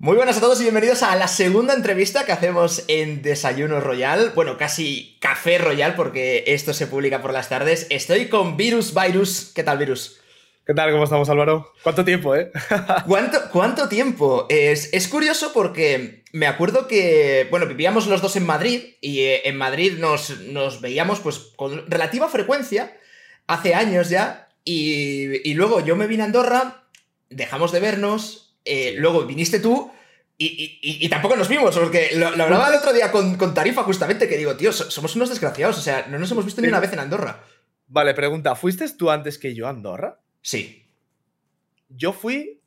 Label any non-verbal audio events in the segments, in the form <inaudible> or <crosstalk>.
Muy buenas a todos y bienvenidos a la segunda entrevista que hacemos en Desayuno Royal. Bueno, casi Café Royal porque esto se publica por las tardes. Estoy con Virus Virus. ¿Qué tal, Virus? ¿Qué tal? ¿Cómo estamos, Álvaro? ¿Cuánto tiempo, eh? <laughs> ¿Cuánto, cuánto tiempo? Es, es, curioso porque me acuerdo que, bueno, vivíamos los dos en Madrid y eh, en Madrid nos, nos veíamos pues con relativa frecuencia hace años ya y, y luego yo me vine a Andorra, dejamos de vernos eh, luego viniste tú y, tampoco nos vimos, porque lo, hablaba el otro día con, Tarifa justamente, que digo, tío, somos unos desgraciados, o sea, no nos hemos visto ni una vez en Andorra. Vale, pregunta, ¿fuiste tú antes que yo a Andorra? Sí. Yo fui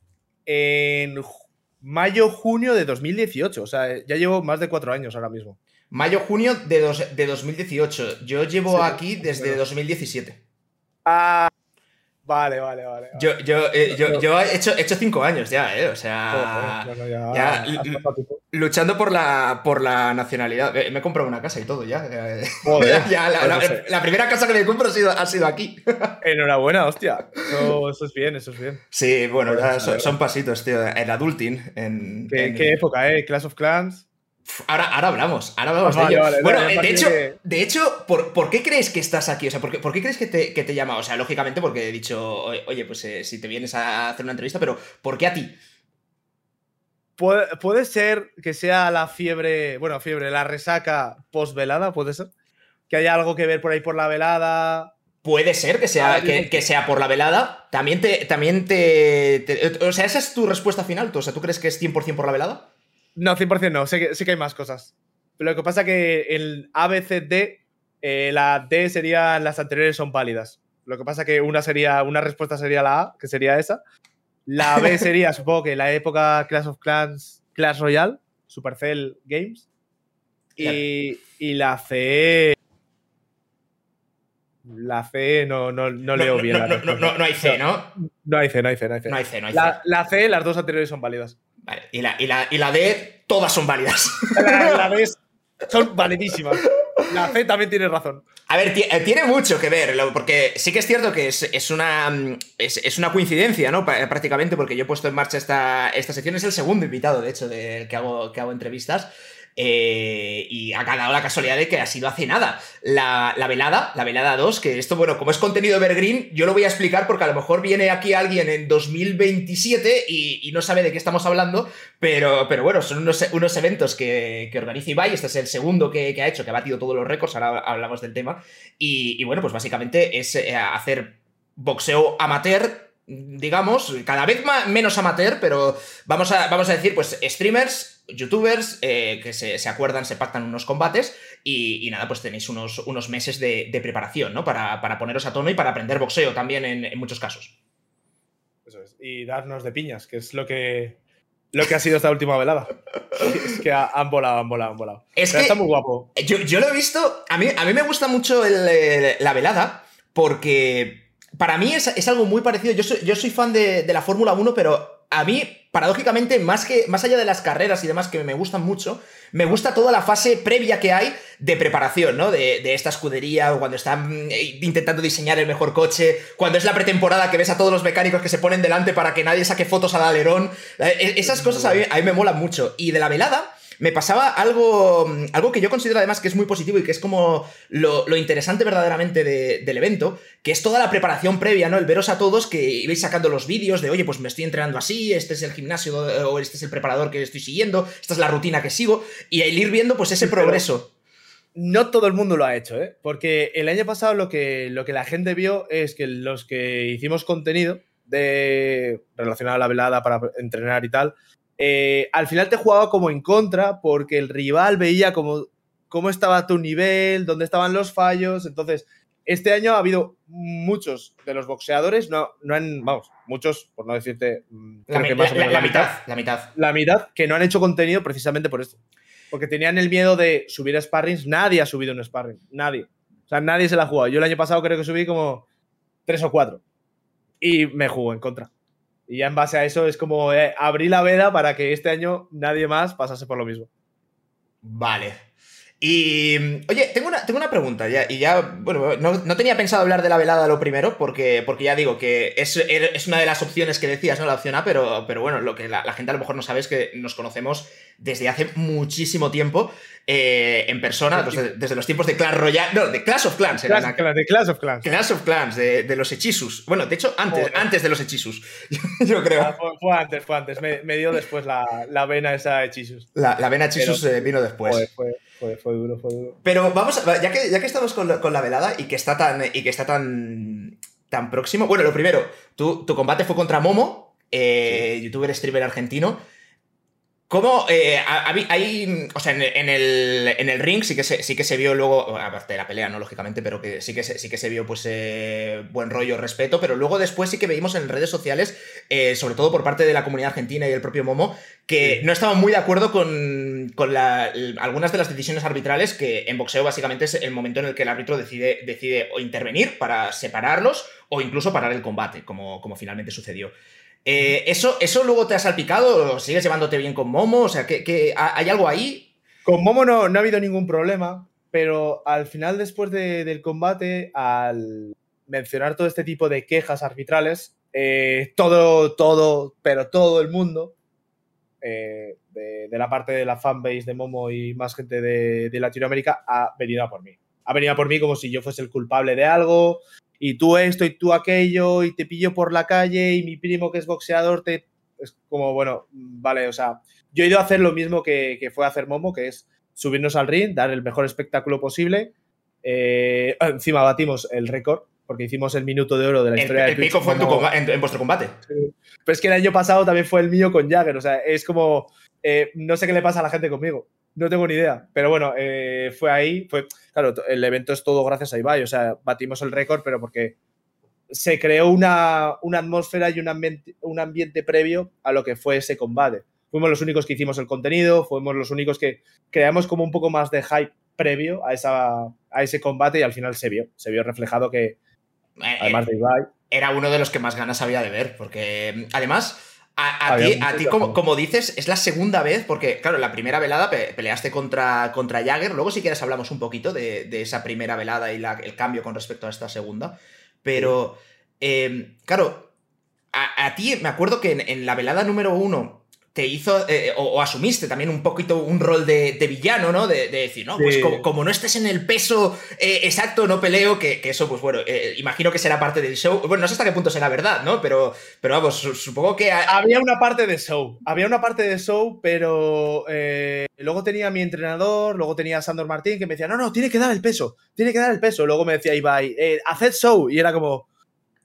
en mayo, junio de 2018, o sea, ya llevo más de cuatro años ahora mismo. Mayo, junio de, de 2018. Yo llevo aquí desde 2017. Ah, Vale, vale, vale. Yo, yo, eh, yo, yo, he, hecho, he hecho cinco años ya, ¿eh? O sea. ya, luchando por la, por la nacionalidad. Me he comprado una casa y todo ya. <laughs> ya la, primera casa que me compro ha sido, ha sido aquí. <laughs> Enhorabuena, hostia. Eso, es bien, eso es bien. Sí, bueno, son, pasitos, tío. El adulting. En, ¿Qué, época, eh? Clash of Clans. Ahora, ahora hablamos, ahora hablamos de ello. bueno, de hecho, de hecho ¿por, qué crees que estás aquí? O sea, ¿por qué, crees que te, que te, llama? O sea, lógicamente porque he dicho, oye, pues eh, si te vienes a hacer una entrevista, pero ¿por qué a ti? Puede, ser que sea la fiebre, bueno, fiebre, la resaca post-velada, puede ser. Que haya algo que ver por ahí por la velada. Puede ser que sea, que, sea por la velada. También te, también te, O sea, esa es tu respuesta final. O sea, ¿tú crees que es 100% por la velada? No, 100% no, sé que, sí que hay más cosas. Pero lo que pasa es que el A, B, C, D, eh, la D sería, las anteriores son válidas. Lo que pasa es que una, sería, una respuesta sería la A, que sería esa. La B <laughs> sería, supongo que la época Clash of Clans, Clash Royale, Supercell Games. Y, y la C. La C no, no, no, leo bien. No, no, hay C, ¿no? No hay C, no hay C, no hay C. No hay C, no hay C. La, la C, las dos anteriores son válidas. Vale, y la, y la, y la D, todas son válidas. La, <laughs> D son validísimas. La C también tiene razón. A ver, eh, tiene mucho que ver, porque sí que es cierto que es, una, es, una coincidencia, ¿no? Prácticamente, porque yo he puesto en marcha esta, esta sección, es el segundo invitado, de hecho, del que hago, que hago entrevistas. Eh, y ha dado la casualidad de que ha sido hace nada. La, velada, la velada 2, que esto, bueno, como es contenido evergreen, yo lo voy a explicar porque a lo mejor viene aquí alguien en 2027 y, no sabe de qué estamos hablando, pero, pero bueno, son unos, unos eventos que, que, organiza Ibai. Este es el segundo que, ha hecho, que ha batido todos los récords, ahora hablamos del tema. Y, bueno, pues básicamente es eh, hacer boxeo amateur digamos, cada vez más, menos amateur, pero vamos a, vamos a decir, pues streamers, youtubers, eh, que se, acuerdan, se pactan unos combates y, nada, pues tenéis unos, unos meses de, preparación, ¿no? Para, poneros a tono y para aprender boxeo también en, muchos casos. Eso es. Y darnos de piñas, que es lo que, lo que ha sido esta última velada. <laughs> es que han volado, han volado, han volado. Es que está muy guapo. Yo, lo he visto, a mí, a mí me gusta mucho la velada porque para mí es, algo muy parecido. Yo soy, yo soy fan de, la Fórmula 1, pero a mí, paradójicamente, más, que, más allá de las carreras y demás que me gustan mucho, me gusta toda la fase previa que hay de preparación, ¿no? De, esta escudería, o cuando están eh, intentando diseñar el mejor coche, cuando es la pretemporada que ves a todos los mecánicos que se ponen delante para que nadie saque fotos al alerón. Eh, esas cosas a mí, a mí me molan mucho. Y de la velada me pasaba algo, algo que yo considero además que es muy positivo y que es como lo, interesante verdaderamente del evento, que es toda la preparación previa, ¿no? El veros a todos que ibais sacando los vídeos de, oye, pues me estoy entrenando así, este es el gimnasio o este es el preparador que estoy siguiendo, esta es la rutina que sigo, y el ir viendo pues ese progreso. No todo el mundo lo ha hecho, ¿eh? Porque el año pasado lo que, lo que la gente vio es que los que hicimos contenido de relacionado a la velada para entrenar y tal, eh, al final te jugaba como en contra porque el rival veía cómo, cómo estaba tu nivel, dónde estaban los fallos. Entonces, este año ha habido muchos de los boxeadores, no, no han, vamos, muchos, por no decirte, la, mitad, la mitad. La mitad que no han hecho contenido precisamente por esto. Porque tenían el miedo de subir a sparrings. Nadie ha subido un sparring. Nadie. O sea, nadie se la ha jugado. Yo el año pasado creo que subí como tres o cuatro. Y me jugó en contra. Y ya en base a eso es como eh, abrí la veda para que este año nadie más pasase por lo mismo. Vale. Y, oye, tengo una, tengo una pregunta ya, y ya, bueno, no, tenía pensado hablar de la velada lo primero, porque, porque ya digo que es, es, una de las opciones que decías, ¿no? La opción A, pero, pero bueno, lo que la, la, gente a lo mejor no sabe es que nos conocemos desde hace muchísimo tiempo eh, en persona, desde, los tiempos de Clash Royale, no, de Clash of Clans. Clash, de Clash of Clans. Clash of Clans, de, los hechizus. Bueno, de hecho, antes, antes de los hechizus, <laughs> yo creo. Ah, fue, antes, fue antes. Me, dio después la, la, vena esa hechizus. La, la vena hechizus eh, vino después. Fue, fue, fue, duro, fue duro. Pero vamos, ya que, ya que estamos con, con, la velada y que está tan, y que está tan, tan próximo. Bueno, lo primero, tu, tu combate fue contra Momo, eh, youtuber streamer argentino. ¿Cómo? Eh, hay, o sea, en, el, en, el, ring sí que, se, sí que se vio luego, aparte de la pelea, ¿no? Lógicamente, pero que sí que se, sí que se vio, pues, eh, buen rollo, respeto, pero luego después sí que veíamos en redes sociales, eh, sobre todo por parte de la comunidad argentina y el propio Momo, que no estaban muy de acuerdo con, con algunas de las decisiones arbitrales, que en boxeo básicamente es el momento en el que el árbitro decide, decide o intervenir para separarlos o incluso parar el combate, como, como finalmente sucedió. Eh, ¿eso, ¿Eso luego te ha salpicado? ¿Sigues llevándote bien con Momo? O sea, ¿que, hay algo ahí? Con Momo no, no, ha habido ningún problema, pero al final, después del combate, al mencionar todo este tipo de quejas arbitrales, eh, todo, todo, pero todo el mundo, eh, de, la parte de la fanbase de Momo y más gente de, de Latinoamérica, ha venido a por mí. Ha venido a por mí como si yo fuese el culpable de algo, y tú esto y tú aquello y te pillo por la calle y mi primo que es boxeador te... Es como, bueno, vale, o sea, yo he ido a hacer lo mismo que, fue a hacer Momo, que es subirnos al ring, dar el mejor espectáculo posible. Eh, encima batimos el récord, porque hicimos el minuto de oro de la historia el, El pico fue en, vuestro combate. Pero es que el año pasado también fue el mío con Jagger, o sea, es como, eh, no sé qué le pasa a la gente conmigo. No tengo ni idea, pero bueno, eh, fue ahí, fue, claro, el evento es todo gracias a Ibai, o sea, batimos el récord, pero porque se creó una, una atmósfera y un ambiente, un ambiente previo a lo que fue ese combate. Fuimos los únicos que hicimos el contenido, fuimos los únicos que creamos como un poco más de hype previo a, esa, a ese combate y al final se vio, se vio reflejado que, eh, además de Ibai... Era uno de los que más ganas había de ver, porque además a, ti, como, dices, es la segunda vez, porque, claro, la primera velada peleaste contra, contra Jagger. Luego, si quieres, hablamos un poquito de, esa primera velada y el cambio con respecto a esta segunda. Pero, em, claro, a, ti me acuerdo que en la velada número uno te hizo, eh, o, asumiste también un poquito un rol de, villano, ¿no? De, decir, no, pues como, no estés en el peso eh, exacto, no peleo, que, eso, pues bueno, eh, imagino que será parte del show. Bueno, no sé hasta qué punto será verdad, ¿no? Pero, pero vamos, supongo que... Había una parte de show, había una parte de show, pero luego tenía mi entrenador, luego tenía a Sandor Martín que me decía, no, no, tiene que dar el peso, tiene que dar el peso. Luego me decía Ibai, haced show, y era como...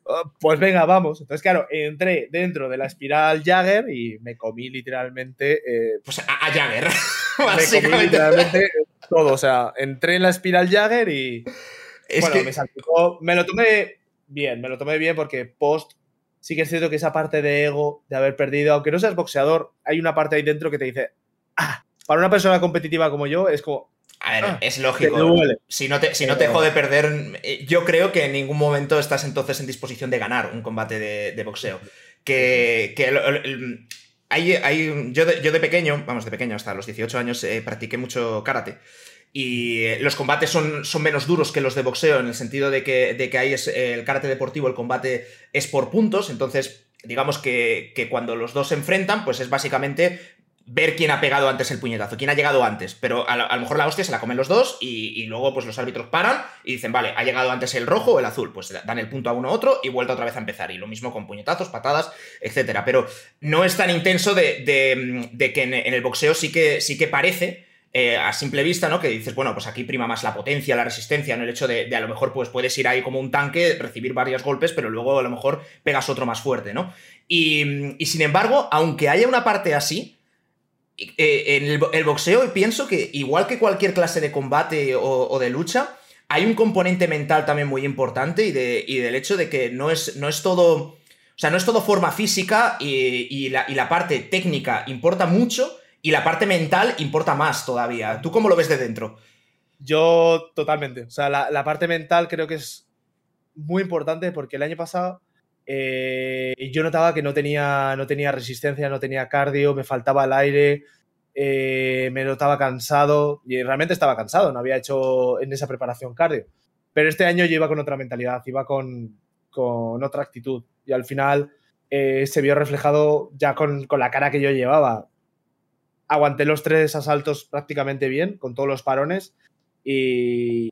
Ah, pues venga, vamos. Entonces, claro, entré dentro de la espiral Jagger y me comí literalmente. Eh, pues a, Jagger. <laughs> me comí literalmente todo. O sea, entré en la espiral Jagger y. bueno, me salpicó. Me lo tomé bien, me lo tomé bien porque post. Sí que es cierto que esa parte de ego, de haber perdido, aunque no seas boxeador, hay una parte ahí dentro que te dice, ah, para una persona competitiva como yo, es como, a ver, ah, es lógico. Si no te, si no te jode perder, eh, yo creo que en ningún momento estás entonces en disposición de ganar un combate de, boxeo. Que, hay, hay, yo, de, yo, de, pequeño, vamos, de pequeño, hasta los 18 años, eh, practiqué mucho karate. Y eh, los combates son, son, menos duros que los de boxeo, en el sentido de que, de que ahí es el karate deportivo, el combate es por puntos. Entonces, digamos que, que, cuando los dos se enfrentan, pues es básicamente ver quién ha pegado antes el puñetazo, quién ha llegado antes. Pero a, lo mejor la hostia se la comen los dos y, luego pues los árbitros paran y dicen, vale, ha llegado antes el rojo o el azul. Pues dan el punto a uno a otro y vuelta otra vez a empezar. Y lo mismo con puñetazos, patadas, etcétera. Pero no es tan intenso de, que en, el boxeo sí que, sí que parece. Eh, a simple vista, ¿no? Que dices, bueno, pues aquí prima más la potencia, la resistencia, ¿no? El hecho de, a lo mejor pues puedes ir ahí como un tanque, recibir varios golpes, pero luego a lo mejor pegas otro más fuerte, ¿no? Y, y sin embargo, aunque haya una parte así, eh, en el, boxeo pienso que igual que cualquier clase de combate o, de lucha, hay un componente mental también muy importante y, de, del hecho de que no es, no es todo... O sea, no es todo forma física y, la, parte técnica importa mucho y la parte mental importa más todavía. ¿Tú cómo lo ves de dentro? Yo totalmente. O sea, la, parte mental creo que es muy importante porque el año pasado eh, yo notaba que no tenía, no tenía resistencia, no tenía cardio, me faltaba el aire. eh, me notaba cansado y realmente estaba cansado, no había hecho en esa preparación cardio. Pero este año yo iba con otra mentalidad, iba con, con otra actitud y al final eh, se vio reflejado ya con, con, la cara que yo llevaba. Aguanté los tres asaltos prácticamente bien, con todos los parones y,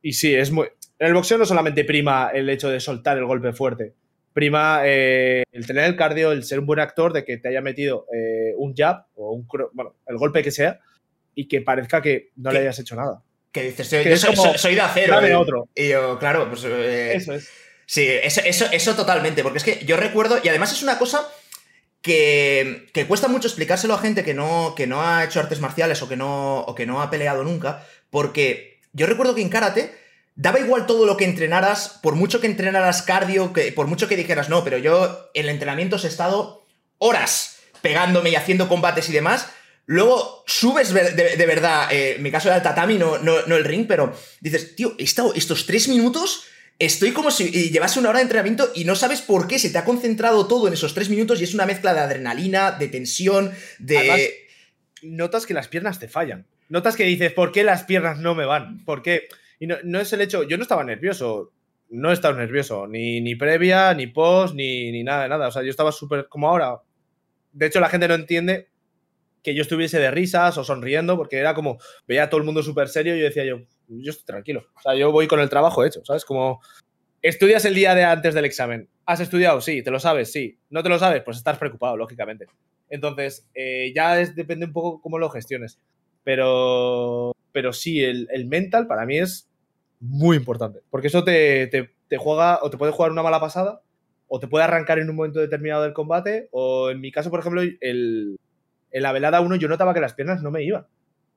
y sí, es muy... En el boxeo no solamente prima el hecho de soltar el golpe fuerte, prima eh, el tener el cardio, el ser un buen actor, de que te haya metido eh, un jab o un, bueno, el golpe que sea y que parezca que no le hayas hecho nada. Que dices, yo, yo soy, de acero. De otro. Y yo, claro, pues. Eh, eso es. Sí, eso, eso, eso, totalmente, porque es que yo recuerdo, y además es una cosa que, que cuesta mucho explicárselo a gente que no, que no ha hecho artes marciales o que, no, o que no ha peleado nunca, porque yo recuerdo que en karate daba igual todo lo que entrenaras, por mucho que entrenaras cardio, que, por mucho que dijeras, no, pero yo en el entrenamiento he estado horas pegándome y haciendo combates y demás. Luego subes de, verdad, eh, en mi caso era el tatami, no, no, no, el ring, pero dices, tío, he estado estos tres minutos, estoy como si llevase una hora de entrenamiento y no sabes por qué, se te ha concentrado todo en esos tres minutos y es una mezcla de adrenalina, de tensión, de... Notas que las piernas te fallan. Notas que dices, ¿por qué las piernas no me van? ¿Por qué? Y no, no, es el hecho, yo no estaba nervioso, no he estado nervioso, ni, ni previa, ni post, ni, ni nada de nada. O sea, yo estaba súper como ahora. De hecho, la gente no entiende que yo estuviese de risas o sonriendo, porque era como, veía a todo el mundo súper serio y yo decía yo, yo estoy tranquilo. O sea, yo voy con el trabajo hecho, ¿sabes? Como, estudias el día de antes del examen. ¿Has estudiado? Sí. ¿Te lo sabes? Sí. ¿No te lo sabes? Pues estás preocupado, lógicamente. Entonces, eh, ya es, depende un poco cómo lo gestiones. Pero, pero sí, el, el, mental para mí es muy importante. Porque eso te, te, te, juega o te puede jugar una mala pasada o te puede arrancar en un momento determinado del combate. O en mi caso, por ejemplo, el, en la velada 1 yo notaba que las piernas no me iban.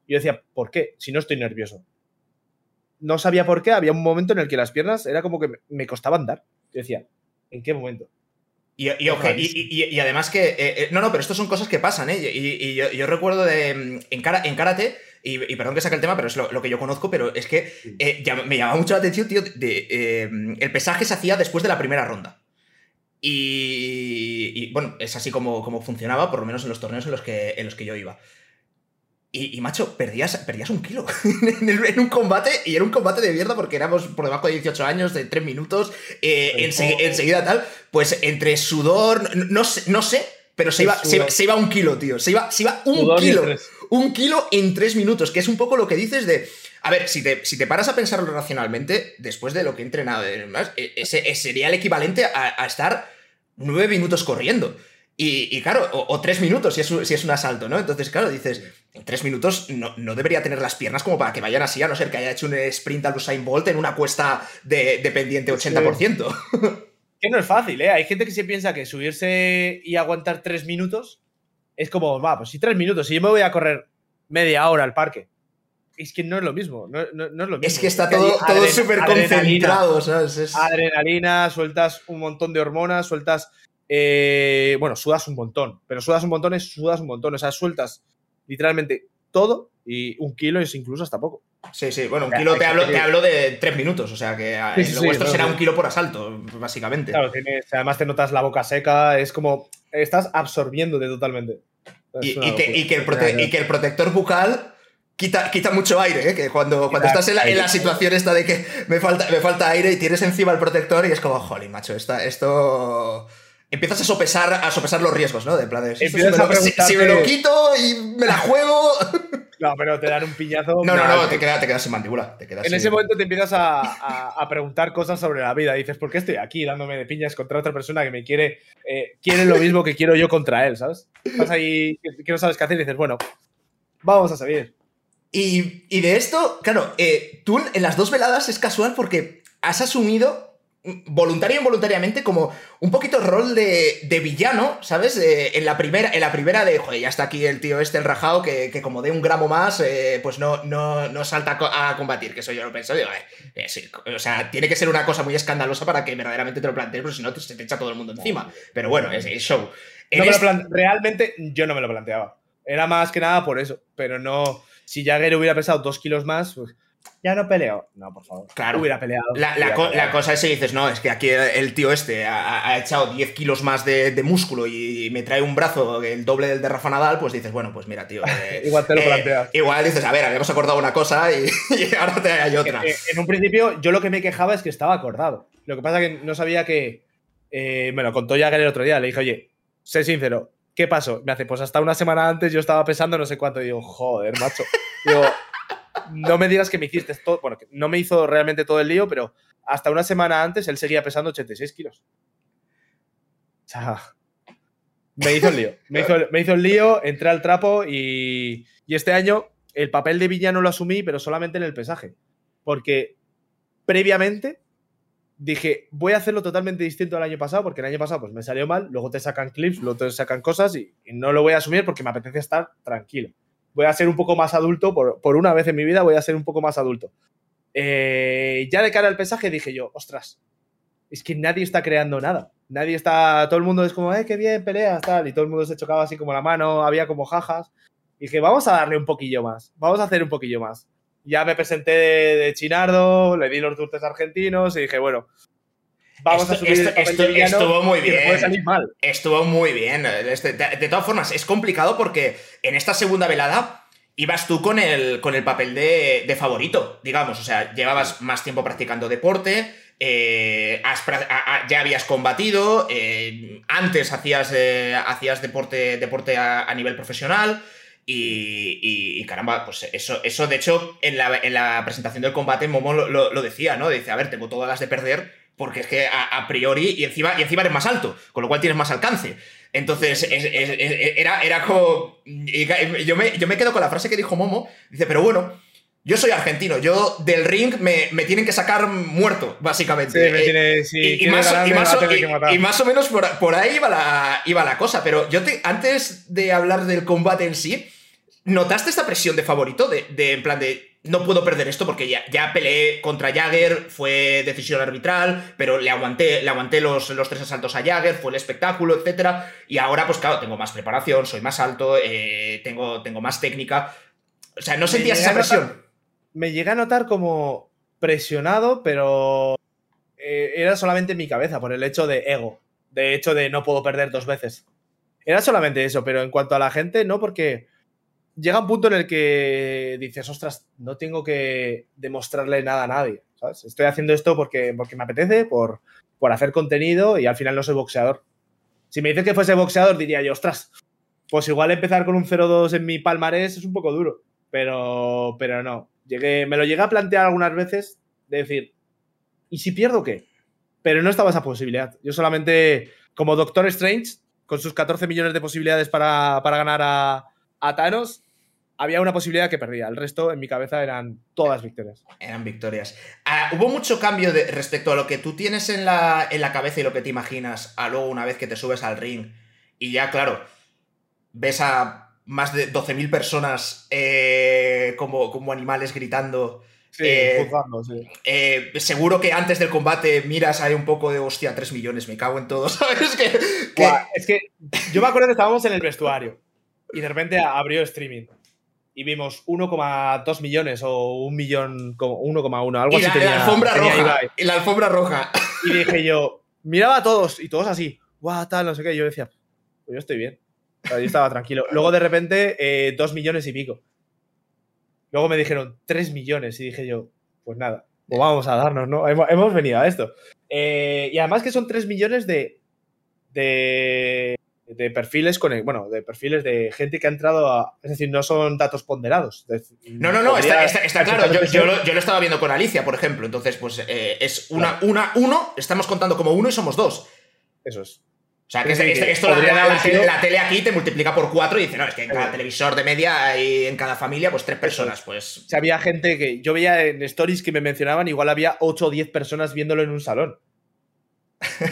Yo decía, ¿por qué? Si no estoy nervioso. No sabía por qué. Había un momento en el que las piernas era como que me costaba andar. Yo decía, ¿en qué momento? Y, y, okay, y, y, además que. Eh, eh, no, no, pero esto son cosas que pasan, ¿eh? Y, yo, yo, recuerdo de. En, cara, en karate, y, perdón que saque el tema, pero es lo, lo que yo conozco, pero es que eh, ya, me llamaba mucho la atención, tío. De, eh, el pesaje se hacía después de la primera ronda. Y, bueno, es así como, como, funcionaba, por lo menos en los torneos en los que, en los que yo iba. Y, macho, perdías, perdías un kilo <laughs> en, el, en, un combate y era un combate de mierda porque éramos por debajo de 18 años, de 3 minutos, eh, ense enseguida tal. Pues entre sudor, no, no, sé, no sé, pero se iba, se, se, iba un kilo, tío. Se iba, se iba un sudor kilo. Un kilo en 3 minutos, que es un poco lo que dices de. A ver, si te, si te paras a pensarlo racionalmente, después de lo que he entrenado, demás, ese, sería el equivalente a, a estar 9 minutos corriendo. Y, y, claro, o, o, tres minutos si es, si es un asalto, ¿no? Entonces, claro, dices, en tres minutos no, no, debería tener las piernas como para que vayan así, a no ser que haya hecho un sprint al Usain Bolt en una cuesta de, de pendiente 80%. Sí. <laughs> que no es fácil, ¿eh? Hay gente que se piensa que subirse y aguantar tres minutos es como, va, pues si tres minutos, si yo me voy a correr media hora al parque. Es que no es lo mismo, no, no, no es lo mismo. Es que está todo, todo súper concentrado, ¿sabes? Es... Adrenalina, sueltas un montón de hormonas, sueltas eh, bueno, sudas un montón, pero sudas un montón es sudas un montón, o sea, sueltas literalmente todo y un kilo es incluso hasta poco. Sí, sí, bueno, un kilo te hablo, te hablo de tres minutos, o sea que sí, sí, lo vuestro sí, será un kilo por asalto, básicamente. Claro, tienes, además te notas la boca seca, es como, estás absorbiéndote totalmente. Y, y, que, y, que y, que, el protector bucal quita, quita mucho aire, ¿eh? que cuando, cuando estás en la, en la, situación esta de que me falta, me falta aire y tienes encima el protector y es como, jolly, macho, esta, esto empiezas a sopesar, a sopesar los riesgos, ¿no? De plan de, si, me lo, si, si, me lo, quito y me la juego. <laughs> No, pero te dan un piñazo. No, no, no, te, quedas, te quedas sin mandíbula. Te quedas en sin... ese momento te empiezas a, a, a, preguntar cosas sobre la vida. Dices, ¿por qué estoy aquí dándome de piñas contra otra persona que me quiere, eh, quiere lo mismo que quiero yo contra él, ¿sabes? Vas ahí que no sabes qué hacer y dices, bueno, vamos a salir. Y, y de esto, claro, eh, tú en las dos veladas es casual porque has asumido voluntario o involuntariamente como un poquito rol de, de villano, ¿sabes? Eh, en, la primera, en la primera de, joder, ya está aquí el tío este, el rajado, que, que como de un gramo más, eh, pues no, no, no salta a combatir, que eso yo lo pienso, digo, eh, sí, o sea, tiene que ser una cosa muy escandalosa para que verdaderamente te lo plantees, porque si no, se te echa todo el mundo encima. Pero bueno, es, es show. No este... Realmente yo no me lo planteaba. Era más que nada por eso, pero no... Si Jagger hubiera pesado dos kilos más, pues ya no peleo. No, por favor. Claro. Hubiera peleado. La, la hubiera co- peleado. la cosa es que dices, no, es que aquí el tío este ha, ha echado 10 kilos más de, de músculo y me trae un brazo el doble del de Rafa Nadal, pues dices, bueno, pues mira, tío. <laughs> eh, Igual te lo eh, planteas. igual dices, a ver, habíamos acordado una cosa y, <laughs> y ahora te hay otra. Eh, En un principio, yo lo que me quejaba es que estaba acordado. Lo que pasa es que no sabía que. eh, me lo contó Jagger el otro día. Le dije, oye, sé sincero, ¿qué pasó? Me hace, pues hasta una semana antes yo estaba pesando no sé cuánto. Y digo, joder, macho. Digo, no me digas que me hiciste todo. Bueno, que no me hizo realmente todo el lío, pero hasta una semana antes él seguía pesando 86 kilos. O sea, me hizo el lío. Me hizo, el lío, entré al trapo y, y este año el papel de villano lo asumí, pero solamente en el pesaje. Porque previamente dije, voy a hacerlo totalmente distinto al año pasado, porque el año pasado pues me salió mal, luego te sacan clips, luego te sacan cosas y no lo voy a asumir porque me apetece estar tranquilo. Voy a ser un poco más adulto, por, por una vez en mi vida voy a ser un poco más adulto. Eh, ya de cara al pesaje dije yo, ostras, es que nadie está creando nada. Nadie está, todo el mundo es como, eh, qué bien, peleas, tal, y todo el mundo se chocaba así como la mano, había como jajas. Y dije, vamos a darle un poquillo más, vamos a hacer un poquillo más. Ya me presenté de, de Chinardo, le di los dulces argentinos y dije, bueno, vamos Esto- a subir esto- el papel esto- de villano estuvo muy bien. puede salir mal. Estuvo muy bien. Este, de, de todas formas, es complicado porque en esta segunda velada ibas tú con el, con el papel de, de favorito, digamos. O sea, llevabas más tiempo practicando deporte, eh, has pra- a- a- ya habías combatido, eh, antes hacías, eh, hacías deporte, deporte a, a nivel profesional. Y, y- y caramba, pues eso, eso de hecho, en la, en la presentación del combate, Momo lo, lo- lo decía, ¿no? Dice, a ver, tengo todas las de perder, porque es que a, a priori, y encima, y encima eres más alto, con lo cual tienes más alcance. Entonces, es- es- es- era, era como. yo, me, yo me quedo con la frase que dijo Momo. Dice, pero bueno, yo soy argentino, yo del ring me, me tienen que sacar muerto, básicamente. Sí, me Eh, tiene, y, más, y más o, y más menos por, por ahí iba la, iba la cosa. Pero yo te, antes de hablar del combate en sí, ¿notaste esta presión de favorito? De, de en plan de. No puedo perder esto porque ya, ya peleé contra Jagger, fue decisión arbitral, pero le aguanté, le aguanté los, los tres asaltos a Jagger, fue el espectáculo, etc. Y ahora, pues claro, tengo más preparación, soy más alto, eh, tengo, tengo más técnica. O sea, ¿no sentías esa notar- presión? me llegué a notar como presionado, pero eh, era solamente en mi cabeza, por el hecho de ego. De hecho de no puedo perder dos veces. Era solamente eso, pero en cuanto a la gente, no, porque llega un punto en el que dices, ostras, no tengo que demostrarle nada a nadie. ¿sabes? Estoy haciendo esto porque, porque me apetece, por, por hacer contenido y al final no soy boxeador. Si me dices que fuese boxeador, diría yo, ostras, pues igual empezar con un 0-2 en mi palmarés es un poco duro. Pero, pero no. Llegué, me lo llegué a plantear algunas veces de decir, ¿y si pierdo qué? Pero no estaba esa posibilidad. Yo solamente, como Doctor Strange, con sus 14 millones de posibilidades para, para ganar a, a Thanos, había una posibilidad que perdía. El resto, en mi cabeza, eran todas victorias. Eran victorias. Ah, ¿Hubo mucho cambio de, respecto a lo que tú tienes en la, en la cabeza y lo que te imaginas a luego una vez que te subes al ring? Y ya, claro, ves a más de 12.000 personas eh, como, como animales gritando. Sí, Eh, juzgando, sí. Eh, seguro que antes del combate miras ahí un poco de hostia, 3 millones, me cago en todo, <laughs> ¿sabes? Que, es que yo me acuerdo que estábamos en el vestuario y de repente abrió streaming y vimos 1,2 millones o un millón, como 1,1, algo y así la, tenía, la alfombra tenía roja. Y la alfombra roja. Y dije yo, miraba a todos y todos así, guau, tal, no sé qué. Y yo decía, pues yo estoy bien. O sea, yo estaba tranquilo. Luego de repente, eh, dos millones y pico. Luego me dijeron tres millones y dije yo, pues nada, pues vamos a darnos, ¿no? Hemos, hemos venido a esto. Eh, y además que son tres millones de, de, de perfiles con, bueno, de perfiles de gente que ha entrado a, es decir, no son datos ponderados. Es No, no, no, está, está- está claro. Yo, yo lo, yo lo estaba viendo con Alicia, por ejemplo. Entonces, pues eh, es una, una, uno, estamos contando como uno y somos dos. Eso es. O sea, que, sí, este- esto la, la- la sido- tele, la tele aquí te multiplica por cuatro y dice, no, es que en cada televisor de media hay en cada familia, pues tres personas, pues. O sea, había gente que yo veía en stories que me mencionaban, igual había 8 o 10 personas viéndolo en un salón.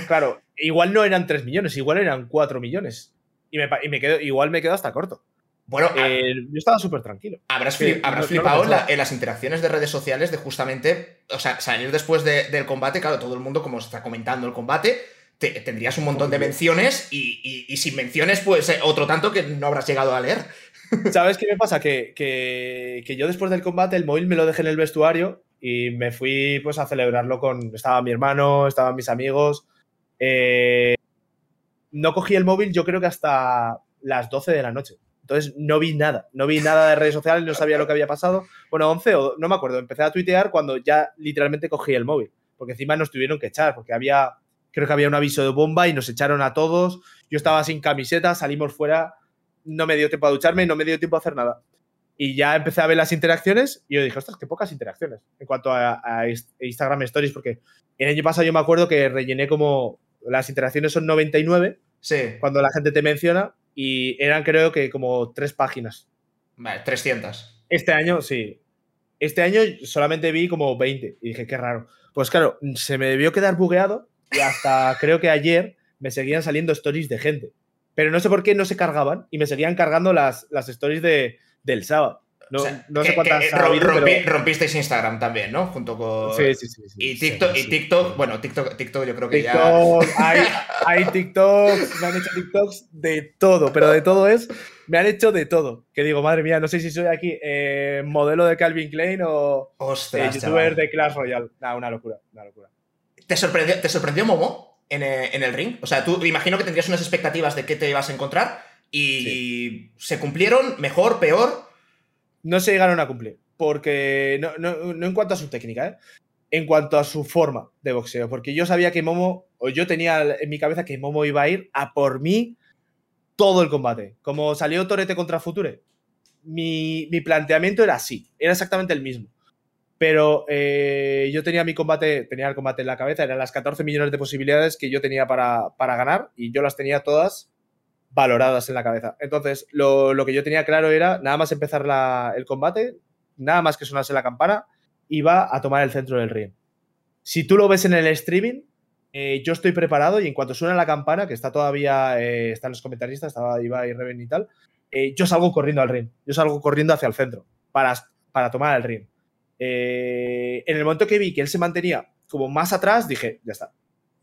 Claro, igual no eran 3 millones, igual eran 4 millones. Y me, pa- y me quedo, igual me quedo hasta corto. Bueno, Eh, yo estaba súper tranquilo. habrás, flip- no flipado en, la- pensaba. en las interacciones de redes sociales de justamente, o sea, salir después de- del combate, claro, todo el mundo, como está comentando el combate, tendrías un montón de menciones y, sin menciones, pues eh, otro tanto que no habrás llegado a leer. ¿Sabes qué me pasa? Que, que, yo después del combate el móvil me lo dejé en el vestuario y me fui pues a celebrarlo con... Estaba mi hermano, estaban mis amigos. Eh, no cogí el móvil yo creo que hasta las 12 de la noche. Entonces no vi nada, no vi nada de redes sociales, no sabía lo que había pasado. Bueno, 11 o no me acuerdo, empecé a tuitear cuando ya literalmente cogí el móvil, porque encima nos tuvieron que echar, porque había, creo que había un aviso de bomba y nos echaron a todos. Yo estaba sin camiseta, salimos fuera, no me dio tiempo a ducharme, no me dio tiempo a hacer nada. Y ya empecé a ver las interacciones y yo dije, ostras, qué pocas interacciones en cuanto a, Instagram Stories, porque el año pasado yo me acuerdo que rellené como las interacciones son 99 sí. cuando la gente te menciona y eran creo que como tres páginas. Vale, 300. Este año, sí. Este año solamente vi como 20 y dije, qué raro. Pues claro, se me debió quedar bugueado y hasta <laughs> creo que ayer me seguían saliendo stories de gente. Pero no sé por qué no se cargaban y me seguían cargando las, las stories de, del sábado. No, sé cuántas. Rompisteis Instagram también, ¿no? Junto con. Sí, sí, sí. y, TikTok, y TikTok, bueno, TikTok, TikTok yo creo que ya. <laughs> Hay, hay TikToks, me han hecho TikToks de todo, pero de todo es. Me han hecho de todo. Que digo, madre mía, no sé si soy aquí eh, modelo de Calvin Klein o eh, youtuber de Clash Royale. una locura, una locura. ¿Te sorprendió, ¿te sorprendió Momo en, eh, en, el ring? O sea, tú imagino que tendrías unas expectativas de qué te ibas a encontrar y se cumplieron, mejor, peor no se llegaron a cumplir. Porque no, en cuanto a su técnica, ¿eh? en cuanto a su forma de boxeo. Porque yo sabía que Momo, o yo tenía en mi cabeza que Momo iba a ir a por mí todo el combate. Como salió Torete contra Future, mi, planteamiento era así, era exactamente el mismo. Pero eh, yo tenía mi combate, tenía el combate en la cabeza, eran las 14 millones de posibilidades que yo tenía para, para ganar y yo las tenía todas valoradas en la cabeza. Entonces, lo, que yo tenía claro era, nada más empezar el combate, nada más que sonase la campana, iba a tomar el centro del ring. Si tú lo ves en el streaming, eh, yo estoy preparado y en cuanto suena la campana, que está todavía, eh, están los comentaristas, estaba Iba y Reven y tal, eh, yo salgo corriendo al ring, yo salgo corriendo hacia el centro para, para tomar el ring. en el momento que vi que él se mantenía como más atrás, dije, ya está.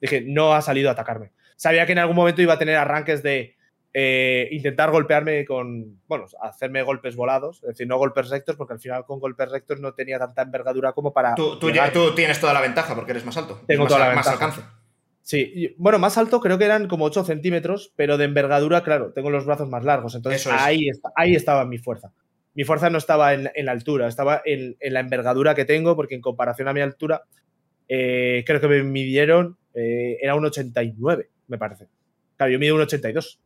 Dije, no ha salido a atacarme. Sabía que en algún momento iba a tener arranques de eh, intentar golpearme con, bueno, hacerme golpes volados, es decir, no golpes rectos, porque al final con golpes rectos no tenía tanta envergadura como para... Tú, tú, tú tienes toda la ventaja porque eres más alto. Tengo más, toda la ventaja. Más alcance. Sí, bueno, más alto creo que eran como 8 centímetros, pero de envergadura, claro, tengo los brazos más largos, entonces ahí, ahí estaba mi fuerza. Mi fuerza no estaba en, la altura, estaba en, la envergadura que tengo, porque en comparación a mi altura, eh, creo que me midieron, eh, era un 89, me parece. Claro, yo mido un 82.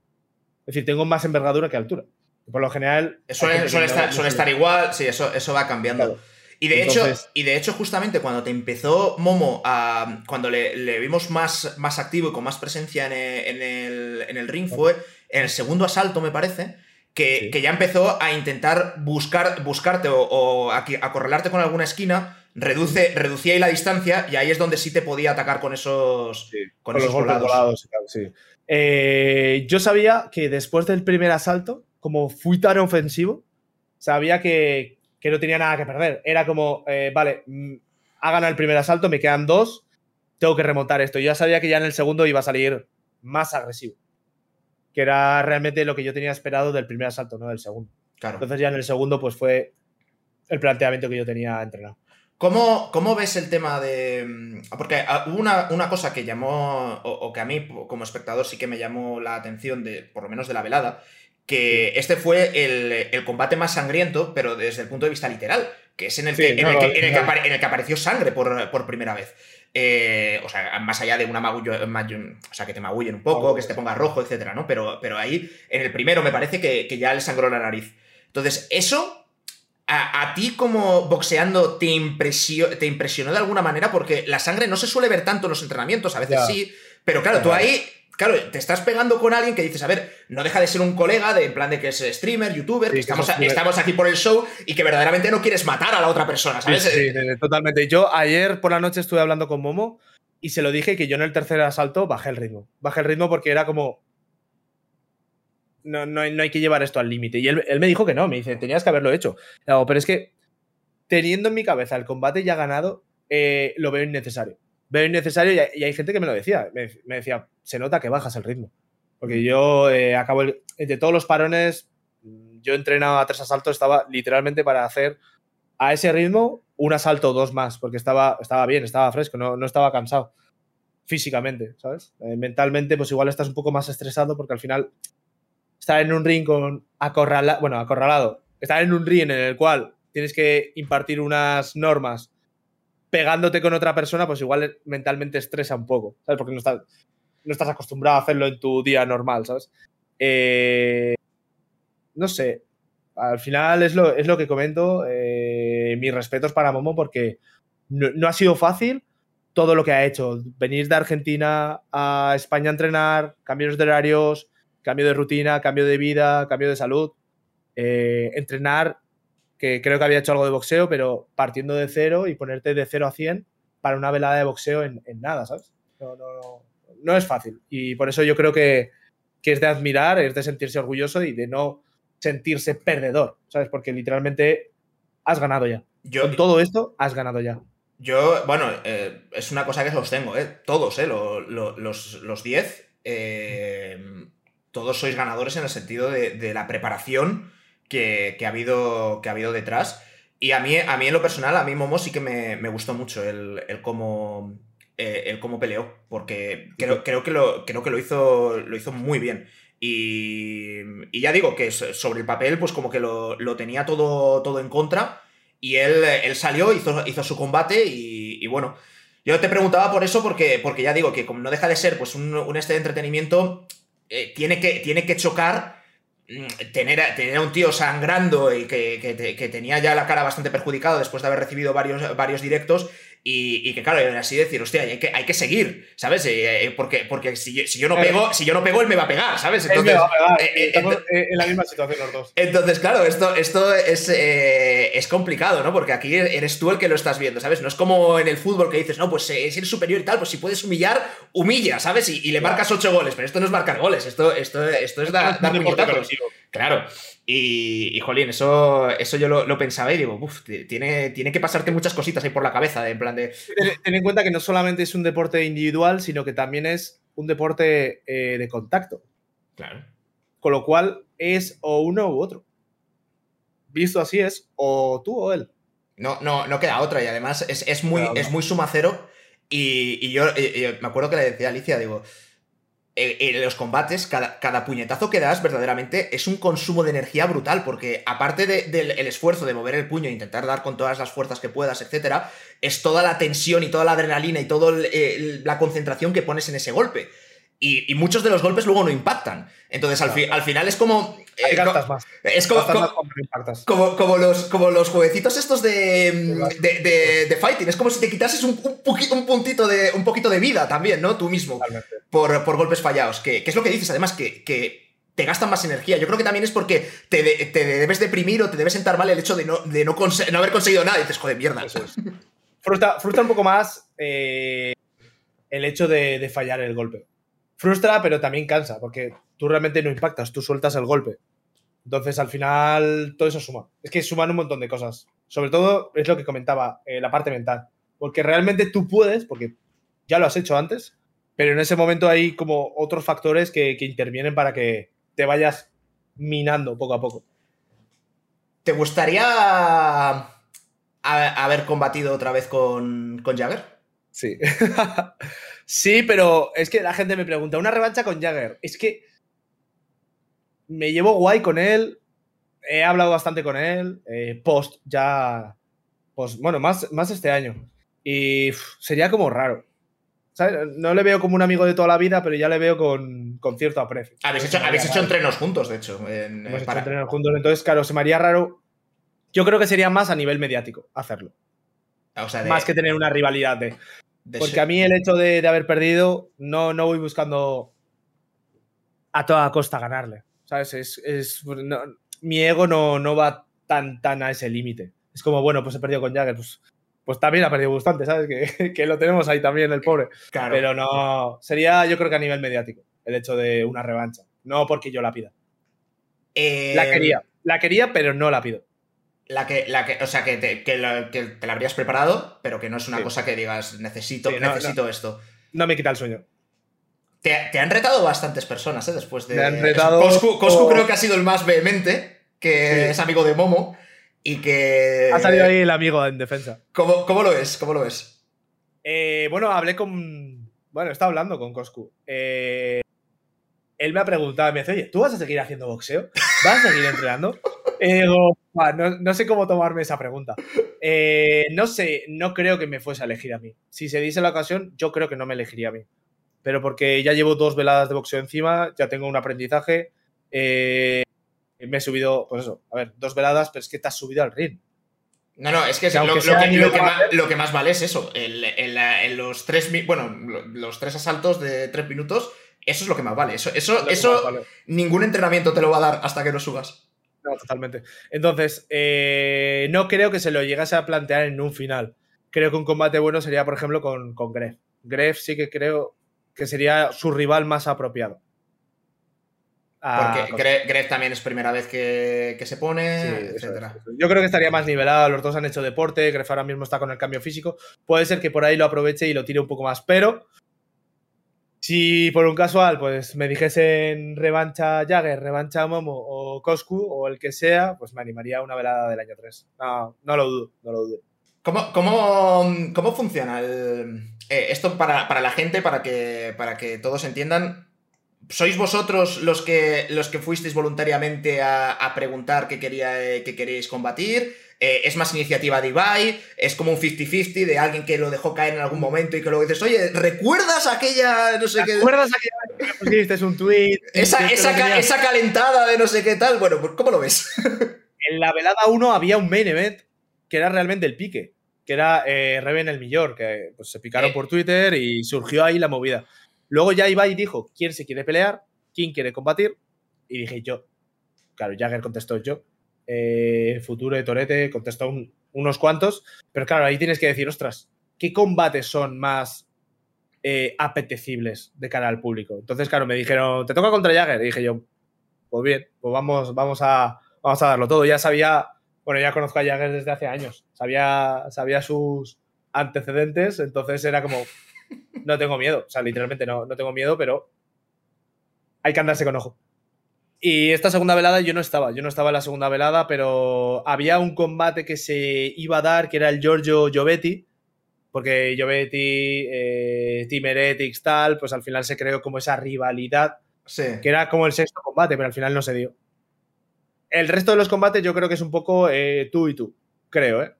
Es decir, tengo más envergadura que altura. Por lo general. Suele, estar, igual, sí, eso, eso va cambiando. Y de, hecho, y de hecho, justamente cuando te empezó Momo a. Cuando le, vimos más, más activo y con más presencia en el, ring, fue en el segundo asalto, me parece. Que, ya empezó a intentar buscar, buscarte o, a, acorralarte con alguna esquina, reduce, reducía ahí la distancia y ahí es donde sí te podía atacar con esos, con, esos volados. sí. Eh, yo sabía que después del primer asalto, como fui tan ofensivo, sabía que, no tenía nada que perder. Era como, eh, vale, mm, ha ganado el primer asalto, me quedan dos, tengo que remontar esto. Yo ya sabía que ya en el segundo iba a salir más agresivo. Que era realmente lo que yo tenía esperado del primer asalto, no del segundo. Entonces ya en el segundo, pues fue el planteamiento que yo tenía entrenado. ¿Cómo, ¿Cómo, ves el tema de.? Mm, porque ah, hubo una, una cosa que llamó, o, que a mí como espectador sí que me llamó la atención, de, por lo menos de la velada, que este fue el, combate más sangriento, pero desde el punto de vista literal, que es en el, que, el, apareció sangre por, primera vez. Eh, o sea, más allá de una magullo, o sea, que te magullen un poco, que se te ponga rojo, etcétera, ¿no? Pero, pero ahí, en el primero, me parece que, que ya le sangró la nariz. Entonces, eso a, ti como boxeando te, te impresionó de alguna manera porque la sangre no se suele ver tanto en los entrenamientos, a veces sí, pero claro, tú ahí, claro, te estás pegando con alguien que dices, a ver, no deja de ser un colega de en plan de que es streamer, youtuber, que estamos, estamos aquí por el show y que verdaderamente no quieres matar a la otra persona, ¿sabes? Sí, totalmente. Yo ayer por la noche estuve hablando con Momo y se lo dije que yo en el tercer asalto bajé el ritmo. Bajé el ritmo porque era como, no, hay, que llevar esto al límite. Y él, me dijo que no, me dice, tenías que haberlo hecho. pero es que teniendo en mi cabeza el combate ya ganado, eh, lo veo innecesario. veo innecesario y hay, gente que me lo decía. Me, decía, se nota que bajas el ritmo. Porque yo eh, acabo, de todos los parones, yo he entrenado a tres asaltos, estaba literalmente para hacer a ese ritmo un asalto o dos más, porque estaba, estaba bien, estaba fresco, no, no estaba cansado físicamente, ¿sabes? Eh, mentalmente, pues igual estás un poco más estresado porque al final estar en un ring con acorralado, bueno, acorralado, estar en un ring en el cual tienes que impartir unas normas pegándote con otra persona, pues igual mentalmente estresa un poco, ¿sabes? Porque no estás, no estás acostumbrado a hacerlo en tu día normal, ¿sabes? Eh, no sé, al final es lo, es lo que comento. Eh, mis respetos para Momo porque no, ha sido fácil todo lo que ha hecho. Venir de Argentina a España a entrenar, cambios de horarios, cambio de rutina, cambio de vida, cambio de salud. Eh, entrenar, que creo que había hecho algo de boxeo, pero partiendo de cero y ponerte de cero a 100 para una velada de boxeo en, nada, ¿sabes? No, no, no, es fácil. Y por eso yo creo que, que es de admirar, es de sentirse orgulloso y de no sentirse perdedor, ¿sabes? Porque literalmente has ganado ya. Yo, Con todo esto, has ganado ya. Yo, bueno, eh, es una cosa que sostengo, ¿eh? Todos, ¿eh? los 10, eh, todos sois ganadores en el sentido de, la preparación que, ha habido, que ha habido detrás. Y a mí, a mí en lo personal, a mí Momo sí que me, gustó mucho el, el cómo, el cómo peleó, porque creo, creo, que, lo, creo que lo, hizo, lo hizo muy bien. Y, ya digo que sobre el papel, pues como que lo, tenía todo, todo en contra. Y él, él salió, hizo, hizo su combate y, bueno. Yo te preguntaba por eso porque, porque ya digo que como no deja de ser pues un, este de entretenimiento, eh, tiene, que, tiene que chocar mm, tener, tener a un tío sangrando y que, que, tenía ya la cara bastante perjudicada después de haber recibido varios, varios directos y, que claro, así decir, hostia, hay que, hay que seguir, ¿sabes? Eh, eh, porque porque si, si, yo no pego, si yo no pego, él me va a pegar, ¿sabes? Entonces, él me va a pegar. Eh, estamos en la misma situación los dos. Entonces, claro, esto, esto es, es complicado, ¿no? Porque aquí eres tú el que lo estás viendo, ¿sabes? No es como en el fútbol que dices, no, pues si eres superior y tal, pues si puedes humillar, humilla, ¿sabes? Y, le marcas ocho goles, pero esto no es marcar goles, esto, esto, esto es dar, dar. Claro. Y, jolín, eso, eso yo lo, pensaba y digo, uff, tiene, tiene que pasarte muchas cositas ahí por la cabeza, en plan de... Ten, en cuenta que no solamente es un deporte individual, sino que también es un deporte eh, de contacto. Claro. Con lo cual es o uno u otro. Visto así es o tú o él. No, no, no queda otra y además es, muy, es muy sumacero y, yo, me acuerdo que le decía a Alicia, digo, en los combates, cada, puñetazo que das verdaderamente es un consumo de energía brutal, porque aparte del esfuerzo de mover el puño e intentar dar con todas las fuerzas que puedas, etcétera, es toda la tensión y toda la adrenalina y toda la concentración que pones en ese golpe. Y, muchos de los golpes luego no impactan. Entonces, al, al final es como. Eh, más. Es como, como, los, como los jueguecitos estos de, de, fighting. Es como si te quitases un, un, puntito de, un poquito de vida también, ¿no? Tú mismo. Por, por, golpes fallados. Que, es lo que dices, además, que, que, te gastan más energía. Yo creo que también es porque te, te debes deprimir o te debes sentar mal el hecho de no, de no, no haber conseguido nada. Y dices, joder, mierda. Eso frustra, un poco más eh, el hecho de fallar el golpe frustra, pero también cansa, porque tú realmente no impactas, tú sueltas el golpe. Entonces, al final, todo eso suma. Es que suman un montón de cosas. Sobre todo, es lo que comentaba, eh, la parte mental. Porque realmente tú puedes, porque ya lo has hecho antes, pero en ese momento hay como otros factores que, intervienen para que te vayas minando poco a poco. ¿Te gustaría haber combatido otra vez con, con Jagger? Sí. <laughs> sí, pero es que la gente me pregunta, ¿una revancha con Jagger? Es que me llevo guay con él, he hablado bastante con él, eh, post ya, pues bueno, más, más este año. Y sería como raro. No le veo como un amigo de toda la vida, pero ya le veo con, cierto aprecio. Habéis hecho, entrenos juntos, de hecho. Hemos hecho entrenos juntos, entonces, claro, se me haría raro. Yo creo que sería más a nivel mediático hacerlo. Más que tener una rivalidad de. Porque a mí el hecho de, haber perdido, no, no voy buscando a toda costa ganarle. ¿Sabes? Es, mi ego no, no va tan, tan a ese límite. Es como, bueno, pues he perdido con Jagger, pues, pues también ha perdido bastante, ¿sabes? <laughs> Que, que, lo tenemos ahí también, el pobre. Pero no. Sería, yo creo que a nivel mediático, el hecho de una revancha. No porque yo la pida. La eh, quería. La quería, pero no la pido. La que, la que, o sea, que te, que la, que te la habrías preparado, pero que no es una cosa que digas, necesito, Sí, no, necesito no. esto. No me quita el sueño. Te, te han retado bastantes personas, ¿eh? Después de. Me han retado Coscu, creo que ha sido el más vehemente, que Sí. es amigo de Momo. Y que. Ha salido ahí el amigo en defensa. ¿Cómo, cómo lo ves? ¿Cómo lo ves? Eh, bueno, hablé con. Bueno, está hablando con Coscu. Eh, él me ha preguntado, me dice, oye, ¿tú vas a seguir haciendo boxeo? ¿Vas a seguir entrenando? <laughs> Y digo, "Buah, no, no sé cómo tomarme esa pregunta. Eh, no sé, no creo que me fuese a elegir a mí. Si se diese la ocasión, yo creo que no me elegiría a mí. Pero porque ya llevo dos veladas de boxeo encima, ya tengo un aprendizaje. eh, me he subido, pues eso, a ver, dos veladas, pero es que te has subido al ring. No, no, es que, Que lo, que, lo más, lo que más vale es eso. En los tres. Bueno, lo- los tres asaltos de tres minutos. Eso es lo que más vale. Eso, eso, eso vale. ningún entrenamiento te lo va a dar hasta que lo subas. No, totalmente. Entonces, eh, no creo que se lo llegase a plantear en un final. Creo que un combate bueno sería, por ejemplo, con, con Gref. Gref sí que creo que sería su rival más apropiado. Ah, Porque con- Gre- Greg también es primera vez que, que se pone, sí, etcétera. es. Yo creo que estaría más nivelado. Los dos han hecho deporte. Gref ahora mismo está con el cambio físico. Puede ser que por ahí lo aproveche y lo tire un poco más. Pero si por un casual, pues me dijesen revancha Jagger, revancha Momo o Coscu o el que sea, pues me animaría a una velada del año 3. No, no lo dudo, no lo dudo. ¿Cómo, cómo, cómo funciona eh, esto para, para la gente, para que, para que todos entiendan? ¿Sois vosotros los que, los que fuisteis voluntariamente a, a preguntar qué, quería, eh, qué queréis combatir? Eh, ¿Es más iniciativa de Ibai? ¿Es como un 50-50 de alguien que lo dejó caer en algún momento y que luego dices, oye, ¿recuerdas aquella, no sé qué... ¿Te acuerdas aquella que pusiste un tweet? Esa, esa, ca- esa calentada de no sé qué tal. Bueno, pues ¿cómo lo ves? <laughs> En la velada 1 había un main event que era realmente el pique, que era eh, Reven el Millor, que pues, se picaron Eh. por Twitter y surgió ahí la movida. Luego ya Ibai dijo quién se quiere pelear, quién quiere combatir, y dije yo. Claro, Jagger contestó yo. Eh, Futuro de Torete contestó un- unos cuantos, pero claro, ahí tienes que decir, ostras, ¿qué combates son más eh, apetecibles de cara al público? Entonces, claro, me dijeron, ¿te toca contra Jagger? Y dije yo, pues bien, pues vamos, vamos, a, vamos a darlo todo. Ya sabía, bueno, ya conozco a Jagger desde hace años, sabía, sabía sus antecedentes, entonces era como, no tengo miedo, o sea, literalmente no, no tengo miedo, pero hay que andarse con ojo. Y esta segunda velada yo no estaba, yo no estaba en la segunda velada, pero había un combate que se iba a dar, que era el Giorgio Giovetti, porque Giovetti, eh, Team Heretics, tal, pues al final se creó como esa rivalidad Sí. que era como el sexto combate, pero al final no se dio. El resto de los combates yo creo que es un poco eh, tú y tú, creo, ¿eh?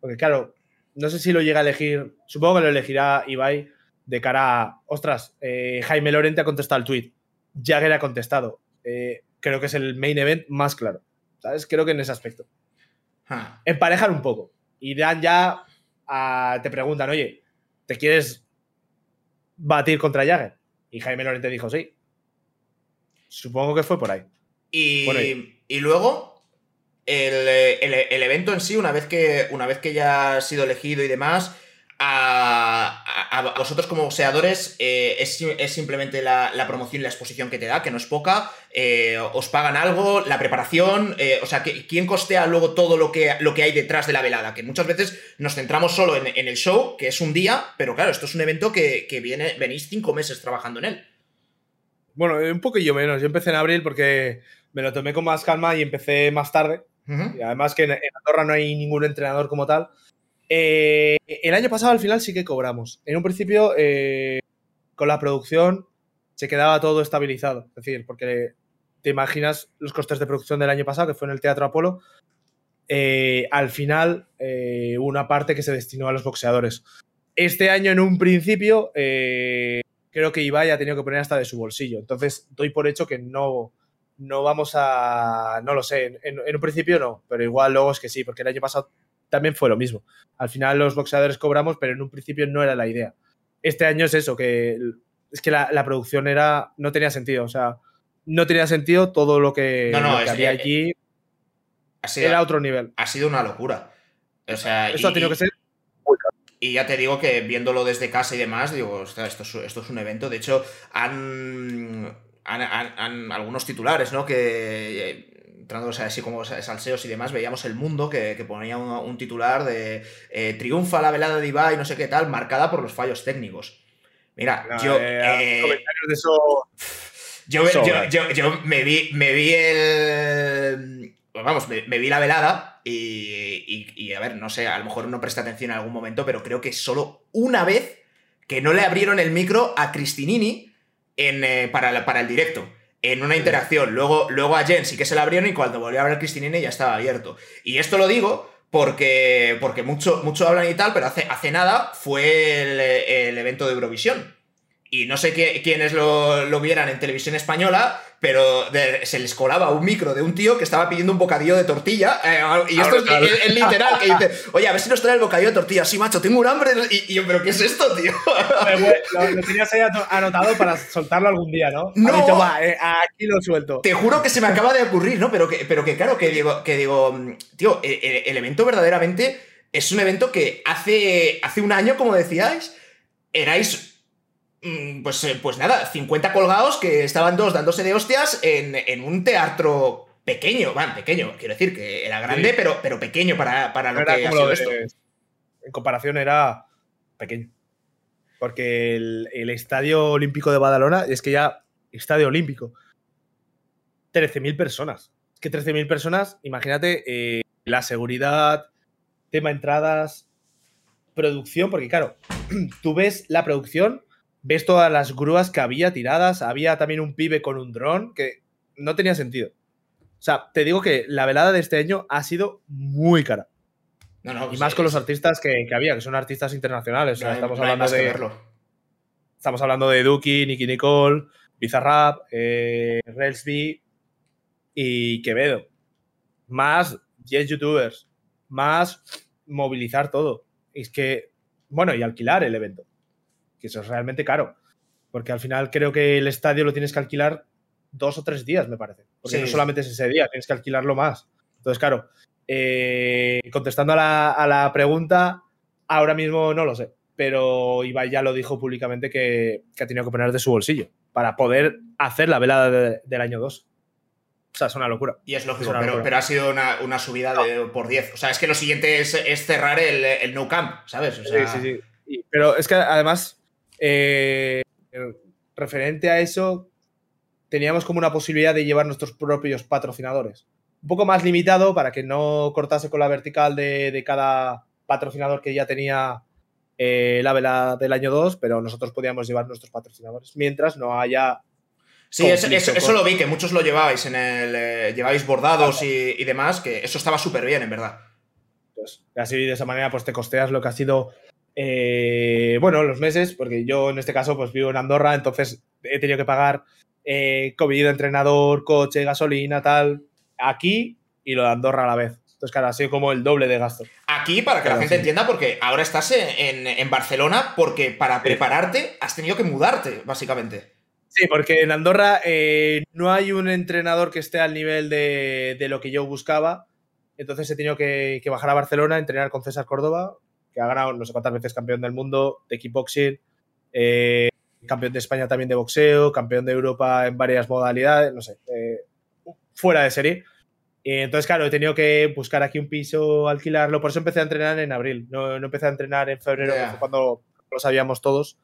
Porque claro, no sé si lo llega a elegir, supongo que lo elegirá Ibai de cara a, ostras, eh, Jaime Lorente ha contestado el tweet, Jagger ha contestado. Eh, creo que es el main event más claro, ¿sabes? Creo que en ese aspecto. Ah. Emparejar un poco. Y dan ya, a- te preguntan, oye, ¿te quieres batir contra Jagger? Y Jaime Lorente dijo sí. Supongo que fue por ahí. Y, Bueno, y- y luego, el, eh, el- el evento en sí, una vez que, una vez que ya has sido elegido y demás, a, a- vosotros como boxeadores eh, es, es simplemente la, la promoción y la exposición que te da, que no es poca, eh, os pagan algo, la preparación, o sea, ¿quién costea luego todo lo que, lo que hay detrás de la velada? Que muchas veces nos centramos solo en, en el show, que es un día, pero claro, esto es un evento que, que viene, venís cinco meses trabajando en él. Bueno, un poquillo menos. Yo empecé en abril porque me lo tomé con más calma y empecé más tarde. Ujú. Y además que en, en Andorra no hay ningún entrenador como tal. Eh, el año pasado al final sí que cobramos. En un principio, eh, con la producción se quedaba todo estabilizado. Es decir, porque te imaginas los costes de producción del año pasado, que fue en el Teatro Apolo. eh, al final, eh, una parte que se destinó a los boxeadores. Este año, en un principio, eh, creo que Ibai ha tenido que poner hasta de su bolsillo. Entonces, doy por hecho que no, no vamos a. No lo sé. En, en un principio no, pero igual luego es que sí, porque el año pasado también fue lo mismo. Al final los boxeadores cobramos, pero en un principio no era la idea. Este año es eso, que es que la, la producción era. no tenía sentido. O sea, no tenía sentido todo lo que, No, no, lo que es- había allí. Ha sido- Era otro nivel. ha sido una locura. O sea, Esto y, ha tenido que ser. y ya te digo que viéndolo desde casa y demás, digo, "Ostras, esto es, esto es un evento. De hecho, han, han, han- han- algunos titulares, ¿no? Que eh, entrando así como salseos y demás, veíamos el mundo que, ponía un, titular de eh, triunfa la velada de Ibai, no sé qué tal, marcada por los fallos técnicos. Mira, yo. Eh, comentarios de eso. Yo, yo, me, vi, me vi el. Vamos, me, vi la velada y, y, a ver, no sé, a lo mejor no presté atención en algún momento, pero creo que solo una vez que no le abrieron el micro a Cristinini en, para, para el directo en una interacción. Luego, luego a Jen sí que se la abrieron y cuando volvió a abrir Cristinine ya estaba abierto. Y esto lo digo porque, porque mucho, mucho hablan y tal, pero hace, hace nada fue el, evento de Eurovisión. Y no sé quiénes lo, lo, vieran en televisión española, pero se les colaba un micro de un tío que estaba pidiendo un bocadillo de tortilla. Eh, y esto es, literal, que dice, oye, a ver si nos trae el bocadillo de tortilla. Sí, macho, tengo un hambre. Y, yo, ¿pero qué es esto, tío? <laughs> lo, tenías ahí anotado para soltarlo algún día, ¿no? No. Dicho, va, eh, aquí lo suelto. Te juro que se me acaba de ocurrir, ¿no? Pero que, pero que claro, que digo, que digo tío, el, evento verdaderamente es un evento que hace, hace un año, como decíais, erais pues, eh, pues nada, 50 colgados que estaban dos dándose de hostias en, un teatro pequeño, bueno, pequeño, quiero decir que era grande, pero, pero pequeño para, lo que ha sido esto. En comparación era pequeño. Porque el, Estadio Olímpico de Badalona es que ya, Estadio Olímpico, 13.000 personas. Es que 13.000 personas, imagínate eh, la seguridad, tema entradas, producción, porque claro, <clears throat> tú ves la producción ves todas las grúas que había tiradas, había también un pibe con un dron que no tenía sentido. O sea, te digo que la velada de este año ha sido muy cara. No, no, y más con los artistas que, había, que son artistas internacionales. estamos hablando de. Estamos hablando de Duki, Nicky Nicole, Bizarrap, eh, Relsby y Quevedo. Más 10 youtubers. Más movilizar todo. es que. Bueno, y alquilar el evento que eso es realmente caro. Porque al final creo que el estadio lo tienes que alquilar dos o tres días, me parece. Porque no solamente es ese día, tienes que alquilarlo más. Entonces, claro, eh, contestando a la, pregunta, ahora mismo no lo sé. Pero Ibai ya lo dijo públicamente que, ha tenido que poner de su bolsillo para poder hacer la velada del año 2. O sea, es una locura. Y es lógico, pero, ha sido una, subida de, por 10. O sea, es que lo siguiente es, cerrar el, el no camp, ¿sabes? sí, sí, sí. Pero es que además eh, referente a eso, teníamos como una posibilidad de llevar nuestros propios patrocinadores. Un poco más limitado para que no cortase con la vertical de, cada patrocinador que ya tenía eh, la vela del año 2, pero nosotros podíamos llevar nuestros patrocinadores mientras no haya. Sí, eso, lo vi, que muchos lo lleváis en el. Eh, lleváis bordados y, demás, que eso estaba súper bien, en verdad. Pues, así de esa manera, pues te costeas lo que ha sido eh, bueno, los meses, porque yo en este caso pues vivo en Andorra, entonces he tenido que pagar eh, comida, entrenador, coche, gasolina, tal, aquí y lo de Andorra a la vez. Entonces, claro, ha sido como el doble de gasto. Aquí, para que la gente entienda, porque ahora estás en, Barcelona, porque para prepararte has tenido que mudarte, básicamente. Sí, porque en Andorra eh, no hay un entrenador que esté al nivel de, lo que yo buscaba. Entonces he tenido que, que, bajar a Barcelona, entrenar con César Córdoba, que ha ganado no sé cuántas veces campeón del mundo de kickboxing, eh, campeón de España también de boxeo, campeón de Europa en varias modalidades, no sé, eh, fuera de serie. Y entonces, claro, he tenido que buscar aquí un piso, alquilarlo. Por eso empecé a entrenar en abril. No, empecé a entrenar en febrero, que fue cuando lo sabíamos todos.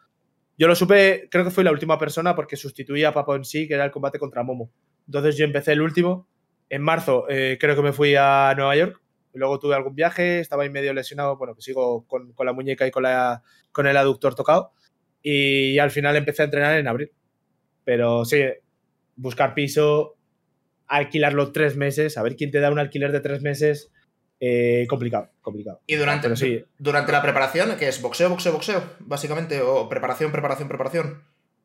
Yo lo supe, creo que fui la última persona porque sustituía a Papo en sí, que era el combate contra Momo. Entonces yo empecé el último. En marzo eh, creo que me fui a Nueva York Luego tuve algún viaje, estaba ahí medio lesionado, bueno, que sigo con, la muñeca y con, la, con el aductor tocado. Y al final empecé a entrenar en abril. Pero sí, buscar piso, alquilarlo tres meses, a ver quién te da un alquiler de tres meses, eh, complicado, complicado. Y durante, sí. durante la preparación, que es boxeo, boxeo, boxeo, básicamente, o preparación, preparación, preparación.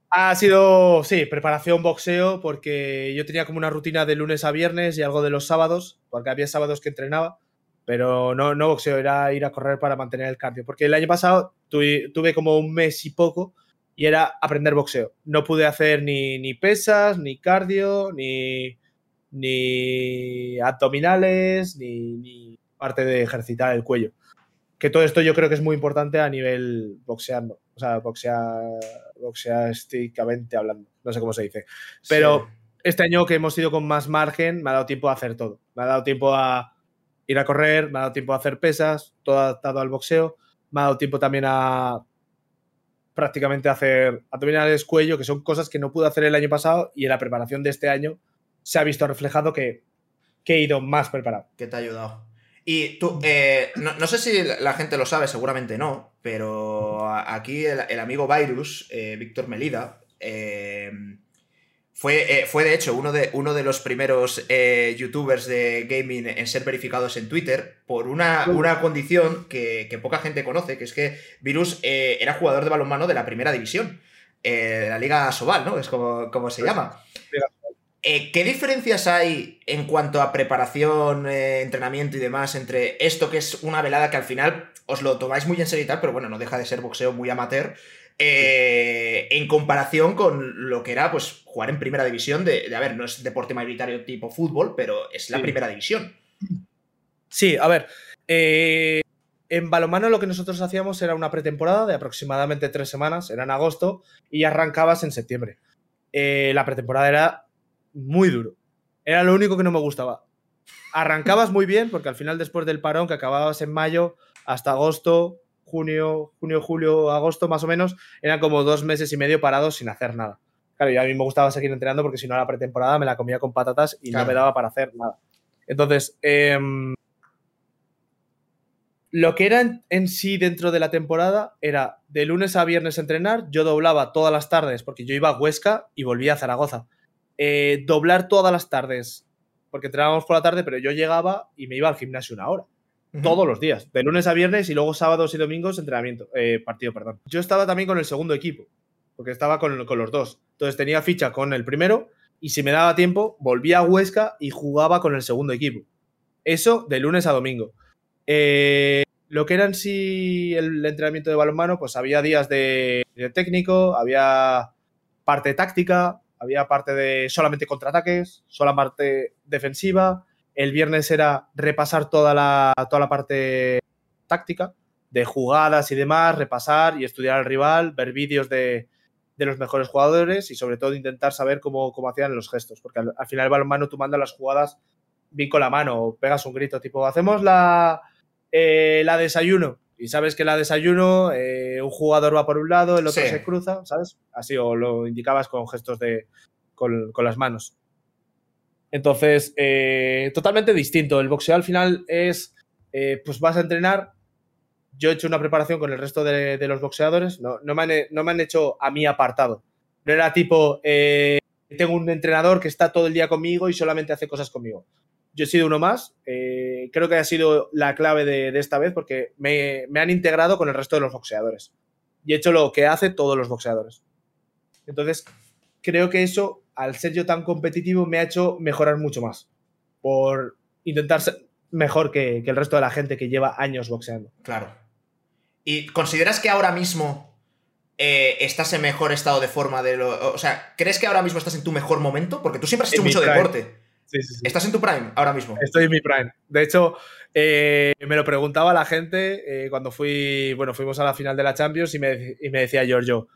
Ha sido, sí, preparación boxeo, porque yo tenía como una rutina de lunes a viernes y algo de los sábados, porque había sábados que entrenaba. Pero no, no boxeo, era ir a correr para mantener el cardio. Porque el año pasado tuve, tuve como un mes y poco y era aprender boxeo. No pude hacer ni, ni pesas, ni cardio, ni, ni abdominales, ni, ni, parte de ejercitar el cuello. Que todo esto yo creo que es muy importante a nivel boxeando. O sea, boxea, boxeasticamente hablando. No sé cómo se dice. Pero este año que hemos ido con más margen, me ha dado tiempo a hacer todo. Me ha dado tiempo a ir a correr, me ha dado tiempo a hacer pesas, todo adaptado al boxeo. Me ha dado tiempo también a prácticamente hacer abdominales, cuello, que son cosas que no pude hacer el año pasado y en la preparación de este año se ha visto reflejado que, he ido más preparado. ¿Qué te ha ayudado? Y tú, eh, no, sé si la gente lo sabe, seguramente no, pero aquí el, amigo Virus, eh, Víctor Melida, eh, fue, fue, de hecho uno de, uno de los primeros youtubers de gaming en ser verificados en Twitter por una, una condición que, poca gente conoce, que es que Virus era jugador de balonmano de la primera división, de la Liga Sobal, ¿no? Es como, como se llama. Eh, ¿Qué diferencias hay en cuanto a preparación, eh, entrenamiento y demás entre esto que es una velada que al final os lo tomáis muy en serio y tal, pero bueno, no deja de ser boxeo muy amateur, eh, en comparación con lo que era pues jugar en primera división de, a ver, no es deporte mayoritario tipo fútbol, pero es la primera división. Sí, a ver, en balonmano lo que nosotros hacíamos era una pretemporada de aproximadamente tres semanas, era en agosto, y arrancabas en septiembre. la pretemporada era muy duro. Era lo único que no me gustaba. Arrancabas muy bien, porque al final, después del parón, que acababas en mayo, hasta agosto, junio, junio, julio, agosto, más o menos, eran como dos meses y medio parados sin hacer nada. Claro, y a mí me gustaba seguir entrenando porque si no la pretemporada me la comía con patatas y no me daba para hacer nada. Entonces, em, lo que era en, sí dentro de la temporada era de lunes a viernes entrenar, yo doblaba todas las tardes porque yo iba a Huesca y volvía a Zaragoza. Eh, doblar todas las tardes, porque entrenábamos por la tarde, pero yo llegaba y me iba al gimnasio una hora. Todos los días, de lunes a viernes y luego sábados y domingos entrenamiento, eh, partido, perdón. Yo estaba también con el segundo equipo, porque estaba con, los dos. Entonces tenía ficha con el primero y si me daba tiempo, volvía a Huesca y jugaba con el segundo equipo. Eso de lunes a domingo. Eh, lo que era en sí el entrenamiento de balonmano, pues había días de técnico, había parte táctica, había parte de solamente contraataques, sola parte defensiva. El viernes era repasar toda la, toda la parte táctica, de jugadas y demás, repasar y estudiar al rival, ver vídeos de, los mejores jugadores y sobre todo intentar saber cómo, hacían los gestos, porque al, final el balonmano tú mandas las jugadas bien con la mano o pegas un grito tipo, hacemos la, eh, la desayuno y sabes que la desayuno, eh, un jugador va por un lado, el otro se cruza, ¿sabes? Así, o lo indicabas con gestos de. con, las manos. Entonces, eh, totalmente distinto. El boxeo al final es. Eh, pues vas a entrenar. Yo he hecho una preparación con el resto de, los boxeadores. No, me han, me hecho a mí apartado. No era tipo. tengo un entrenador que está todo el día conmigo y solamente hace cosas conmigo yo he sido uno más. Eh, creo que ha sido la clave de, esta vez porque me, han integrado con el resto de los boxeadores. Y he hecho lo que hace todos los boxeadores. Entonces, creo que eso, al ser yo tan competitivo, me ha hecho mejorar mucho más. Por intentar ser mejor que, el resto de la gente que lleva años boxeando. Claro. ¿Y consideras que ahora mismo eh, estás en mejor estado de forma de lo. O sea, ¿crees que ahora mismo estás en tu mejor momento? Porque tú siempre has hecho mucho deporte. ¿Estás en tu prime ahora mismo? Estoy en mi prime. De hecho, eh, me lo preguntaba la gente eh, cuando fui, bueno, fuimos a la final de la Champions y me, decía Giorgio,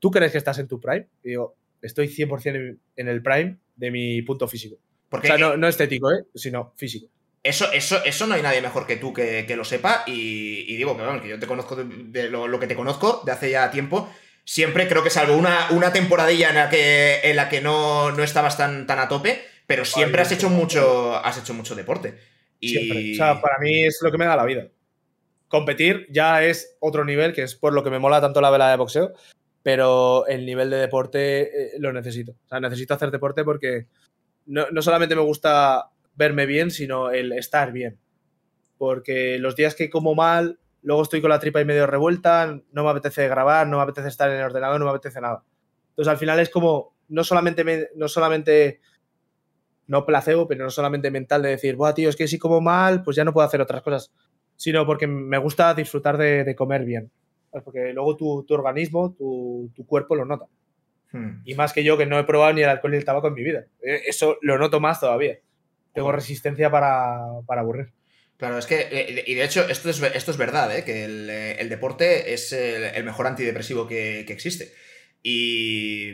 ¿tú crees que estás en tu prime? Y digo, estoy 100% en el prime de mi punto físico. Porque, o sea, no, estético, ¿eh? sino físico. Eso, eso, eso no hay nadie mejor que tú que, lo sepa y, digo que, que yo te conozco de, lo, que te conozco de hace ya tiempo. Siempre creo que salvo una, una temporadilla en la que, en la que no, no estabas tan, tan a tope, pero siempre has hecho mucho, has hecho mucho deporte. Y... Siempre. O sea, para mí es lo que me da la vida. Competir ya es otro nivel, que es por lo que me mola tanto la vela de boxeo, pero el nivel de deporte eh, lo necesito. O sea, necesito hacer deporte porque no, no solamente me gusta verme bien, sino el estar bien. Porque los días que como mal, luego estoy con la tripa y medio revuelta, no me apetece grabar, no me apetece estar en el ordenador, no me apetece nada. Entonces al final es como, no solamente, no solamente no placebo, pero no solamente mental de decir, Buah, tío, es que si como mal, pues ya no puedo hacer otras cosas, sino porque me gusta disfrutar de, comer bien. Porque luego tu, organismo, tu, cuerpo lo nota. Hmm. Y más que yo, que no he probado ni el alcohol ni el tabaco en mi vida. E, eso lo noto más todavía. Tengo resistencia para, aburrir. Claro, es que, eh, y de hecho, esto es, esto es verdad, ¿eh? que el, deporte es el, mejor antidepresivo que, que existe. Y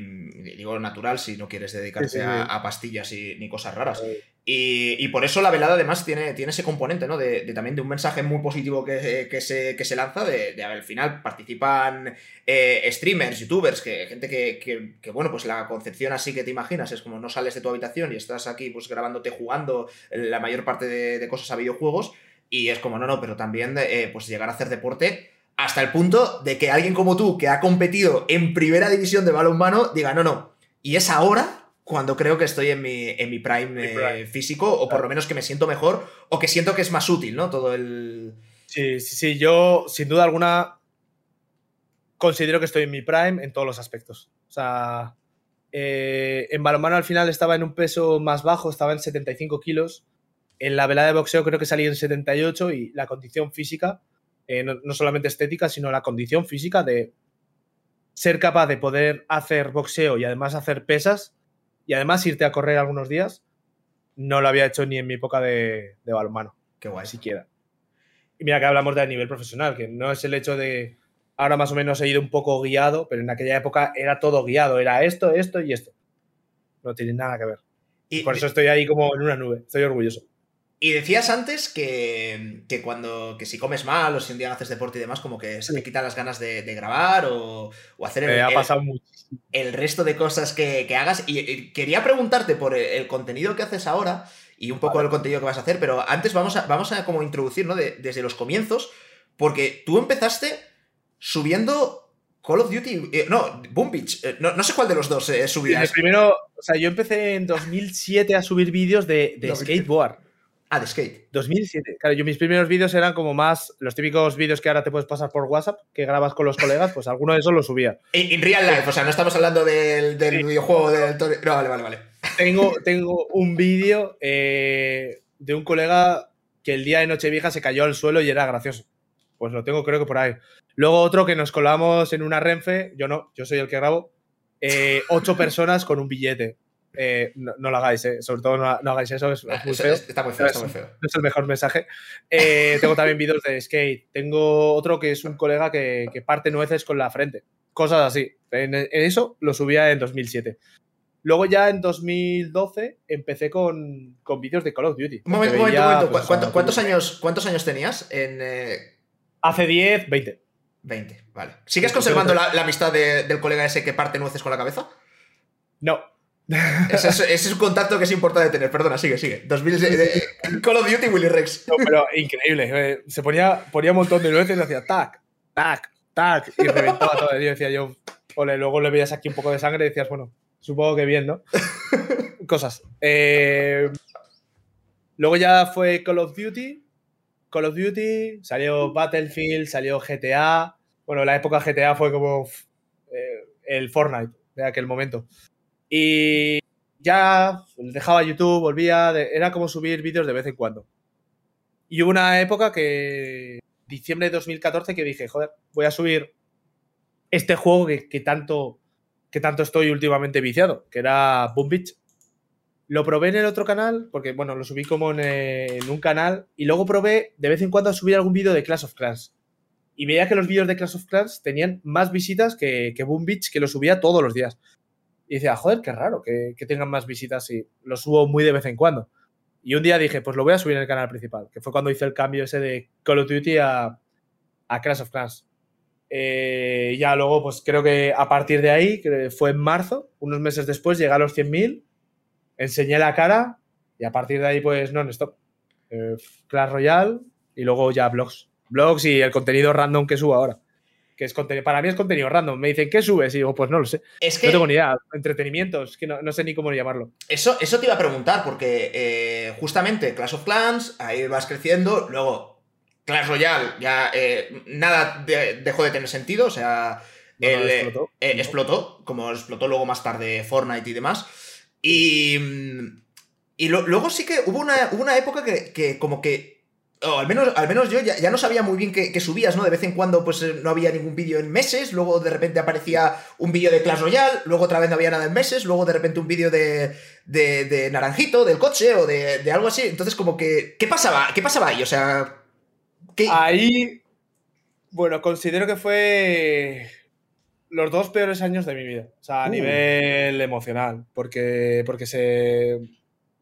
digo natural si no quieres dedicarte A, pastillas y, ni cosas raras. Y, por eso la velada además tiene, tiene ese componente, ¿no? De, también de un mensaje muy positivo que, se, que se, lanza, de, al final participan eh, streamers, youtubers, que, gente que, bueno, pues la concepción así que te imaginas es como no sales de tu habitación y estás aquí pues grabándote jugando la mayor parte de, cosas a videojuegos y es como, no, no, pero también eh, pues llegar a hacer deporte hasta el punto de que alguien como tú, que ha competido en primera división de balonmano, diga, no, no, y es ahora cuando creo que estoy en mi, en mi prime, eh, físico, o por lo menos que me siento mejor, o que siento que es más útil, ¿no? Todo el. Sí, sí, sí. Yo, sin duda alguna, considero que estoy en mi prime en todos los aspectos. O sea, eh, en balonmano al final estaba en un peso más bajo, estaba en 75 kilos. En la velada de boxeo creo que salí en 78 y la condición física, eh, no solamente estética, sino la condición física de ser capaz de poder hacer boxeo y además hacer pesas y además irte a correr algunos días, no lo había hecho ni en mi época de, de balonmano. Qué guay. Siquiera. Y mira que hablamos de nivel profesional, que no es el hecho de ahora más o menos he ido un poco guiado, pero en aquella época era todo guiado, era esto, esto y esto. No tiene nada que ver. Y por eso estoy ahí como en una nube, estoy orgulloso. Y decías antes que, cuando que si comes mal o si un día no haces deporte y demás, como que se te quitan las ganas de, grabar o, hacer el, ha pasado el, resto de cosas que, hagas. Y, quería preguntarte por el, contenido que haces ahora y un poco el contenido que vas a hacer, pero antes vamos a, vamos a como introducir, ¿no? desde los comienzos, porque tú empezaste subiendo Call of Duty, eh, no, Boom Beach, eh, no, sé cuál de los dos eh, subías. primero, o sea, yo empecé en 2007 a subir vídeos de, de skateboard. Ah, de skate. 2007. Claro, yo mis primeros vídeos eran como más los típicos vídeos que ahora te puedes pasar por WhatsApp, que grabas con los colegas, pues alguno de esos los subía. En real life, o sea, no estamos hablando del, videojuego del... No, vale, vale, vale. Tengo, <laughs> tengo un vídeo eh, de un colega que el día de Nochevieja se cayó al suelo y era gracioso. Pues lo tengo creo que por ahí. Luego otro que nos colamos en una Renfe, yo no, yo soy el que grabo, eh, ocho personas con un billete. Eh, no, lo hagáis, eh. sobre todo no, hagáis eso, es, muy feo. Está muy feo, está muy feo. No es el mejor mensaje. Eh, tengo también vídeos de skate. Tengo otro que es un colega que, parte nueces con la frente. Cosas así. En, eso lo subía en 2007. Luego ya en 2012 empecé con, con vídeos de Call of Duty. Un momento, un momento. Pues, ¿Cuántos, años, ¿Cuántos años tenías? En, Hace 10, 20. 20, vale. ¿Sigues conservando la, la amistad del colega ese que parte nueces con la cabeza? No, ese es, un contacto que es importante tener. Perdona, sigue, sigue. 2000, eh, Call of Duty Willy Rex. No, pero increíble. Eh, se ponía, ponía un montón de nueces y hacía tac, tac, tac. Y reventaba todo. Y decía yo, ole, luego le veías aquí un poco de sangre y decías, bueno, supongo que bien, ¿no? <laughs> Cosas. Eh, luego ya fue Call of Duty. Call of Duty, salió Battlefield, salió GTA. Bueno, la época GTA fue como el Fortnite de aquel momento. Y ya dejaba YouTube, volvía, era como subir vídeos de vez en cuando. Y hubo una época que, diciembre de 2014, que dije, joder, voy a subir este juego que, tanto, que tanto estoy últimamente viciado, que era Boom Beach. Lo probé en el otro canal, porque bueno, lo subí como en, un canal, y luego probé de vez en cuando a subir algún vídeo de Clash of Clans. Y veía que los vídeos de Clash of Clans tenían más visitas que, que Boom Beach, que lo subía todos los días. Y decía, joder, qué raro que, tengan más visitas y lo subo muy de vez en cuando. Y un día dije, pues lo voy a subir en el canal principal, que fue cuando hice el cambio ese de Call of Duty a, a Clash of Clans. Eh, ya luego, pues creo que a partir de ahí, que fue en marzo, unos meses después, llegué a los 100.000, enseñé la cara y a partir de ahí, pues non-stop. Eh, Clash Royale y luego ya blogs. Blogs y el contenido random que subo ahora que es contenido, para mí es contenido random. Me dicen, ¿qué subes? Y digo, pues no lo sé. Es que, no tengo ni idea. Entretenimiento, es que no, sé ni cómo llamarlo. Eso, eso te iba a preguntar, porque eh, justamente Clash of Clans, ahí vas creciendo, luego Clash Royale, ya eh, nada dejó de tener sentido, o sea, eh, explotó. como explotó luego más tarde Fortnite y demás. Y, y luego sí que hubo una, una época que, que como que al menos, al menos yo ya, no sabía muy bien qué, subías, ¿no? De vez en cuando pues eh, no había ningún vídeo en meses, luego de repente aparecía un vídeo de Clash Royale, luego otra vez no había nada en meses, luego de repente un vídeo de, de, Naranjito, del coche o de, algo así. Entonces como que, ¿qué pasaba? ¿Qué pasaba ahí? O sea... Ahí, bueno, considero que fue los dos peores años de mi vida. O sea, a Uh. nivel emocional. Porque, porque se,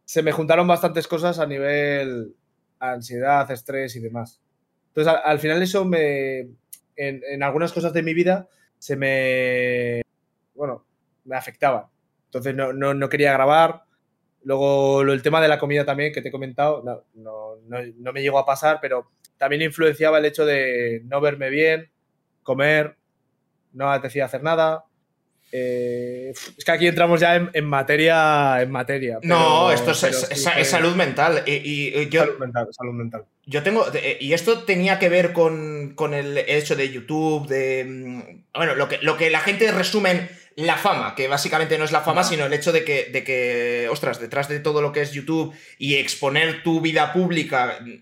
se me juntaron bastantes cosas a nivel ansiedad, estrés y demás. Entonces, al, al final eso me... En, en algunas cosas de mi vida se me... Bueno, me afectaba. Entonces no, no, no quería grabar. Luego lo, el tema de la comida también, que te he comentado, no, no, me llegó a pasar, pero también influenciaba el hecho de no verme bien, comer, no apetecía hacer nada. Eh, es que aquí entramos ya en, en materia. En materia no, esto es, salud mental. Y, y- y yo, salud mental, salud mental. Yo tengo. eh, Y esto tenía que ver con, con el hecho de YouTube, de. mm, Bueno, lo que, lo que la gente resume en la fama, que básicamente no es la fama, sino el hecho de que, de que, ostras, detrás de todo lo que es YouTube y exponer tu vida pública mm,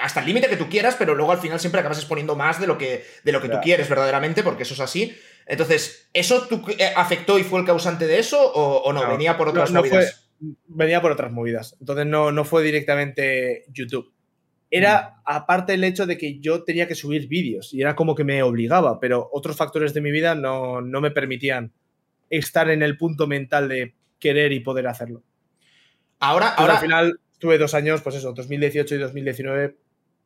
hasta el límite que tú quieras, pero luego al final siempre acabas exponiendo más de lo que, de lo que tú quieres verdaderamente, porque eso es así. Entonces, ¿eso tú, eh, afectó y fue el causante de eso o, o no? Venía por otras no movidas. venía por otras movidas. Entonces no, no fue directamente YouTube. Era aparte el hecho de que yo tenía que subir vídeos y era como que me obligaba, pero otros factores de mi vida no, no me permitían estar en el punto mental de querer y poder hacerlo. Ahora, Entonces, ahora. al final tuve dos años, pues eso, 2018 y 2019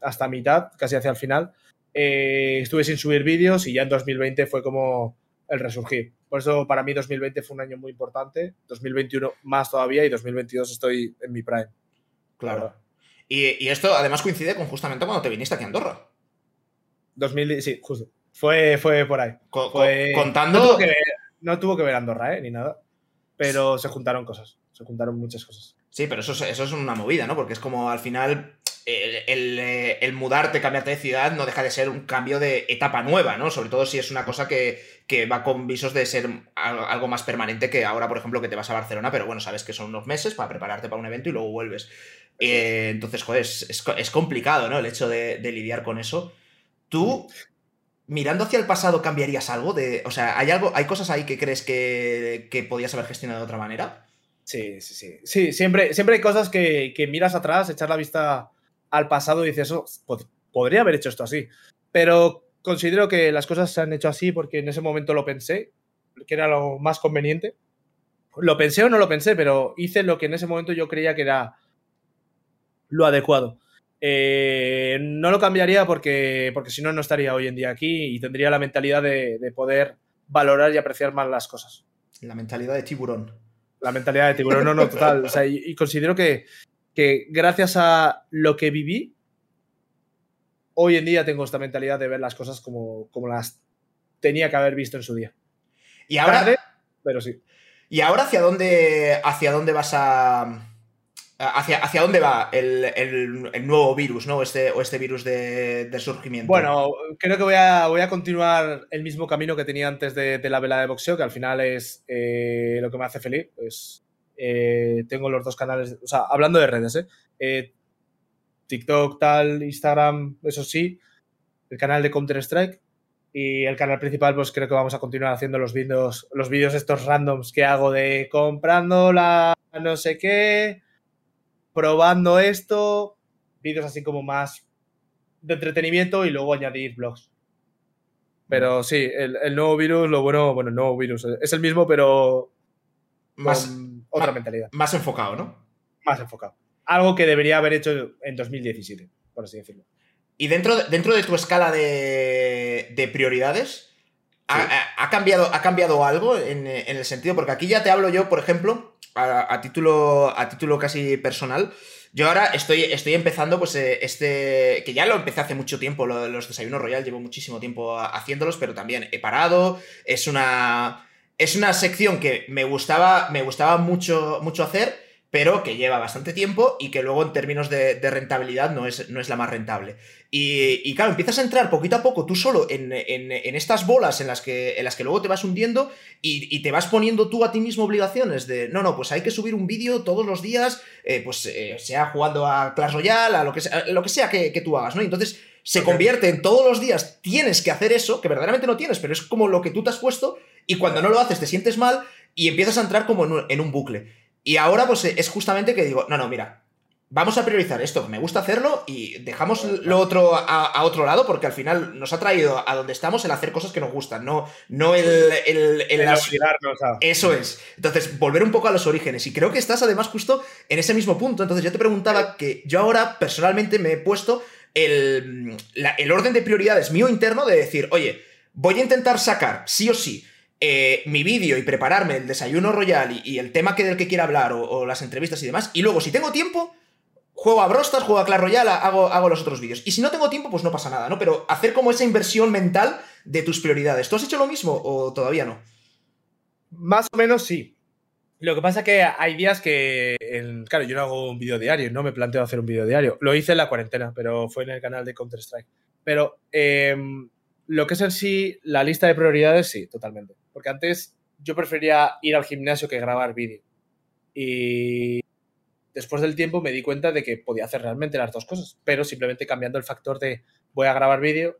hasta mitad, casi hacia el final. Eh, estuve sin subir vídeos y ya en 2020 fue como el resurgir. Por eso para mí 2020 fue un año muy importante, 2021 más todavía y 2022 estoy en mi prime. Claro. Y, y esto además coincide con justamente cuando te viniste aquí a Andorra. 2000, sí, justo. Fue, fue por ahí. Co- Fue- contando. No tuvo, que ver, no tuvo que ver Andorra, ¿eh? Ni nada. Pero se juntaron cosas. Se juntaron muchas cosas. Sí, pero eso es, eso es una movida, ¿no? Porque es como al final el, el, eh, el mudarte, cambiarte de ciudad, no deja de ser un cambio de etapa nueva, ¿no? Sobre todo si es una cosa que, que va con visos de ser al- algo más permanente que ahora, por ejemplo, que te vas a Barcelona, pero bueno, sabes que son unos meses para prepararte para un evento y luego vuelves. Eh, entonces, joder, es, es co- es complicado, ¿no? El hecho de, de lidiar con eso. Tú, mirando hacia el pasado, ¿cambiarías algo? De, o sea, ¿hay, algo, ¿hay cosas ahí que crees que, que podías haber gestionado de otra manera? Sí, sí, sí. Sí, siempre, siempre hay cosas que, que miras atrás, echas la vista al pasado y dices, "Oh, pod- podría haber hecho esto así. Pero considero que las cosas se han hecho así porque en ese momento lo pensé, que era lo más conveniente. Lo pensé o no lo pensé, pero hice lo que en ese momento yo creía que era lo adecuado. Eh, no lo cambiaría porque, porque si no, no estaría hoy en día aquí y tendría la mentalidad de, de poder valorar y apreciar más las cosas. La mentalidad de tiburón. La mentalidad de tiburón, no, no, total. O sea, y, y considero que, que gracias a lo que viví, hoy en día tengo esta mentalidad de ver las cosas como, como las tenía que haber visto en su día. Y ahora, Tarde, pero sí. ¿y ahora hacia dónde, hacia dónde vas a. Hacia, hacia dónde va el, el- el nuevo virus, ¿no? O este, o este virus de, de surgimiento. Bueno, creo que voy a, voy a continuar el mismo camino que tenía antes de, de la vela de boxeo, que al final es eh, lo que me hace feliz. Pues eh, tengo los dos canales, o sea, hablando de redes, ¿eh? Eh, TikTok, tal, Instagram, eso sí, el canal de Counter-Strike y el canal principal, pues creo que vamos a continuar haciendo los vídeos, los vídeos estos randoms que hago de comprando la no sé qué, probando esto, vídeos así como más de entretenimiento y luego añadir blogs. Pero sí, el, el nuevo virus, lo bueno, bueno, el nuevo virus, es el mismo, pero más, con otra más- mentalidad, más enfocado, ¿no? más enfocado. Algo que debería haber hecho en 2017, por así decirlo. Y dentro de, dentro de tu escala de, de prioridades, ¿ha, Sí. ha- ha cambiado, ¿ha cambiado algo en, en el sentido? Porque aquí ya te hablo yo, por ejemplo, a, a título, a título casi personal. Yo ahora estoy, estoy empezando, pues, eh, este. Que ya lo empecé hace mucho tiempo, los desayunos royal, llevo muchísimo tiempo haciéndolos, pero también he parado. Es una. Es una sección que me gustaba, me gustaba mucho, mucho hacer, pero que lleva bastante tiempo y que luego en términos de, de rentabilidad no es, no es la más rentable. Y, y claro, empiezas a entrar poquito a poco tú solo en, en- en estas bolas en las, que, en las que luego te vas hundiendo y, y te vas poniendo tú a ti mismo obligaciones de, no, no, pues hay que subir un vídeo todos los días, eh, pues eh, sea jugando a Clash Royale, a lo que sea, a lo que, sea que, que tú hagas, ¿no? Y entonces se convierte en todos los días tienes que hacer eso, que verdaderamente no tienes, pero es como lo que tú te has puesto y cuando no lo haces te sientes mal y empiezas a entrar como en un, en un bucle. Y ahora pues es justamente que digo, no, no, mira, vamos a priorizar esto, me gusta hacerlo y dejamos lo otro a, otro lado porque al final nos ha traído a donde estamos el hacer cosas que nos gustan, no, no el... el, Eso es. Entonces, volver un poco a los orígenes. Y creo que estás además justo en ese mismo punto. Entonces, yo te preguntaba que yo ahora personalmente me he puesto el, el orden de prioridades mío interno de decir, oye, voy a intentar sacar sí o sí eh, mi vídeo y prepararme el desayuno royal y, el tema que del que quiera hablar o, las entrevistas y demás. Y luego, si tengo tiempo, juego a Brostas, juego a Clash Royale, hago, hago los otros vídeos. Y si no tengo tiempo, pues no pasa nada, ¿no? Pero hacer como esa inversión mental de tus prioridades. ¿Tú has hecho lo mismo o todavía no? Más o menos sí. Lo que pasa es que hay días que, claro, yo no hago un vídeo diario, no me planteo hacer un vídeo diario. Lo hice en la cuarentena, pero fue en el canal de Counter-Strike. Pero em, lo que es en sí, la lista de prioridades, sí, totalmente. Porque antes yo prefería ir al gimnasio que grabar vídeo. Y después del tiempo me di cuenta de que podía hacer realmente las dos cosas, pero simplemente cambiando el factor de voy a grabar vídeo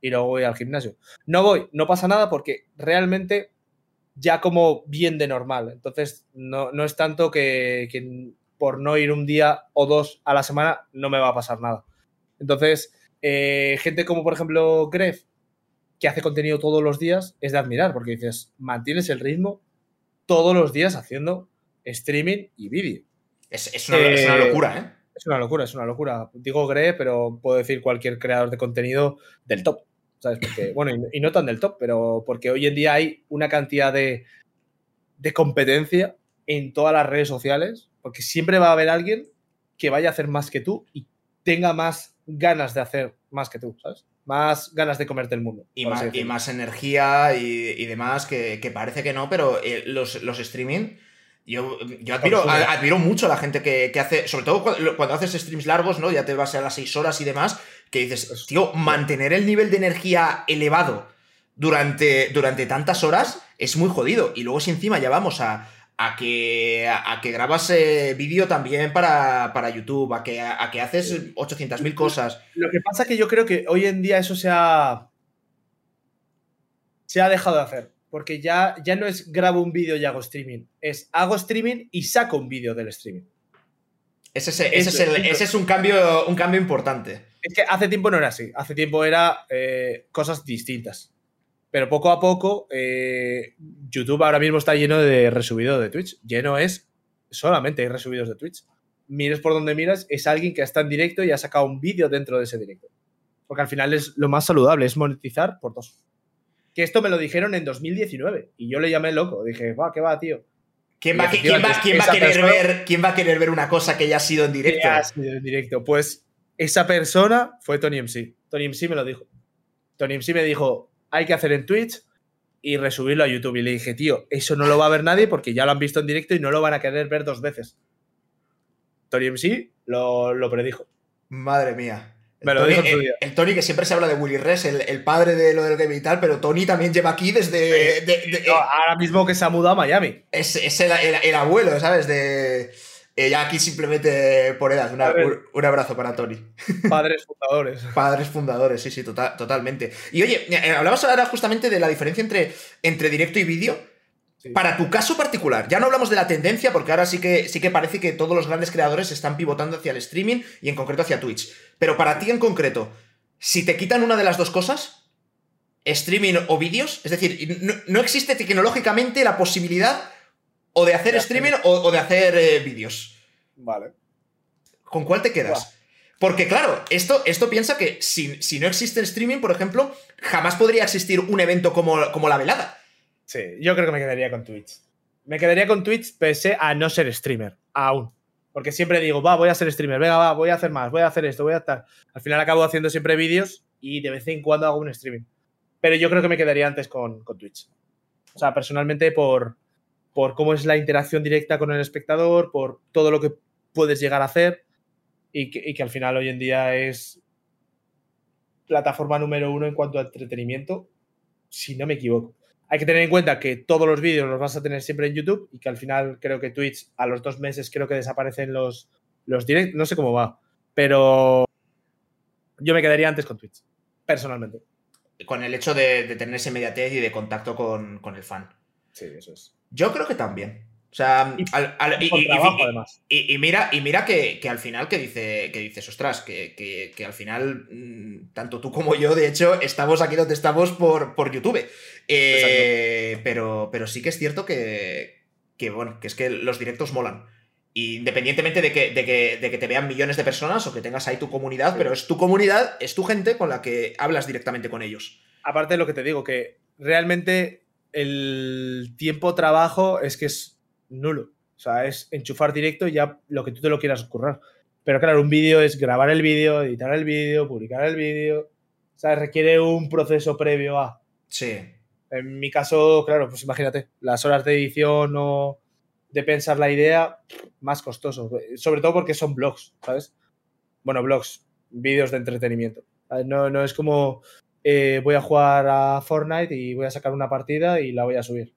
y luego voy al gimnasio. No voy, no pasa nada porque realmente ya como bien de normal. Entonces no, no es tanto que, por no ir un día o dos a la semana no me va a pasar nada. Entonces, eh, gente como por ejemplo Gref, que hace contenido todos los días, es de admirar, porque dices, mantienes el ritmo todos los días haciendo streaming y vídeo. Es, una, locura, ¿eh? Es una locura, es una locura. Digo Gre, pero puedo decir cualquier creador de contenido del top. ¿Sabes? Porque, <laughs> bueno, y, no tan del top, pero porque hoy en día hay una cantidad de, de competencia en todas las redes sociales, porque siempre va a haber alguien que vaya a hacer más que tú y tenga más ganas de hacer más que tú, ¿sabes? Más ganas de comerte el mundo. Y, más, y más, energía y, demás, que, parece que no, pero eh, los, los streaming yo, admiro, mucho a la gente que, hace, sobre todo cuando, haces streams largos, ¿no? Ya te vas a las 6 horas y demás, que dices, tío, mantener el nivel de energía elevado durante, durante tantas horas es muy jodido. Y luego si encima ya vamos a, a que, a, que grabas eh, vídeo también para, para, YouTube, a que, a, que haces 800.000 cosas. Lo que pasa es que yo creo que hoy en día eso se ha, se ha dejado de hacer porque ya, ya no es grabo un vídeo y hago streaming, es hago streaming y saco un vídeo del streaming. Ese es, un, cambio, un cambio importante. Es que hace tiempo no era así, hace tiempo era eh, cosas distintas. Pero poco a poco, eh, YouTube ahora mismo está lleno de resubidos de Twitch. Lleno es solamente hay resubidos de Twitch. Mires por donde miras, es alguien que está en directo y ha sacado un vídeo dentro de ese directo. Porque al final es lo más saludable, es monetizar por dos que esto me lo dijeron en 2019 y yo le llamé loco. Dije, va, ¿qué va, tío? ¿Quién va, a querer ver, ¿Quién va a querer ver una cosa que ya ha sido en directo? ha sido en directo. Pues esa persona fue Tony MC. Tony MC me lo dijo. Tony MC me dijo, hay que hacer en Twitch y resubirlo a YouTube. Y le dije, tío, eso no lo va a ver nadie porque ya lo han visto en directo y no lo van a querer ver dos veces. Tony MC lo, lo predijo. Madre mía. El, Tony, que siempre se habla de Willy Res, el, padre de lo del game y tal, pero Tony también lleva aquí desde. ahora mismo que se ha mudado a Miami. Es, el, abuelo, ¿sabes? De. Eh, ya aquí simplemente por edad. un, abrazo para Tony. <laughs> Padres fundadores. Padres fundadores, sí, sí, totalmente. Y oye, eh, hablabas ahora justamente de la diferencia entre, entre directo y vídeo. Para tu caso particular, ya no hablamos de la tendencia, porque ahora sí que, sí que parece que todos los grandes creadores están pivotando hacia el streaming y en concreto hacia Twitch. Pero para ti en concreto, si te quitan una de las dos cosas, streaming o vídeos, es decir, no, existe tecnológicamente la posibilidad o de hacer streaming o, de hacer eh, vídeos. Vale. ¿Con cuál te quedas? Porque claro, esto, esto piensa que si, si, no existe el streaming, por ejemplo, jamás podría existir un evento como, como la velada. Sí, yo creo que me quedaría con Twitch. Me quedaría con Twitch pese a no ser streamer, aún. Porque siempre digo, va, voy a ser streamer, venga, va, voy a hacer más, voy a hacer esto, voy a estar. Al final acabo haciendo siempre vídeos y de vez en cuando hago un streaming. Pero yo creo que me quedaría antes con, Twitch. O sea, personalmente por, por cómo es la interacción directa con el espectador, por todo lo que puedes llegar a hacer y que, y que al final hoy en día es plataforma número uno en cuanto a entretenimiento, si no me equivoco. Hay que tener en cuenta que todos los vídeos los vas a tener siempre en YouTube y que al final creo que Twitch a los dos meses creo que desaparecen los, los directs. No sé cómo va, pero yo me quedaría antes con Twitch, personalmente. Con el hecho de, tener esa inmediatez y de contacto con, el fan. Sí, eso es. Yo creo que también. O sea, Y- al- al- y, Con y- trabajo, y- además. y- mira, y mira que, que al final que dice, que dices, ostras, que, que- que al final, mm, tanto tú como yo, de hecho, estamos aquí donde estamos por, por YouTube. Eh, pero, pero sí que es cierto que, que, bueno, que es que los directos molan. Independientemente de que, de, que, de que te vean millones de personas o que tengas ahí tu comunidad, Sí. pero es tu comunidad, es tu gente con la que hablas directamente con ellos. Aparte de lo que te digo, que realmente el tiempo trabajo es que es nulo. O sea, es enchufar directo y ya lo que tú te lo quieras currar. Pero claro, un vídeo es grabar el vídeo, editar el vídeo, publicar el vídeo. O sea, requiere un proceso previo a. Sí. En mi caso, claro, pues imagínate, las horas de edición o de pensar la idea, más costoso. Sobre todo porque son blogs, ¿sabes? Bueno, blogs, vídeos de entretenimiento. No, no es como eh, voy a jugar a Fortnite y voy a sacar una partida y la voy a subir.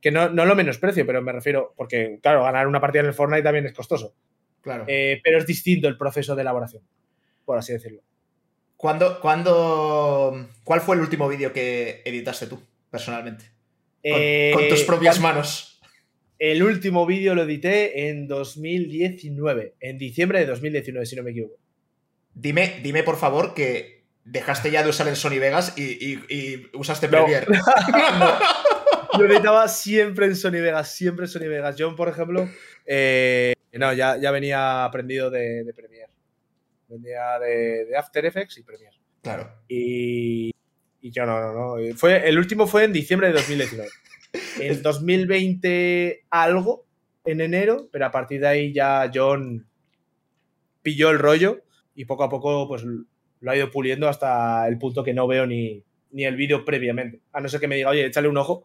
Que no, no lo menosprecio, pero me refiero, porque claro, ganar una partida en el Fortnite también es costoso. Claro. Eh, pero es distinto el proceso de elaboración, por así decirlo. ¿Cuándo, cuándo- ¿Cuál fue el último vídeo que editaste tú, personalmente? Con, Eh, con tus propias ¿cuál- manos. El último vídeo lo edité en 2019, en diciembre de 2019, si no me equivoco. Dime, dime por favor que dejaste ya de usar el Sony Vegas y, y- y usaste No. Premiere. <laughs> Yo editaba siempre en Sony Vegas, siempre en Sony Vegas. Yo, por ejemplo, eh, no, ya, ya venía aprendido de, de Premiere. Venía de, de After Effects y Premiere. Claro. Y, y yo no, no, no. Fue, el último fue en diciembre de 2019. <laughs> En 2020 algo, en enero, pero a partir de ahí ya John pilló el rollo y poco a poco pues lo ha ido puliendo hasta el punto que no veo ni, ni el vídeo previamente. A no ser que me diga, oye, échale un ojo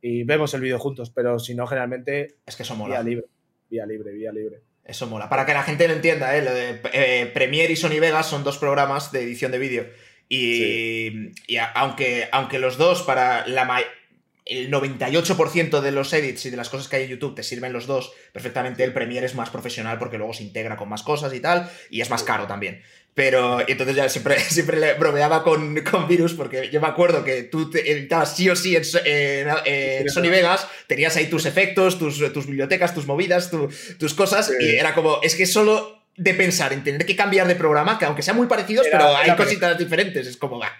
y vemos el vídeo juntos, pero si no, generalmente Es que eso vía mola. libre, vía libre, vía libre. Eso mola. Para que la gente lo entienda, ¿eh? Lo de, eh, Premiere y Sony Vegas son dos programas de edición de vídeo. Y, y a- aunque, aunque los dos para la el 98% de los edits y de las cosas que hay en YouTube te sirven los dos perfectamente, el Premiere es más profesional porque luego se integra con más cosas y tal, y es más caro también. Pero entonces ya siempre, <laughs> siempre le bromeaba con, con Virus porque yo me acuerdo que tú te editabas sí o sí en, Sony Vegas, tenías ahí tus efectos, tus, tus bibliotecas, tus movidas, tu- tus cosas, Sí. y era como, es que solo de pensar en tener que cambiar de programa, que aunque sean muy parecidos, Era- pero hay cositas diferentes, es como, va.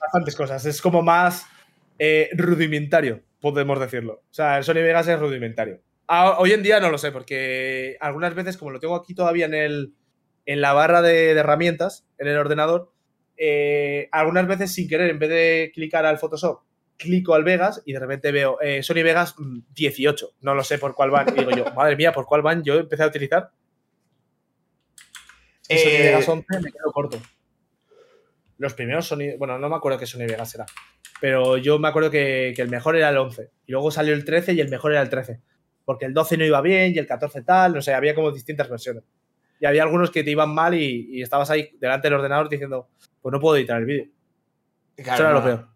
bastantes cosas. Es como más eh, rudimentario, podemos decirlo. O sea, el Sony Vegas es rudimentario. A- hoy en día no lo sé, porque algunas veces, como lo tengo aquí todavía en, el, en la barra de, de herramientas, en el ordenador, eh, algunas veces sin querer, en vez de clicar al Photoshop, clico al Vegas y de repente veo eh, Sony Vegas mm, 18. No lo sé por cuál van. Y digo yo, madre mía, ¿por cuál van? Yo empecé a utilizar. Y Sony Eh, Vegas 11 me quedo corto. Los primeros Sony. Bueno, no me acuerdo qué Sony Vegas era. Pero yo me acuerdo que, que el mejor era el 11. Y luego salió el 13 y el mejor era el 13. Porque el 12 no iba bien y el 14 tal. No sé, había como distintas versiones. Y había algunos que te iban mal y, y estabas ahí delante del ordenador diciendo, pues no puedo editar el vídeo. Claro, Eso era lo peor.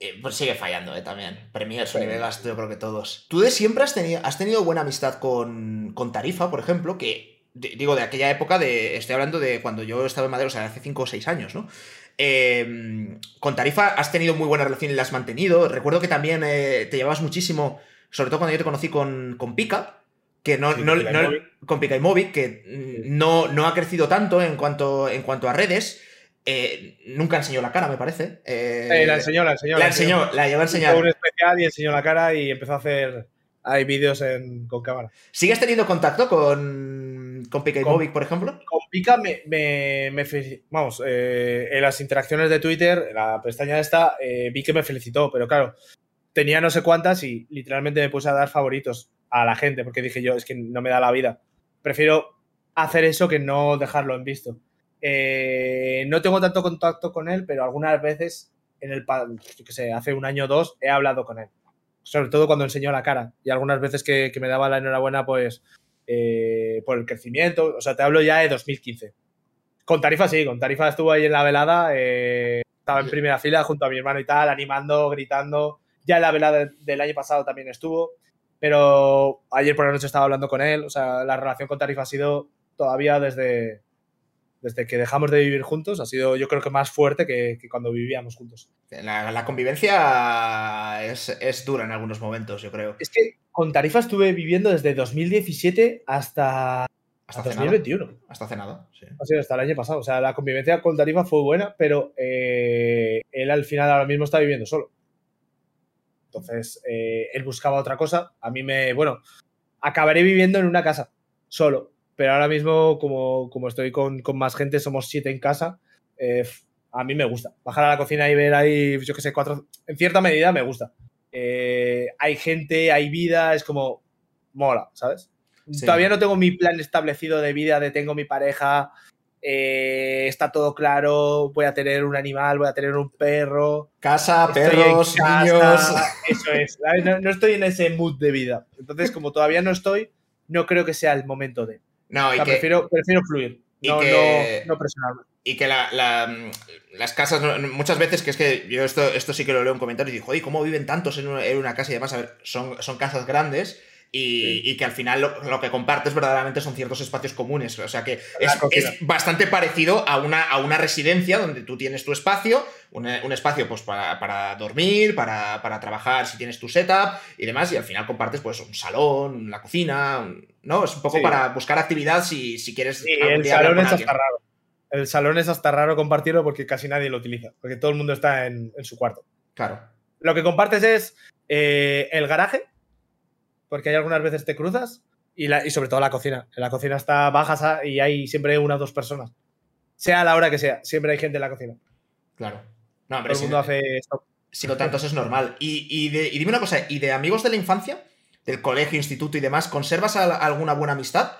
Eh, Pues sigue fallando, ¿eh? También. Premiere, Sony. Vegas, yo creo que todos. Tú de siempre has tenido, has tenido buena amistad con, con Tarifa, por ejemplo, que de- digo, de aquella época, de, estoy hablando de cuando yo estaba en Madrid, o sea, hace 5 o 6 años, ¿no? Eh, con Tarifa has tenido muy buena relación y la has mantenido. Recuerdo que también eh, te llevabas muchísimo, sobre todo cuando yo te conocí con, con Pika, que no, Sí, no. Con Pika y Movic, que mm, no, no ha crecido tanto en cuanto, en cuanto a redes. Eh, nunca enseñó la cara, me parece. Eh, Eh, la enseñó, la enseñó. la enseñó, la llevó a Hizo enseñar. un especial y enseñó la cara y empezó a hacer hay vídeos con cámara. ¿Sigues teniendo contacto con, con Pika y Con- Movic, por ejemplo? Con Pika me, me, me Vamos, en las interacciones de Twitter, en la pestaña esta, vi que me felicitó, pero claro, tenía no sé cuántas y literalmente me puse a dar favoritos a la gente porque dije yo, es que no me da la vida. Prefiero hacer eso que no dejarlo en visto. Eh, no tengo tanto contacto con él, pero algunas veces, en el, qué sé, hace un año o dos, he hablado con él. Sobre todo cuando enseñó la cara. Y algunas veces que, que me daba la enhorabuena, pues, eh, por el crecimiento. O sea, te hablo ya de 2015. Con Tarifa sí, con Tarifa estuvo ahí en la velada. eh, estaba en primera fila junto a mi hermano y tal, animando, gritando. Ya en la velada del año pasado también estuvo. Pero ayer por la noche estaba hablando con él. O sea, la relación con Tarifa ha sido todavía desde, desde que dejamos de vivir juntos, ha sido yo creo que más fuerte que, cuando vivíamos juntos. La, convivencia es, dura en algunos momentos, yo creo. Es que con Tarifa estuve viviendo desde 2017 hasta, hasta 2021. Hasta hace nada, sí. Ha sido hasta el año pasado. O sea, la convivencia con Tarifa fue buena, pero eh, él al final ahora mismo está viviendo solo. Entonces, eh, él buscaba otra cosa. A mí me, bueno, acabaré viviendo en una casa, solo. Pero ahora mismo, como, como estoy con, más gente, somos siete en casa. Eh, a mí me gusta. Bajar a la cocina y ver ahí, yo qué sé, cuatro. En cierta medida me gusta. Eh, hay gente, hay vida, es como. Mola, ¿sabes? Todavía no tengo mi plan establecido de vida, de tengo mi pareja, eh, está todo claro, voy a tener un animal, voy a tener un perro. Casa, perros, niños. <laughs> Eso es. No, estoy en ese mood de vida. Entonces, como todavía no estoy, no creo que sea el momento de. No, y que, prefiero, prefiero fluir. no, no, presionarme. Y que las casas, muchas veces, que es que yo esto, esto sí que lo leo en comentarios y digo, oye, ¿cómo viven tantos en una, en una casa? Y además, a ver, son, son casas grandes y, que al final lo, que compartes verdaderamente son ciertos espacios comunes. O sea que es, bastante parecido a una, a una, residencia donde tú tienes tu espacio, un, espacio pues para, dormir, para, trabajar si tienes tu setup y demás, y al final compartes pues un salón, la cocina, ¿no? Es un poco para buscar actividad si, si quieres... el salón es hasta raro. El salón es hasta raro compartirlo porque casi nadie lo utiliza, porque todo el mundo está en, su cuarto. Claro. Lo que compartes es eh, el garaje, porque hay algunas veces te cruzas y, la, y sobre todo la cocina. En la cocina está bajas y hay siempre una o dos personas. Sea a la hora que sea, siempre hay gente en la cocina. Claro. No, hombre, Todo el mundo hace esto. Si no tanto, eso es normal. Y, dime una cosa, ¿y de amigos de la infancia? Del colegio, instituto y demás, ¿conservas alguna buena amistad?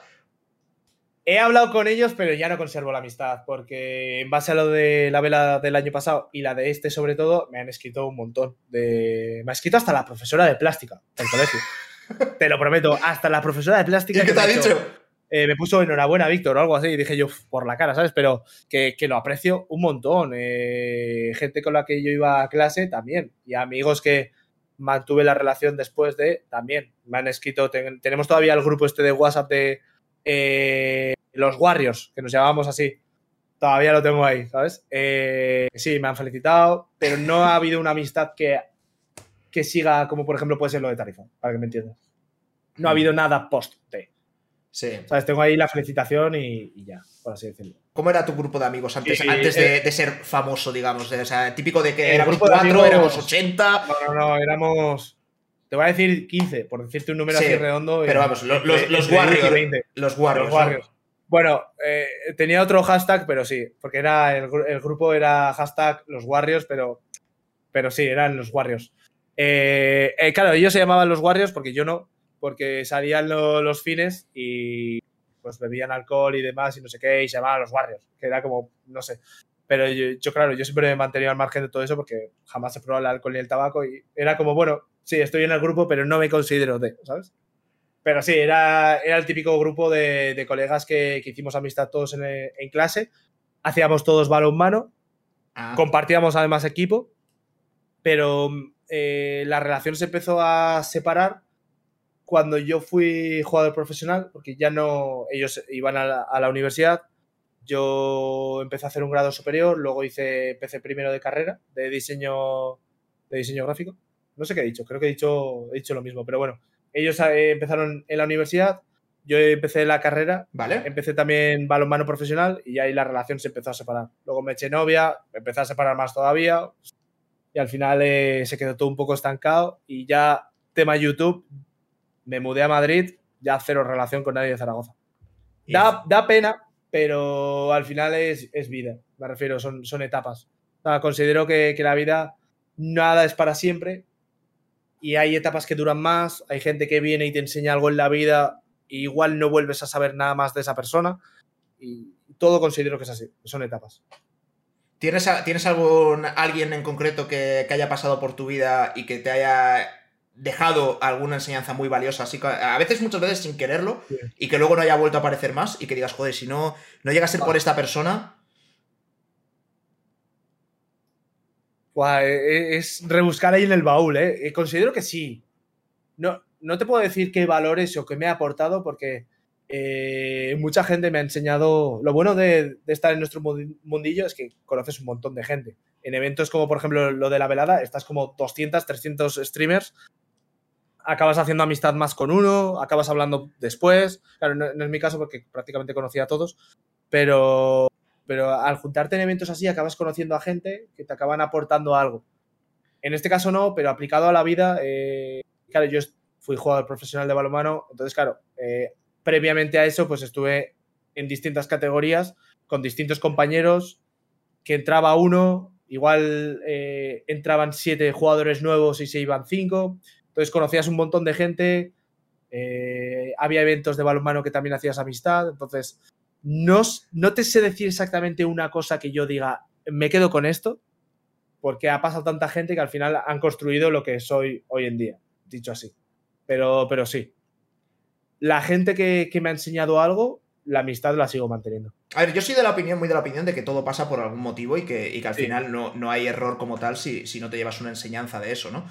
He hablado con ellos, pero ya no conservo la amistad, porque en base a lo de la vela del año pasado y la de este sobre todo, me han escrito un montón. De... Me ha escrito hasta la profesora de plástica del colegio. <laughs> Te lo prometo, hasta la profesora de plástica. ¿Y qué te ha dicho? Eh, me puso enhorabuena, Víctor, o algo así, y dije yo, por la cara, ¿sabes? Pero que, lo aprecio un montón. Eh, gente con la que yo iba a clase también, y amigos que mantuve la relación después de también. Me han escrito, tenemos todavía el grupo este de WhatsApp de eh, los Warriors, que nos llamábamos así. Todavía lo tengo ahí, ¿sabes? sí, me han felicitado, pero no ha habido una amistad que que siga como por ejemplo puede ser lo de Tarifa, para que me entiendas. No ha habido nada post-T. Sí. ¿Sabes? Tengo ahí la felicitación y, ya, por así decirlo. ¿Cómo era tu grupo de amigos antes, antes eh, de, ser famoso, digamos? o sea, típico de que éramos cuatro, éramos 80. No, no, no, éramos. Te voy a decir 15, por decirte un número así redondo. Pero vamos, los, los, Warriors. Los Warriors. Bueno, eh, tenía otro hashtag, pero sí, porque era el, grupo era hashtag los Warriors, pero, pero sí, eran los Warriors. Eh, eh, claro, ellos se llamaban los Warriors porque yo no, porque salían los fines y pues bebían alcohol y demás y no sé qué, y se llamaban los Warriors, que era como, no sé. Pero yo, claro, yo siempre me he mantenido al margen de todo eso porque jamás he probado el alcohol ni el tabaco y era como, bueno, sí, estoy en el grupo, pero no me considero de, ¿sabes? Pero sí, era, era el típico grupo de, colegas que, hicimos amistad todos en, clase, hacíamos todos balonmano, ah. compartíamos además equipo, pero eh, la relación se empezó a separar cuando yo fui jugador profesional, porque ya no, ellos iban a la, universidad, yo empecé a hacer un grado superior, luego hice, empecé primero de carrera de diseño, de diseño gráfico. No sé qué he dicho, creo que he dicho, he dicho lo mismo, pero bueno, ellos eh, empezaron en la universidad, yo empecé la carrera, ¿Vale? empecé también balonmano profesional y ahí la relación se empezó a separar. Luego me eché novia, me empecé a separar más todavía, y al final eh, se quedó todo un poco estancado y ya tema YouTube, me mudé a Madrid, ya cero relación con nadie de Zaragoza. Da, da pena, pero al final es, vida, me refiero, son, son etapas. considero que, la vida nada es para siempre y hay etapas que duran más, hay gente que viene y te enseña algo en la vida y igual no vuelves a saber nada más de esa persona y todo considero que es así, son etapas. ¿Tienes, ¿Tienes algún, alguien en concreto que, haya pasado por tu vida y que te haya dejado alguna enseñanza muy valiosa? Así que a veces, muchas veces sin quererlo y que luego no haya vuelto a aparecer más y que digas, joder, si no, no llega a ser por esta persona. E, e, es rebuscar ahí en el baúl, ¿eh? ¿eh? Considero que sí. No, no te puedo decir qué valores o qué me ha aportado porque eh, mucha gente me ha enseñado. Lo bueno de, estar en nuestro mundillo es que conoces un montón de gente. En eventos como, por ejemplo, lo de la velada, estás como 200, 300 streamers. Acabas haciendo amistad más con uno, acabas hablando después. Claro, no, es mi caso porque prácticamente conocía a todos, pero, pero al juntarte en eventos así acabas conociendo a gente que te acaban aportando algo. En este caso no, pero aplicado a la vida, eh, claro, yo fui jugador profesional de balonmano, entonces, claro, eh, previamente a eso, pues estuve en distintas categorías con distintos compañeros, que entraba uno, igual eh, entraban siete jugadores nuevos y se iban cinco, entonces conocías un montón de gente, eh, había eventos de balonmano que también hacías amistad, entonces no, no te sé decir exactamente una cosa que yo diga, me quedo con esto, porque ha pasado tanta gente que al final han construido lo que soy hoy en día, dicho así. Pero, pero sí, la gente que, me ha enseñado algo, la amistad la sigo manteniendo. A ver, yo soy de la opinión, muy de la opinión de que todo pasa por algún motivo y que, al final no, no, hay error como tal si, si, no te llevas una enseñanza de eso, ¿no?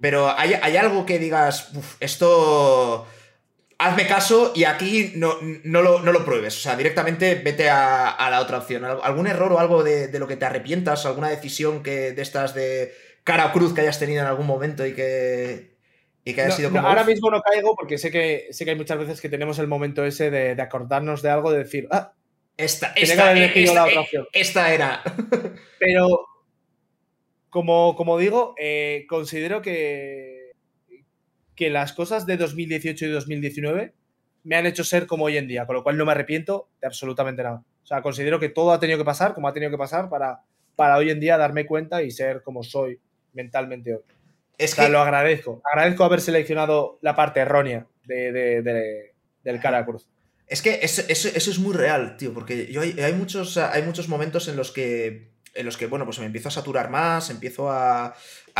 Pero hay, algo que digas, esto hazme caso y aquí no, no, lo, pruebes. O sea, directamente vete a, la otra opción. ¿Algún error o algo de, de, lo que te arrepientas? ¿Alguna decisión que de estas de cara o cruz que hayas tenido en algún momento y que, ahora mismo no caigo porque sé que, sé que hay muchas veces que tenemos el momento ese de, acordarnos de algo, de decir, ah, esta, esta, esta, era. <laughs> Pero, como, como digo, eh, considero que, que las cosas de 2018 y 2019 me han hecho ser como hoy en día, con lo cual no me arrepiento de absolutamente nada. O sea, considero que todo ha tenido que pasar como ha tenido que pasar para, para hoy en día darme cuenta y ser como soy mentalmente hoy. Es que lo agradezco. Agradezco haber seleccionado la parte errónea de, del cara cruz. Es que eso, es muy real, tío, porque yo hay, muchos, hay muchos momentos en los que, en los que, bueno, pues me empiezo a saturar más, empiezo a,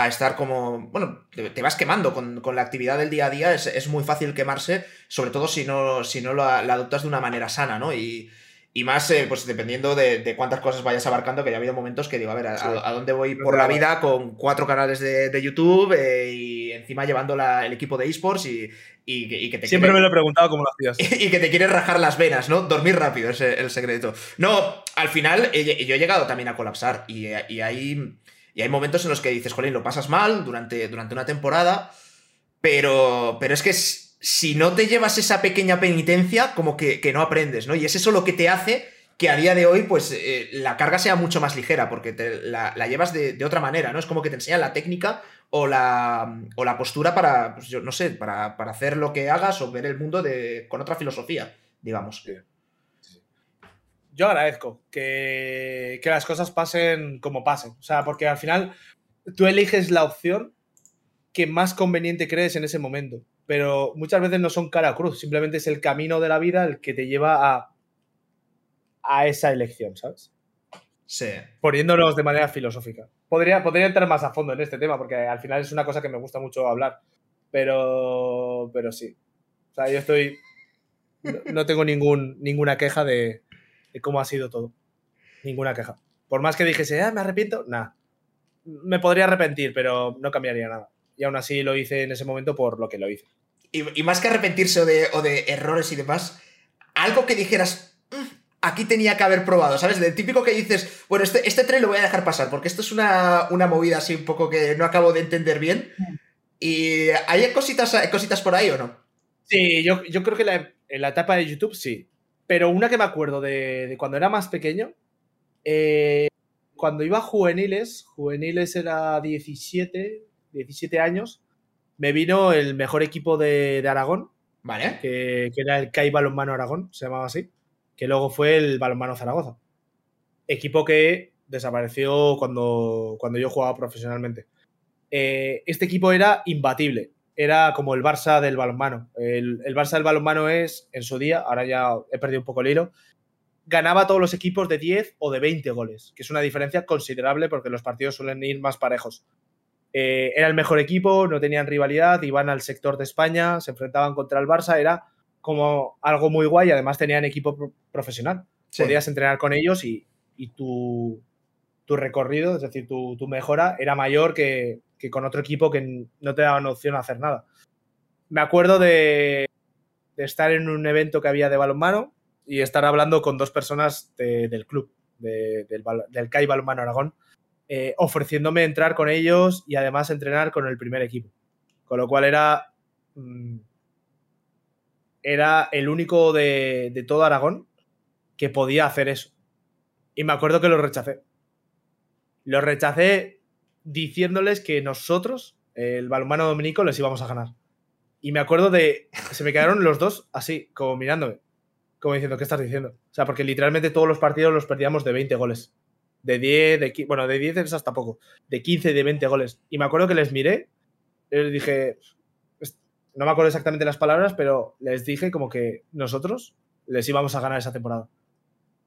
estar como, bueno, te, vas quemando con, la actividad del día a día, es, muy fácil quemarse, sobre todo si no, si no la, la adoptas de una manera sana, ¿no? Y, y más, eh, pues dependiendo de, cuántas cosas vayas abarcando, que ya ha habido momentos que digo, a ver, a, dónde voy por la vida con cuatro canales de, YouTube eh, y encima llevando el equipo de esports y, y, que te Siempre me lo he preguntado cómo lo hacías. <laughs> Y, que te quieres rajar las venas, ¿no? Dormir rápido es el secreto. No, al final yo he llegado también a colapsar y, hay, y hay momentos en los que dices, jolín, lo pasas mal durante, durante una temporada, pero, pero es que es si no te llevas esa pequeña penitencia, como que, no aprendes, ¿no? Y es eso lo que te hace que a día de hoy, pues, eh, la carga sea mucho más ligera, porque te, la, llevas de, otra manera, ¿no? Es como que te enseñan la técnica o la, o la postura para, pues, yo no sé, para, hacer lo que hagas o ver el mundo de, con otra filosofía, digamos. Yo agradezco que, que las cosas pasen como pasen. O sea, porque al final tú eliges la opción que más conveniente crees en ese momento pero muchas veces no son cara a cruz, simplemente es el camino de la vida el que te lleva a, a esa elección, ¿sabes? Sí. Poniéndonos de manera filosófica. Podría, podría entrar más a fondo en este tema, porque al final es una cosa que me gusta mucho hablar, pero, pero sí. O sea, yo estoy... No, tengo ningún, ninguna queja de, cómo ha sido todo. Ninguna queja. Por más que dijese, ah, me arrepiento, nada. Me podría arrepentir, pero no cambiaría nada y aún así lo hice en ese momento por lo que lo hice. Y, más que arrepentirse o de, errores y demás, algo que dijeras, mm, aquí tenía que haber probado, ¿sabes? Del típico que dices, bueno, este, este tren lo voy a dejar pasar, porque esto es una, movida así un poco que no acabo de entender bien. ¿Y hay cositas, cositas por ahí o no? Sí, yo, creo que en la etapa de YouTube sí. Pero una que me acuerdo de, cuando era más pequeño, eh, cuando iba a juveniles, juveniles era 17, 17 años, me vino el mejor equipo de, Aragón, ¿Vale? Que, era el CAI Balonmano Aragón, se llamaba así, que luego fue el Balonmano Zaragoza. Equipo que desapareció cuando, cuando yo jugaba profesionalmente. Eh, este equipo era imbatible, era como el Barça del balonmano. El, el, Barça del balonmano es, en su día, ahora ya he perdido un poco el hilo, ganaba todos los equipos de 10 o de 20 goles, que es una diferencia considerable porque los partidos suelen ir más parejos. Eh, era el mejor equipo, no tenían rivalidad, iban al sector de España, se enfrentaban contra el Barça, era como algo muy guay, además tenían equipo profesional. Podías entrenar con ellos y, tu, recorrido, es decir, tu, mejora era mayor que, con otro equipo que no te daban opción a hacer nada. Me acuerdo de, de estar en un evento que había de balonmano y estar hablando con dos personas del club, del, del CAI Balonmano Aragón, eh, ofreciéndome entrar con ellos y además entrenar con el primer equipo. Con lo cual era. Mm, era el único de, de todo Aragón que podía hacer eso. Y me acuerdo que lo rechacé. Lo rechacé diciéndoles que nosotros, el balonmano dominico, les íbamos a ganar. Y me acuerdo de. Se me quedaron los dos así, como mirándome. Como diciendo, ¿qué estás diciendo? O sea, porque literalmente todos los partidos los perdíamos de 20 goles. De 10, de Bueno, de 10 es hasta poco. De 15, de 20 goles. Y me acuerdo que les miré. Les dije. No me acuerdo exactamente las palabras, pero les dije como que nosotros les íbamos a ganar esa temporada.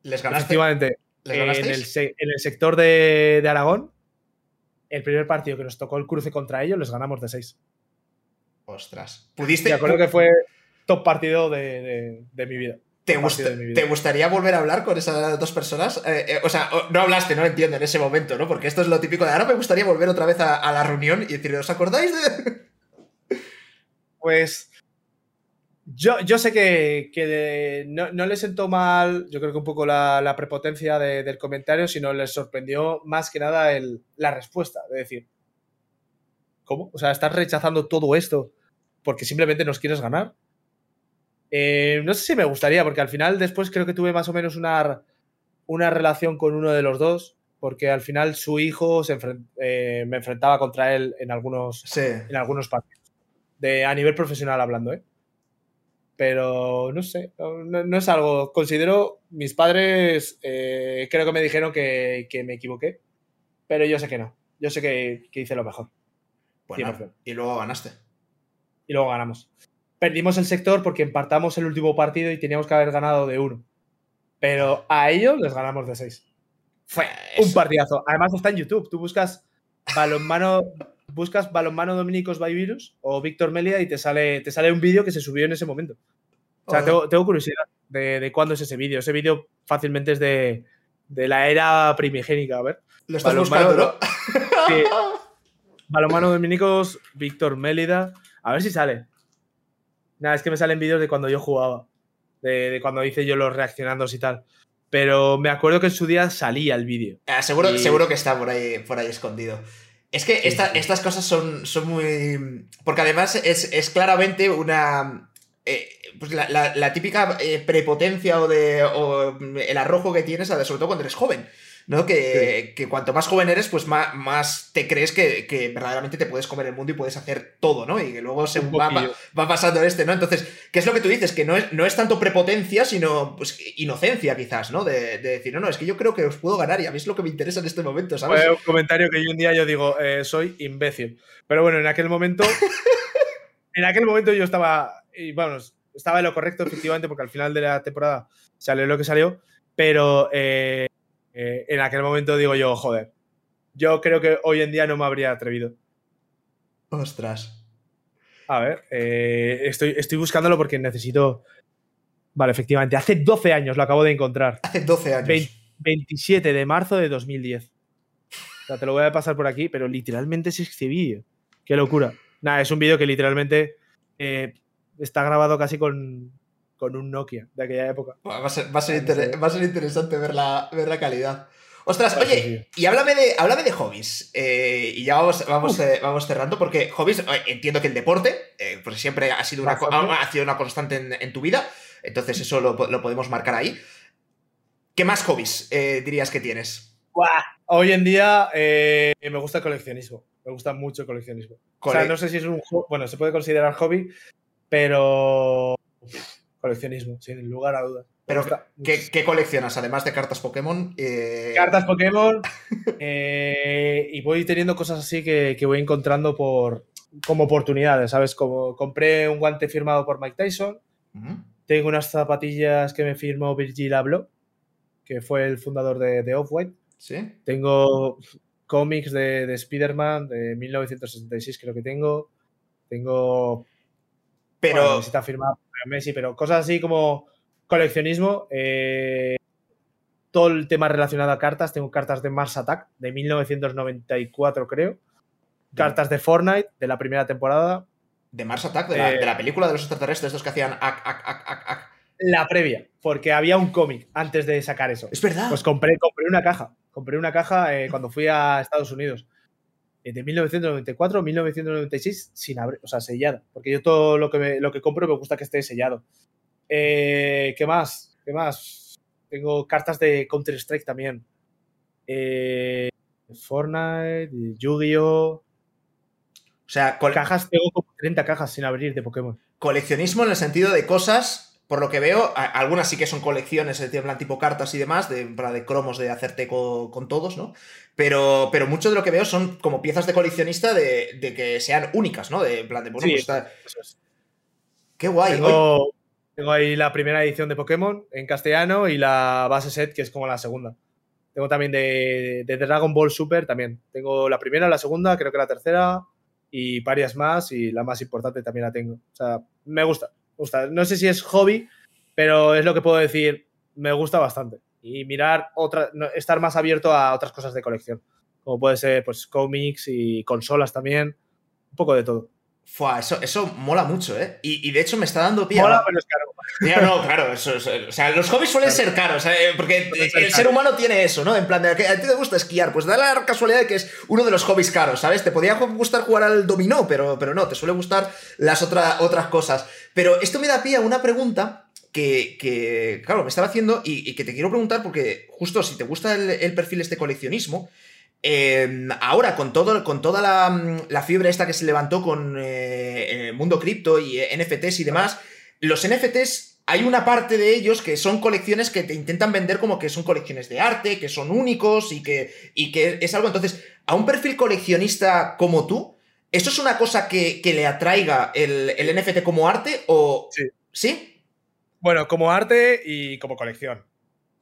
¿Les ganaste? Efectivamente. en, el en, el sector de, de Aragón, el primer partido que nos tocó el cruce contra ellos, les ganamos de 6. Ostras. ¿Pudiste? Me acuerdo que fue top partido de, de, mi vida. ¿Te, ¿Te, gustaría volver a hablar con esas dos personas? Eh, eh, o sea, no hablaste, no entiendo, en ese momento, ¿no? Porque esto es lo típico de ahora me gustaría volver otra vez a, la reunión y decir, ¿os acordáis de...? <laughs> Pues yo, yo sé que, no, no, le sentó mal, yo creo que un poco la, prepotencia del comentario, sino les sorprendió más que nada el, la respuesta. De decir, ¿cómo? O sea, estás rechazando todo esto porque simplemente nos quieres ganar. Eh, no sé si me gustaría, porque al final después creo que tuve más o menos una, una relación con uno de los dos, porque al final su hijo se eh, me enfrentaba contra él en algunos, en algunos partidos. De, a nivel profesional hablando, ¿eh? pero no sé, no, es algo. Considero, mis padres eh, creo que me dijeron que, me equivoqué, pero yo sé que no. Yo sé que, hice lo mejor. y luego ganaste. Y luego ganamos. Perdimos el sector porque empatamos el último partido y teníamos que haber ganado de uno. Pero a ellos les ganamos de seis. Fue un partidazo. Además está en YouTube. Tú buscas balonmano buscas balonmano dominicos by virus o Víctor Melia y te sale, te sale un vídeo que se subió en ese momento. O sea, tengo, curiosidad de, cuándo es ese vídeo. Ese vídeo fácilmente es de, la era primigénica. A ver. Lo estás buscando, ¿no? Sí. <laughs> Balonmano dominicos, Víctor Mélida. A ver si sale. Nada, es que me salen vídeos de cuando yo jugaba. De, cuando hice yo los reaccionandos y tal. Pero me acuerdo que en su día salía el vídeo. Ah, seguro, seguro que está por ahí, por ahí escondido. Es que estas cosas son, son muy. Porque además es, claramente una. Eh, pues la, típica eh, prepotencia o, de, o el arrojo que tienes, sobre todo cuando eres joven. ¿No? Que, cuanto más joven eres, pues más, te crees que, verdaderamente te puedes comer el mundo y puedes hacer todo, ¿no? Y que luego se va, va, pasando este, ¿no? Entonces, ¿qué es lo que tú dices? Que no es, no es tanto prepotencia, sino pues, inocencia, quizás, ¿no? De, decir, no, no, es que yo creo que os puedo ganar y a mí es lo que me interesa en este momento, ¿sabes? Fue un comentario que yo un día yo digo, eh, soy imbécil. Pero bueno, en aquel momento. <laughs> en aquel momento yo estaba. Y bueno, estaba en lo correcto, efectivamente, porque al final de la temporada salió lo que salió. Pero. Eh, eh, en aquel momento digo yo, joder, yo creo que hoy en día no me habría atrevido. Ostras. A ver, eh, estoy, estoy buscándolo porque necesito... Vale, efectivamente, hace 12 años lo acabo de encontrar. Hace 12 años. 27 de marzo de 2010. O sea, te lo voy a pasar por aquí, pero literalmente es este vídeo. Qué locura. Nada, es un vídeo que literalmente eh, está grabado casi con, con un Nokia de aquella época. Va a ser, va a ser, interesante ver la, ver la calidad. Ostras, oye, y háblame de, háblame de hobbies. Eh, y ya vamos, vamos, eh, vamos, cerrando, porque hobbies, eh, entiendo que el deporte, porque siempre ha sido una, ha sido una constante en, tu vida, entonces eso lo, podemos marcar ahí. ¿Qué más hobbies dirías que tienes? Hoy en día me gusta el coleccionismo. Me gusta mucho el coleccionismo. o sea, no sé si es un bueno, se puede considerar hobby, pero coleccionismo, sin lugar a dudas. Pero, ¿qué, coleccionas? Además de cartas Pokémon. Eh, cartas Pokémon. Eh, y voy teniendo cosas así que, voy encontrando por como oportunidades, ¿sabes? Como compré un guante firmado por Mike Tyson. Tengo unas zapatillas que me firmó Virgil Abloh, que fue el fundador de, Off-White. Sí. Tengo cómics de, de Spider-Man de 1966, creo que tengo. Tengo. Pero. Bueno, firmar Messi, pero cosas así como coleccionismo. Eh, todo el tema relacionado a cartas. Tengo cartas de Mars Attack de 1994, creo. Cartas de Fortnite de la primera temporada. De Mars Attack, de la, Eh, de la película de los extraterrestres, estos que hacían ac, ac, ac, ac, ac. La previa, porque había un cómic antes de sacar eso. Es verdad. Pues compré, compré una caja. Compré una caja eh, cuando fui a Estados Unidos. De 1994 1996 sin abrir, o sea, sellada. Porque yo todo lo que, me- lo que compro me gusta que esté sellado. Eh, ¿Qué más? ¿Qué más? Tengo cartas de Counter-Strike también. Eh, Fortnite, Yu-Gi-Oh! o sea, Cajas, tengo como 30 cajas sin abrir de Pokémon. coleccionismo en el sentido de cosas, por lo que veo, a- algunas sí que son colecciones, en plan tipo cartas y demás, de, de cromos de hacerte co- con todos, ¿no? Pero, pero mucho de lo que veo son como piezas de coleccionista de, de que sean únicas, ¿no? De en plan de, bueno, Sí, pues está- es. Qué guay. Tengo, tengo ahí la primera edición de Pokémon en castellano y la base set, que es como la segunda. Tengo también de, de Dragon Ball Super también. Tengo la primera, la segunda, creo que la tercera y varias más y la más importante también la tengo. O sea, me gusta, No sé si es hobby, pero es lo que puedo decir, me gusta bastante. Y mirar otra, estar más abierto a otras cosas de colección, como puede ser pues cómics y consolas también, un poco de todo. Fua, eso, eso mola mucho, ¿eh? Y, y de hecho me está dando pie. a- Mola, pero es caro. Ya, no, claro, eso, es- o sea, los hobbies suelen ser caros, ¿eh? porque el ser humano tiene eso, ¿no? En plan, de a ti te gusta esquiar, pues da la casualidad de que es uno de los hobbies caros, ¿sabes? Te podía gustar jugar al dominó, pero, pero no, te suele gustar las otra- otras cosas. Pero esto me da pie a una pregunta que, que, claro, me estaba haciendo y, y que te quiero preguntar porque justo si te gusta el, el perfil este coleccionismo, eh, ahora con, todo, con toda la, mm, la fiebre esta que se levantó con eh, el mundo cripto y eh, NFTs y demás, los NFTs, hay una parte de ellos que son colecciones que te intentan vender como que son colecciones de arte, que son únicos y que, y que es algo. Entonces, a un perfil coleccionista como tú, ¿eso es una cosa que, que le atraiga el, el NFT como arte o. Sí. ¿Sí? Bueno, como arte y como colección.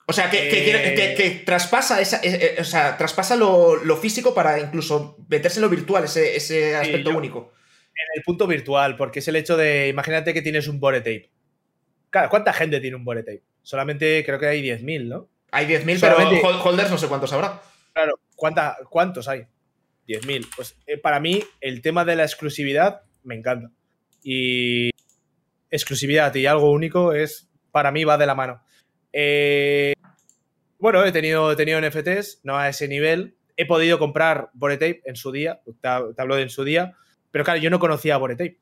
O sea, que, que- Eh. que- que traspasa esa, eh, eh, o sea, traspasa lo, lo físico para incluso meterse en lo virtual, ese, ese aspecto yo- único. En el punto virtual, porque es el hecho de, imagínate que tienes un bore tape. Claro, ¿cuánta gente tiene un bore tape? Solamente creo que hay 10.000, ¿no? Hay 10.000, pero Solamente- hol- holders no sé cuántos habrá. Claro, ¿cuánta, ¿cuántos hay? 10.000. Pues eh, para mí el tema de la exclusividad me encanta. Y exclusividad y algo único es, para mí va de la mano. Eh, bueno, he tenido, he tenido NFTs, no a ese nivel. He podido comprar Boretape en su día, te, hablo de en su día, pero claro, yo no conocía Boretape.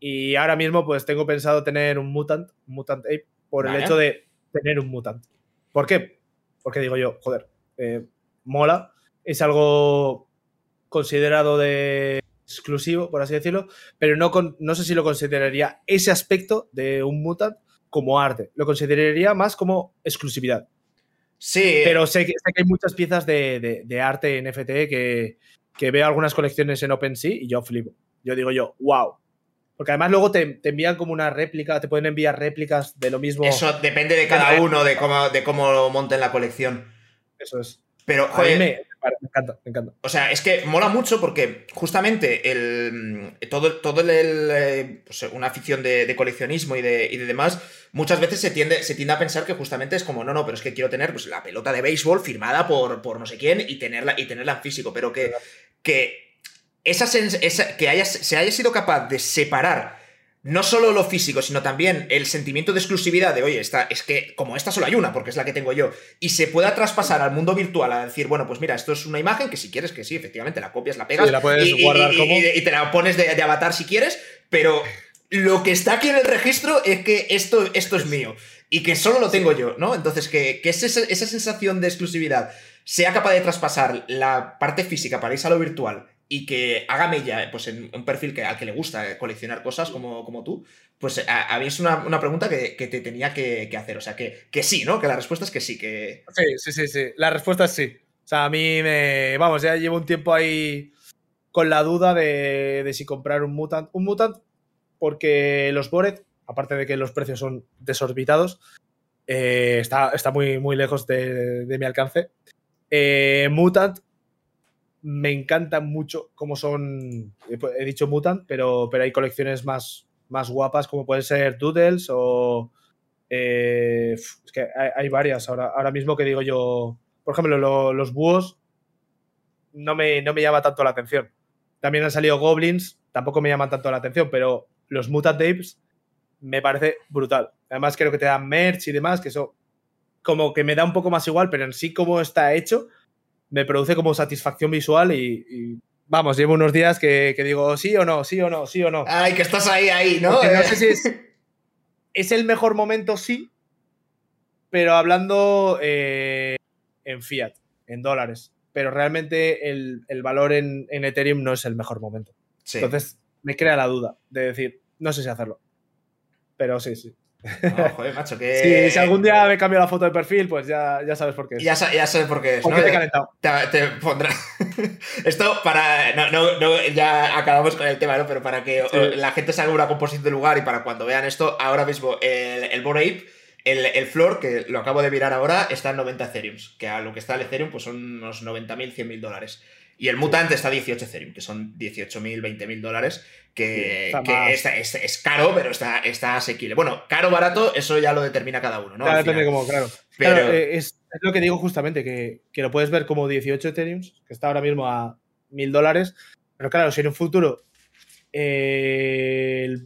Y ahora mismo pues tengo pensado tener un Mutant, un Mutant Ape, por Vale. el hecho de tener un Mutant. ¿Por qué? Porque digo yo, joder, eh, mola, es algo considerado de exclusivo, por así decirlo, pero no, con- no sé si lo consideraría ese aspecto de un Mutant como arte, lo consideraría más como exclusividad. Sí, Pero sé que, sé que hay muchas piezas de, de- de arte NFT que, que veo algunas colecciones en OpenSea y yo flipo. Yo digo yo, wow. Porque además luego te, te envían como una réplica, te pueden enviar réplicas de lo mismo. eso depende de cada uno, de cómo, de cómo monten la colección. Eso es. Pero, A joder, me, me encanta, me encanta. O sea, es que mola mucho porque justamente el, mm, todo, todo el, el, eh, pues, una afición de, de coleccionismo y de, y de demás, muchas veces se tiende, se tiende a pensar que justamente es como, no, no, pero es que quiero tener pues, la pelota de béisbol firmada por, por no sé quién y tenerla, y tenerla en físico, pero que, que, esa esa- que haya, se haya sido capaz de separar no solo lo físico, sino también el sentimiento de exclusividad de, oye, esta, es que como esta solo hay una, porque es la que tengo yo, y se pueda traspasar al mundo virtual a decir, bueno, pues mira, esto es una imagen que si quieres que sí, efectivamente, la copias, la pegas, Sí, la puedes y, y- guardar y- como- y- y te la pones de, de avatar si quieres, pero lo que está aquí en el registro es que esto, esto es mío y que solo lo tengo yo, ¿no? Entonces, que, que ese- esa sensación de exclusividad sea capaz de traspasar la parte física para irse a lo virtual y que haga mella pues, en un perfil que, al que le gusta coleccionar cosas como, como tú, pues a, a mí es una, una pregunta que, que te tenía que, hacer. O sea, que, que sí, ¿no? Que la respuesta es que sí, que... Sí, sí, sí, sí. La respuesta es sí. O sea, a mí me. Vamos, ya llevo un tiempo ahí con la duda de, de si comprar un Mutant. Un Mutant, porque los Bored, aparte de que los precios son desorbitados, eh, está, está muy, muy lejos de, de mi alcance. Eh, Mutant me encanta mucho cómo son. He dicho Mutant, pero, pero hay colecciones más, más guapas, como pueden ser Doodles o. eh, es que hay, varias ahora, ahora mismo que digo yo. Por ejemplo, lo- los búhos no me, no me llama tanto la atención. También han salido Goblins, tampoco me llaman tanto la atención, pero los Mutant Apes me parece brutal. Además, creo que te dan merch y demás, que eso como que me da un poco más igual, pero en sí como está hecho, me produce como satisfacción visual y, vamos, llevo unos días que, digo sí o no, sí o no, sí o no. Ay, que estás ahí, ahí, ¿no? no sé si es, <laughs> es, el mejor momento, sí, pero hablando eh, en fiat, en dólares. Pero realmente el, valor en, Ethereum no es el mejor momento. Entonces me crea la duda de decir, no sé si hacerlo. Pero sí, sí. No, joder, macho, que... <laughs> si algún día me cambio la foto de perfil, pues ya, ya sabes por qué es. Ya, ya sabes por qué es. ¿no? te, calentado. te, pondrá. <laughs> Esto para. No, no, ya acabamos con el tema, ¿no? Pero para que la gente se haga una composición del lugar y para cuando vean esto, ahora mismo el, el Ape, el, el floor, que lo acabo de mirar ahora, está en 90 Ethereum. Que a lo que está el Ethereum, pues son unos 90.000, 100.000 dólares. Y el Mutant está a 18 Ethereum, que son 18.000, 20.000 dólares, que, es, caro, pero está, está asequible. Bueno, caro, barato, eso ya lo determina cada uno, ¿no? Claro, depende como, claro. Pero... Eh, es, lo que digo justamente, que, lo puedes ver como 18 Ethereum, que está ahora mismo a 1.000 dólares, pero claro, si en un futuro eh, el,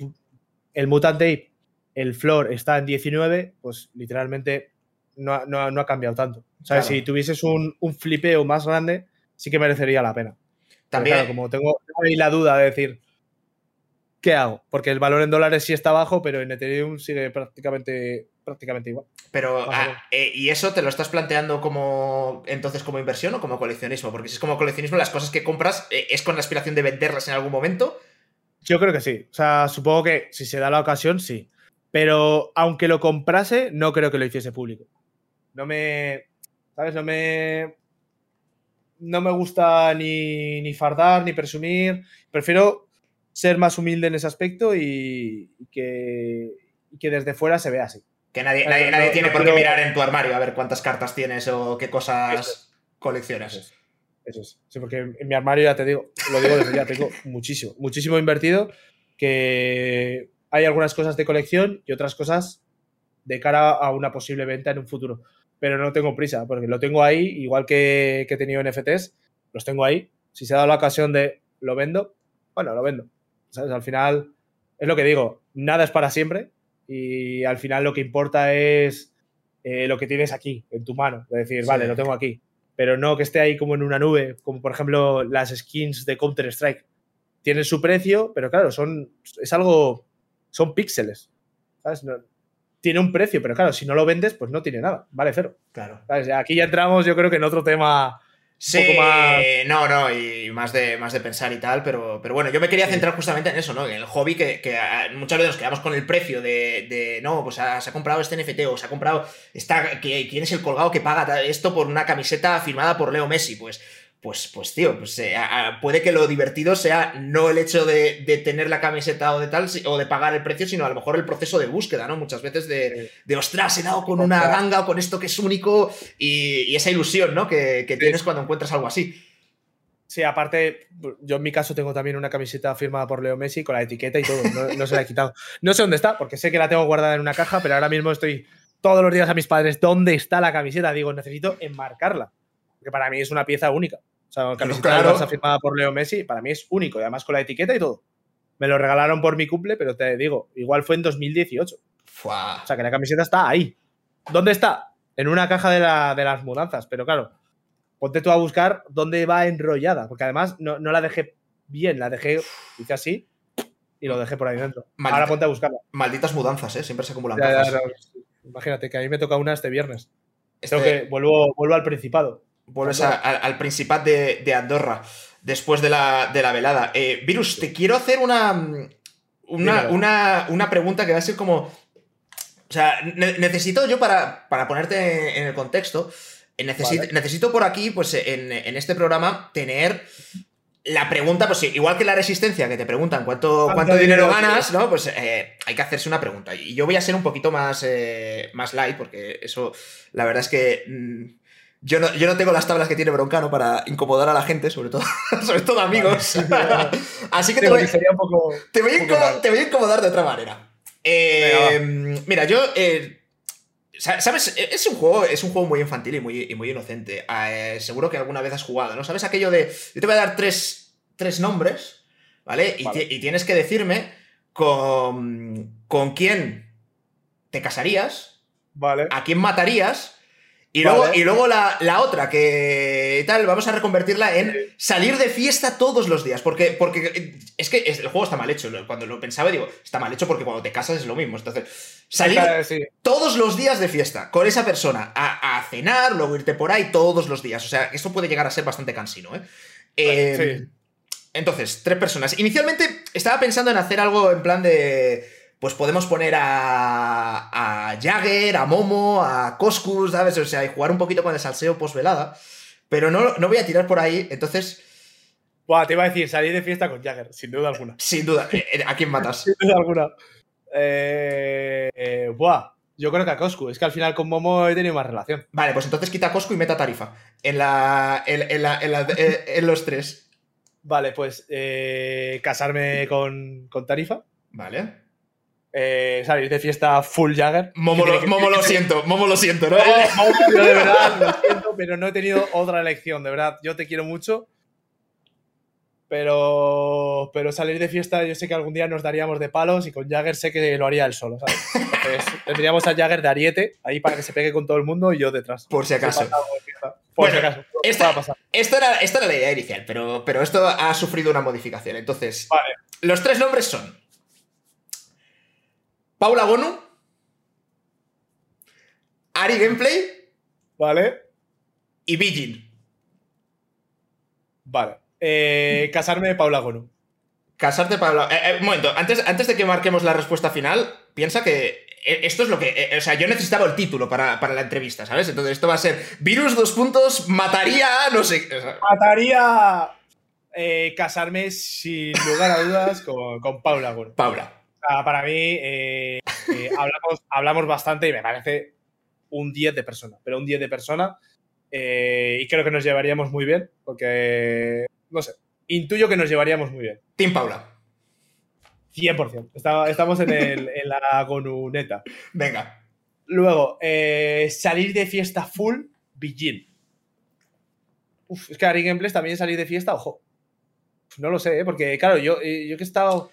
el, Mutant Ape, el floor está en 19, pues literalmente no, ha cambiado tanto. O sea, si tuvieses un, un flipeo más grande sí que merecería la pena. También. como tengo, ahí la duda de decir, ¿qué hago? Porque el valor en dólares sí está bajo, pero en Ethereum sigue prácticamente, prácticamente igual. Pero, ah, eh, ¿y eso te lo estás planteando como entonces como inversión o como coleccionismo? Porque si es como coleccionismo, las cosas que compras eh, es con la aspiración de venderlas en algún momento. Yo creo que sí. O sea, supongo que si se da la ocasión, sí. Pero aunque lo comprase, no creo que lo hiciese público. No me. ¿Sabes? No me no me gusta ni, ni, fardar, ni presumir. Prefiero ser más humilde en ese aspecto y, que, que, desde fuera se vea así. Que nadie, nadie, tiene por qué mirar en tu armario a ver cuántas cartas tienes o qué cosas coleccionas. Eso es. Sí, porque en mi armario ya te digo, lo digo desde ya, tengo <laughs> muchísimo, muchísimo invertido. Que hay algunas cosas de colección y otras cosas de cara a una posible venta en un futuro pero no tengo prisa, porque lo tengo ahí, igual que, he tenido NFTs, los tengo ahí. Si se ha dado la ocasión de lo vendo, bueno, lo vendo. ¿Sabes? Al final, es lo que digo, nada es para siempre y al final lo que importa es eh, lo que tienes aquí, en tu mano. Es decir, vale, lo tengo aquí. Pero no que esté ahí como en una nube, como por ejemplo las skins de Counter-Strike. Tienen su precio, pero claro, son, es algo, son píxeles. ¿Sabes? Tiene un precio, pero claro, si no lo vendes, pues no tiene nada, vale cero. Claro. Aquí ya entramos, yo creo que en otro tema. Sí, no, no, y más de, más de pensar y tal, pero, pero bueno, yo me quería centrar justamente en eso, ¿no? En el hobby que, ah, muchas veces nos quedamos con el precio de, no, pues se ha comprado este NFT o se ha comprado, está, ¿quién es el colgado que paga esto por una camiseta firmada por Leo Messi? Pues pues, pues tío, pues, eh, puede que lo divertido sea no el hecho de, tener la camiseta o de tal, o de pagar el precio, sino a lo mejor el proceso de búsqueda, ¿no? Muchas veces de, de ostras, he dado con una ganga o con esto que es único y, esa ilusión, ¿no? Que, tienes cuando encuentras algo así. Sí, aparte, yo en mi caso tengo también una camiseta firmada por Leo Messi con la etiqueta y todo, no, no se la he quitado. No sé dónde está, porque sé que la tengo guardada en una caja, pero ahora mismo estoy todos los días a mis padres, ¿dónde está la camiseta? Digo, necesito enmarcarla, porque para mí es una pieza única. O sea, camiseta claro. firmada por Leo Messi, para mí es único, y además con la etiqueta y todo. Me lo regalaron por mi cumple, pero te digo, igual fue en 2018. O sea, que la camiseta está ahí. ¿Dónde está? En una caja de, las mudanzas, pero claro, ponte tú a buscar dónde va enrollada, porque además no, la dejé bien, la dejé, hice así y lo dejé por ahí dentro. Ahora ponte a buscarla. Malditas mudanzas, ¿eh? Siempre se acumulan Imagínate que a mí me toca una este viernes. Este... Creo que vuelvo, vuelvo al Principado. Vuelves al Principat de, Andorra después de la, velada. Eh, Virus, te quiero hacer una, una, pregunta que va a ser como. O sea, necesito yo para, para, ponerte en el contexto. Eh, necesito, por aquí, pues en, este programa, tener la pregunta, pues igual que la resistencia, que te preguntan cuánto, cuánto dinero ganas, ¿no? Pues eh, hay que hacerse una pregunta. Y yo voy a ser un poquito más, más light, porque eso, la verdad es que. Mm, yo no, yo no tengo las tablas que tiene Broncano para incomodar a la gente, sobre todo, <laughs> sobre todo amigos. <laughs> Así que te, voy, te, voy a incomodar de otra manera. Eh, mira, yo. Eh, ¿Sabes? Es un juego, es un juego muy infantil y muy, muy inocente. Eh, seguro que alguna vez has jugado, ¿no? ¿Sabes aquello de. Yo te voy a dar tres, tres nombres, ¿vale? Y, Vale. y tienes que decirme con, con quién te casarías, Vale. a quién matarías. Y Vale. luego, y luego la, la otra, que tal, vamos a reconvertirla en salir de fiesta todos los días. Porque, porque es que el juego está mal hecho. Cuando lo pensaba, digo, está mal hecho porque cuando te casas es lo mismo. Entonces, salir sí. todos los días de fiesta con esa persona a, a cenar, luego irte por ahí todos los días. O sea, esto puede llegar a ser bastante cansino, ¿eh? Eh, Sí. Entonces, tres personas. Inicialmente estaba pensando en hacer algo en plan de. Pues podemos poner a. a Jagger, a Momo, a Coscus, ¿sabes? O sea, y jugar un poquito con el salseo posvelada. Pero no, no voy a tirar por ahí, entonces, Buah, te iba a decir, salir de fiesta con Jagger, sin duda alguna. sin duda, eh, eh, ¿a quién matas? <laughs> Sin duda alguna. Eh, eh, buah, yo creo que a Coscu. Es que al final con Momo he tenido más relación. Vale, pues entonces quita a Coscu y meta Tarifa. En la. en, en la- en la- en los tres. Vale, pues eh, casarme con, con Tarifa. Vale. Eh, salir de fiesta full Jagger. Momo, lo, tiene que- Momo lo <laughs> siento, Momo lo siento, ¿no? <laughs> Momo, yo de verdad, lo <laughs> siento, pero no he tenido otra elección, de verdad. Yo te quiero mucho. Pero, pero salir de fiesta, yo sé que algún día nos daríamos de palos y con Jagger sé que lo haría él solo, ¿sabes? Entonces, tendríamos a Jagger de ariete ahí para que se pegue con todo el mundo y yo detrás. Por si acaso. Por Bueno, si acaso. esta- pasar. Esta era, esta era la idea inicial, pero, pero esto ha sufrido una modificación. Entonces, Vale. los tres nombres son Paula Gonu, Ari Gameplay Vale. y Bijin. Vale. Eh, casarme de Paula Gonu. Casarte Paula. Eh, eh, un momento, antes, antes de que marquemos la respuesta final, piensa que esto es lo que. o sea, yo necesitaba el título para, para la entrevista, ¿sabes? Entonces esto va a ser Virus dos puntos, mataría a no sé. o sea, Mataría casarme sin lugar a dudas con, con Paula Gonu. Paula. Sea, para mí, eh, eh, hablamos, <laughs> hablamos bastante y me parece un 10 de persona, pero un 10 de persona. eh, y creo que nos llevaríamos muy bien, porque, no sé, intuyo que nos llevaríamos muy bien. Team Paula. 100%. Está- estamos en, el- en la gonuneta. Venga. Luego, salir de fiesta full, Bijin. Uf, es que Ari Gameplays también salir de fiesta, ojo. No lo sé, ¿eh? porque claro, yo, yo que he estado...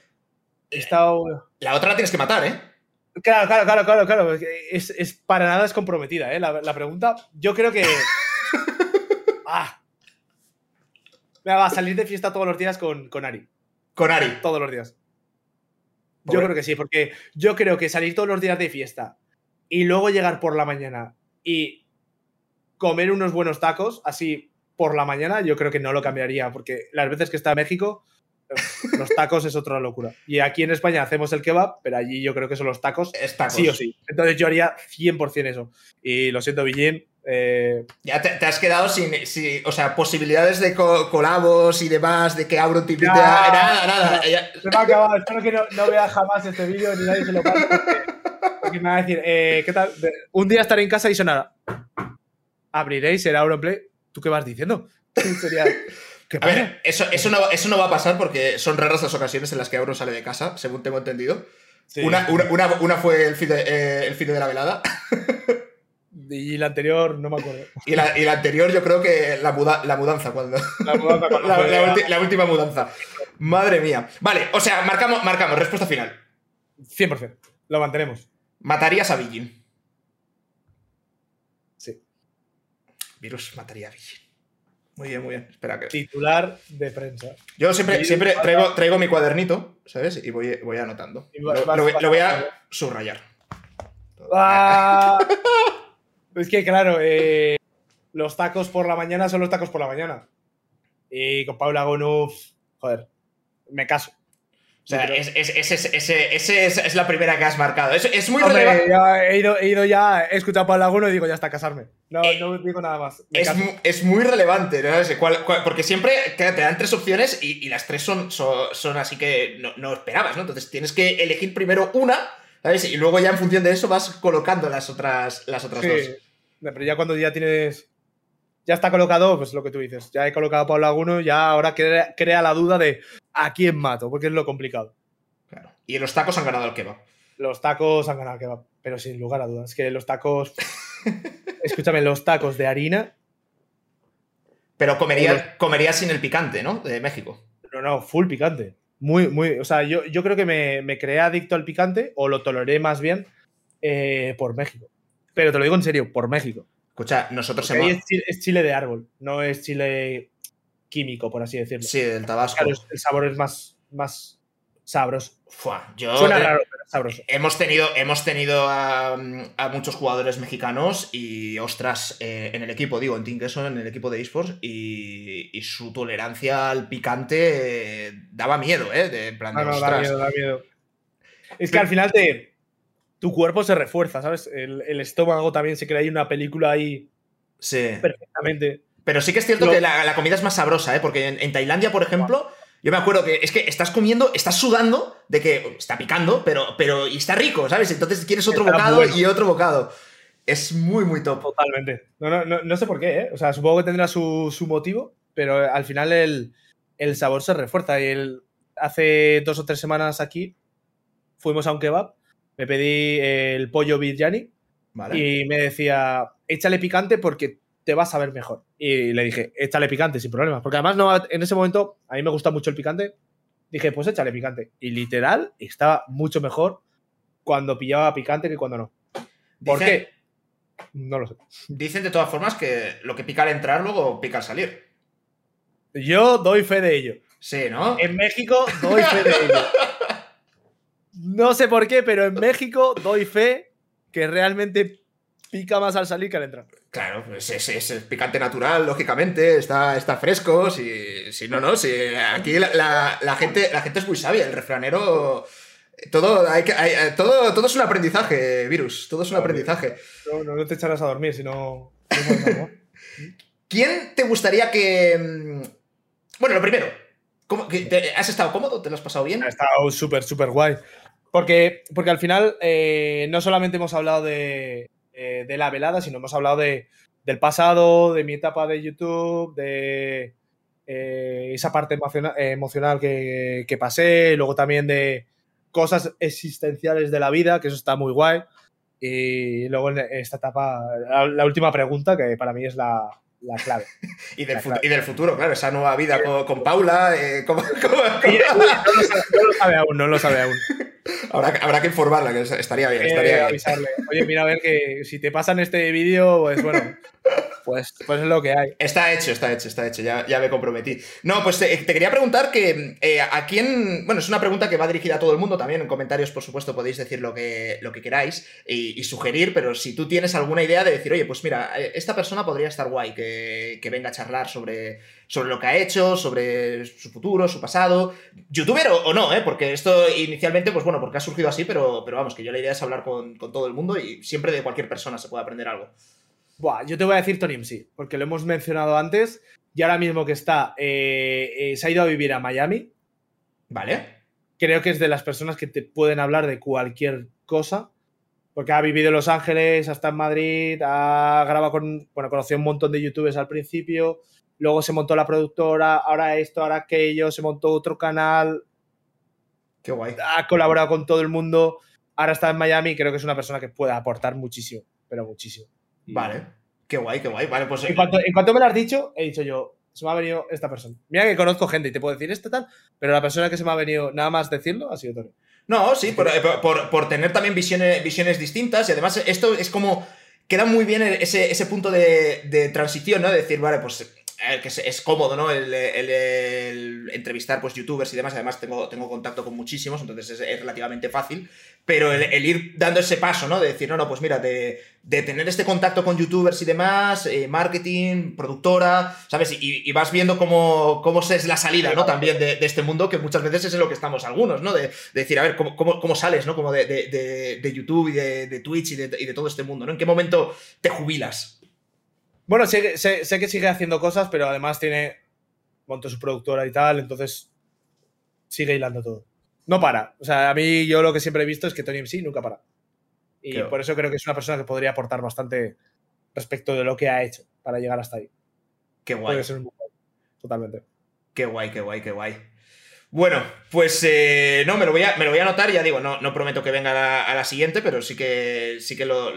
Estado... La otra la tienes que matar, ¿eh? Claro, claro, claro, claro, claro. Es, es para nada es comprometida, ¿eh? La, la pregunta. Yo creo que. <laughs> ah. Va a salir de fiesta todos los días con, con Ari. Con Ari. Todos los días. Yo creo que sí, porque yo creo que salir todos los días de fiesta y luego llegar por la mañana y comer unos buenos tacos, así por la mañana, yo creo que no lo cambiaría, porque las veces que está en México, eh, <laughs> los tacos es otra locura. Y aquí en España hacemos el kebab, pero allí yo creo que son los tacos Es tacos. Sí o sí. Entonces yo haría 100% eso. Y lo siento, Villín. eh, Ya te, te has quedado sin, sin- O sea, posibilidades de co- colabos y demás, de que abro un tipito. Ya. Nada, nada. ya- se me ha acabado. Espero que no, no vea jamás este vídeo ni nadie se lo pase. Porque, porque me va a decir, eh, ¿qué tal? Un día estaré en casa y sonará. Abriréis el Auronplay. ¿Tú qué vas diciendo? <laughs> Sería. ¿Qué A ver, eso, eso, no, eso no va a pasar porque son raras las ocasiones en las que Auro sale de casa, según tengo entendido. Sí. Una, una, una, fue el fin, de, eh, el fin de la velada <laughs> Y la anterior no me acuerdo. y la, y la anterior yo creo que la, muda- la mudanza, cuando, La mudanza cuando <laughs> la, fue- la ulti- la última mudanza. Madre mía. Vale, o sea, marcamos, marcamos, respuesta final. 100%. Lo mantenemos. Matarías a Villin. Sí. Virus mataría a Villin. Muy bien, muy bien. Espera que. Titular de prensa. Yo siempre, siempre traigo, traigo mi cuadernito, ¿sabes? Y voy, voy anotando. Y va- Lo, vas- lo voy- vas- lo voy a subrayar. Ah. es que, claro, eh, los tacos por la mañana son los tacos por la mañana. Y con Paula Gonuf, joder, me caso. O sea, es, es, es, la primera que has marcado. Es, es muy Hombre, relevante. ya he ido, he ido ya, he escuchado a Paula Gonuf y digo, ya está, casarme. No, Eh, no digo nada más. Es, muy relevante, ¿no? ¿Cuál- cuál- porque siempre te, dan tres opciones y, y las tres son, son, son así que no, no esperabas, ¿no? Entonces tienes que elegir primero una, ¿sabes? Y luego ya en función de eso vas colocando las otras, las otras Sí. dos. Pero ya cuando ya tienes. Ya está colocado, pues lo que tú dices. Ya he colocado a Paula Gonuf, ya ahora crea, crea la duda de a quién mato, porque es lo complicado. Claro. Y los tacos han ganado el kebab. Los tacos han ganado el kebab, pero sin lugar a dudas. Es que los tacos. <laughs> escúchame, los tacos de harina. Pero comerías, comerías sin el picante, ¿no? De México. No, no, full picante. Muy, muy. O sea, yo, yo creo que me, me creé adicto al picante, o lo toleré más bien, eh, por México. Pero te lo digo en serio, por México. Escucha, nosotros Porque hemos. ahí es, chile, de árbol, no es chile químico, por así decirlo. Sí, del Tabasco. Claro, el sabor es más, más sabroso. Fua, yo, Suena eh, raro, pero sabroso. Hemos tenido, hemos tenido a, a muchos jugadores mexicanos y, ostras, eh, en el equipo, digo, en Team Queso, en el equipo de esports, y, y su tolerancia al picante eh, daba miedo, ¿eh? De, en plan de, No, no, da miedo, da miedo. Es que al final te, tu cuerpo se refuerza, ¿sabes? El, el estómago también se crea ahí una película ahí Sí. perfectamente. Pero sí que es cierto Lo- que la, la comida es más sabrosa, ¿eh? Porque en, en Tailandia, por ejemplo, yo me acuerdo que es que estás comiendo, estás sudando de que está picando, pero, pero y está rico, ¿sabes? Entonces quieres otro Está bocado bueno. y otro bocado. Es muy, muy top. Totalmente. No, no, no, no sé por qué, ¿eh? O sea, supongo que tendrá su, su motivo, pero al final el, el sabor se refuerza. Y el, hace dos o tres semanas aquí fuimos a un kebab, me pedí el pollo biryani Vale. y me decía, échale picante porque te vas a ver mejor. Y le dije, échale picante sin problemas. Porque además no, en ese momento a mí me gusta mucho el picante. Dije, pues échale picante. Y literal, estaba mucho mejor cuando pillaba picante que cuando no. ¿Por Dicen- qué? No lo sé. Dicen de todas formas que lo que pica al entrar, luego pica al salir. Yo doy fe de ello. Sí, ¿no? En México doy fe de ello. <laughs> No sé por qué, pero en México doy fe que realmente pica más al salir que al entrar. Claro, pues es, es- es picante natural, lógicamente, está, está fresco. Si, si no, no, si aquí la, la- la gente, la gente es muy sabia, el refranero. Todo, hay que, hay- todo, todo es un aprendizaje, virus. Todo es un aprendizaje. No, no, no te echarás a dormir si no. <laughs> ¿Quién te gustaría que. mm, Bueno, lo primero. ¿cómo- que te- ¿Has estado cómodo? ¿Te lo has pasado bien? Ha estado súper, súper guay. Porque, porque al final eh, no solamente hemos hablado de, eh, de la velada, sino hemos hablado de, del pasado, de mi etapa de YouTube, de eh, esa parte emociona- eh, emocional que, que pasé, luego también de cosas existenciales de la vida, que eso está muy guay. Y luego en esta etapa, la, la última pregunta, que para mí es la, la clave. <laughs> Y del, fu- claro. y del futuro, claro, esa nueva vida con, con Paula. eh, ¿cómo- cómo- cómo- no, lo sabe, no lo sabe aún, no lo sabe aún. <laughs> Habrá, que- habrá que informarla, que estaría bien. Eh, Estaría bien. avisarle. Oye, mira a ver que si te pasan este vídeo, pues bueno, pues, pues es lo que hay. Está hecho, está hecho, está hecho, ya, ya me comprometí. No, pues te, te quería preguntar que eh, a quién, bueno, es una pregunta que va dirigida a todo el mundo también, en comentarios por supuesto podéis decir lo que, lo que queráis y, y sugerir, pero si tú tienes alguna idea de decir, oye, pues mira, eh, esta persona podría estar guay, que, que venga a charlar sobre, sobre lo que ha hecho, sobre su futuro, su pasado, youtuber o, o no, ¿eh? porque esto inicialmente, pues bueno, porque ha surgido así, pero, pero vamos, que yo la idea es hablar con, con todo el mundo y siempre de cualquier persona se puede aprender algo. Buah, yo te voy a decir Tony MC, porque lo hemos mencionado antes y ahora mismo que está, eh, eh, se ha ido a vivir a Miami. ¿Vale? Creo que es de las personas que te pueden hablar de cualquier cosa, porque ha vivido en Los Ángeles, hasta en Madrid, ha grabado con, bueno, conoció un montón de youtubers al principio, luego se montó la productora, ahora esto, ahora aquello, se montó otro canal, Qué guay. ha colaborado con todo el mundo, ahora está en Miami y creo que es una persona que puede aportar muchísimo, pero muchísimo. Vale. Qué guay, qué guay. Vale, pues. En cuanto, en cuanto me lo has dicho, he dicho yo, se me ha venido esta persona. Mira que conozco gente y te puedo decir este tal, pero la persona que se me ha venido nada más decirlo ha sido Tony. No, sí, por, eh, por- por tener también visiones, visiones distintas y además esto es como. Queda muy bien ese, ese punto de, de transición, ¿no? De decir, vale, pues. Eh, que es, cómodo, ¿no? El, entrevistar pues youtubers y demás. Además, tengo, tengo contacto con muchísimos, entonces es, relativamente fácil. Pero el, ir dando ese paso, ¿no? De decir, no, no, pues mira, de, tener este contacto con youtubers y demás, eh, marketing, productora, ¿sabes? Y, vas viendo cómo, cómo es la salida, ¿no? También de, este mundo, que muchas veces es en lo que estamos algunos, ¿no? De, de decir, a ver, ¿cómo, cómo, cómo sales, ¿no? Como de, de- YouTube y de, Twitch y de todo este mundo, ¿no? ¿En qué momento te jubilas? Bueno, sé, sé- sé que sigue haciendo cosas, pero además tiene. Montó su productora y tal, entonces sigue hilando todo. No para. O sea, a mí yo lo que siempre he visto es que Tony MC nunca para. Y por eso creo que es una persona que podría aportar bastante respecto de lo que ha hecho para llegar hasta ahí. Qué guay, Puede ser muy guay. Totalmente. qué guay, qué guay, qué guay. Bueno, pues eh, no, me lo, voy a, me lo voy a anotar, ya digo, no, no prometo que venga a la, siguiente, pero sí que, sí que lo,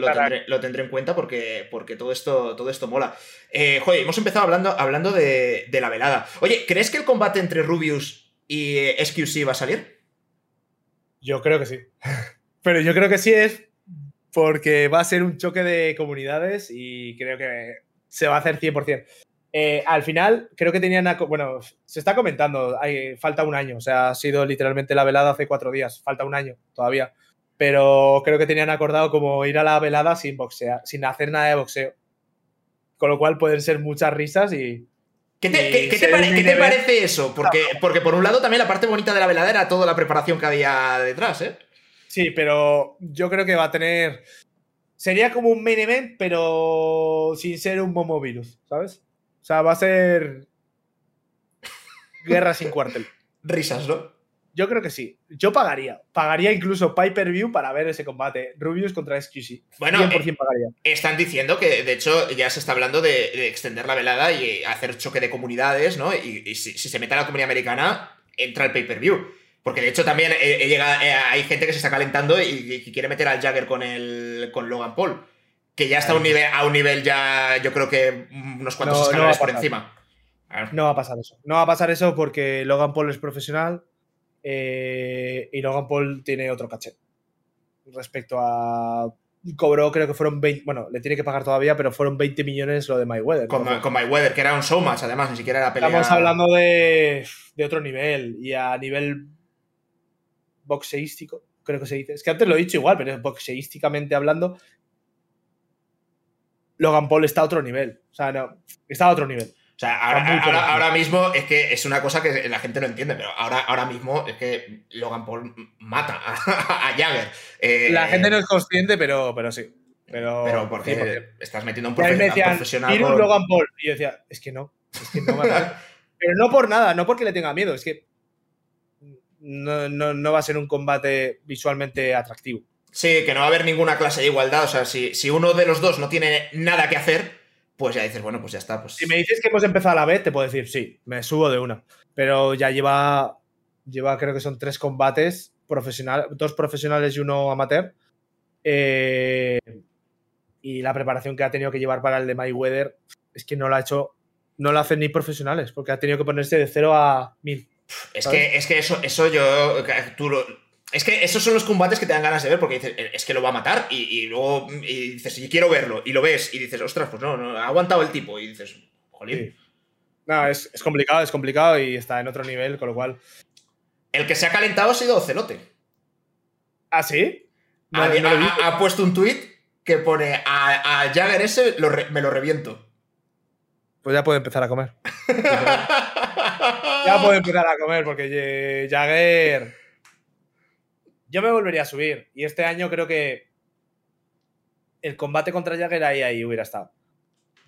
tendré, en cuenta porque, porque todo, esto, todo esto mola. Eh, joder, hemos empezado hablando, hablando de, la velada. Oye, ¿crees que el combate entre Rubius y eh, SQC va a salir? Yo creo que sí. <laughs> pero yo creo que sí es porque va a ser un choque de comunidades y creo que se va a hacer 100%. Eh, al final, creo que tenían. Bueno, se está comentando, hay, falta un año. O sea, ha sido literalmente la velada hace cuatro días. Falta un año todavía. Pero creo que tenían acordado como ir a la velada sin boxear, sin hacer nada de boxeo. Con lo cual pueden ser muchas risas y. ¿Qué te, parece eso? Porque, porque por un lado también la parte bonita de la velada era toda la preparación que había detrás, ¿eh? Sí, pero yo creo que va a tener. Sería como un main event, pero sin ser un momovirus, ¿sabes? O sea, va a ser. Guerra sin cuartel. Risas, ¿no? Yo creo que sí. Yo pagaría. Pagaría incluso pay per view para ver ese combate. Rubius contra XQC. Bueno, 100% eh, pagaría. Están diciendo que, de hecho, ya se está hablando de, extender la velada y hacer choque de comunidades, ¿no? Y, si, se mete a la comunidad americana, entra el pay per view. Porque de hecho también eh, eh, hay gente que se está calentando y, quiere meter al Jagger con, el, con Logan Paul que ya está a un nivel, a un nivel ya, yo creo que unos cuantos escalones por encima. No va a pasar eso. No va a pasar eso porque Logan Paul es profesional eh, y Logan Paul tiene otro caché. Respecto a. Cobró, creo que fueron 20. Bueno, le tiene que pagar todavía, pero fueron 20 millones lo de Mayweather. Con, con Mayweather, que era un showmatch, además, ni siquiera era pelea. Estamos hablando de, de otro nivel. Y a nivel boxeístico, creo que se dice. Es que antes lo he dicho igual, pero boxeísticamente hablando, Logan Paul está a otro nivel. O sea, no, está a otro nivel. O sea, ahora, mismo es que es una cosa que la gente no entiende, pero ahora, ahora mismo es que Logan Paul mata a, <laughs> Jagger. Eh, la gente no es consciente, pero, pero sí. Pero, pero porque estás metiendo un, profe decían, profesional. Logan Paul. Y yo decía, es que no. Es que no <laughs> Pero no por nada, no porque le tenga miedo, es que no, no va a ser un combate visualmente atractivo. Sí, que no va a haber ninguna clase de igualdad. O sea, si, si uno de los dos no tiene nada que hacer, pues ya dices, bueno, pues ya está. Pues... Si me dices que hemos empezado a la vez, te puedo decir, sí, me subo de una. Pero ya lleva, lleva creo que son tres combates, profesional, dos profesionales y uno amateur. Eh, y la preparación que ha tenido que llevar para el de Mayweather es que no la ha hecho, no la hacen ni profesionales, porque ha tenido que ponerse de cero a mil. Es que, es que eso, eso yo, tú es que esos son los combates que te dan ganas de ver porque dices, eh, es que lo va a matar y, luego y dices, y quiero verlo y lo ves y dices, ostras, pues no, no ha aguantado el tipo y dices, jolín. No, es, complicado, es complicado y está en otro nivel, con lo cual. El que se ha calentado ha sido Celote. ¿Ah, sí? ha, puesto un tuit que pone a, Jagger ese me lo reviento. Pues ya puede empezar a comer. <laughs> ya puede empezar a comer porque Jagger yo me volvería a subir. Y este año creo que el combate contra Jagger ahí, ahí hubiera estado.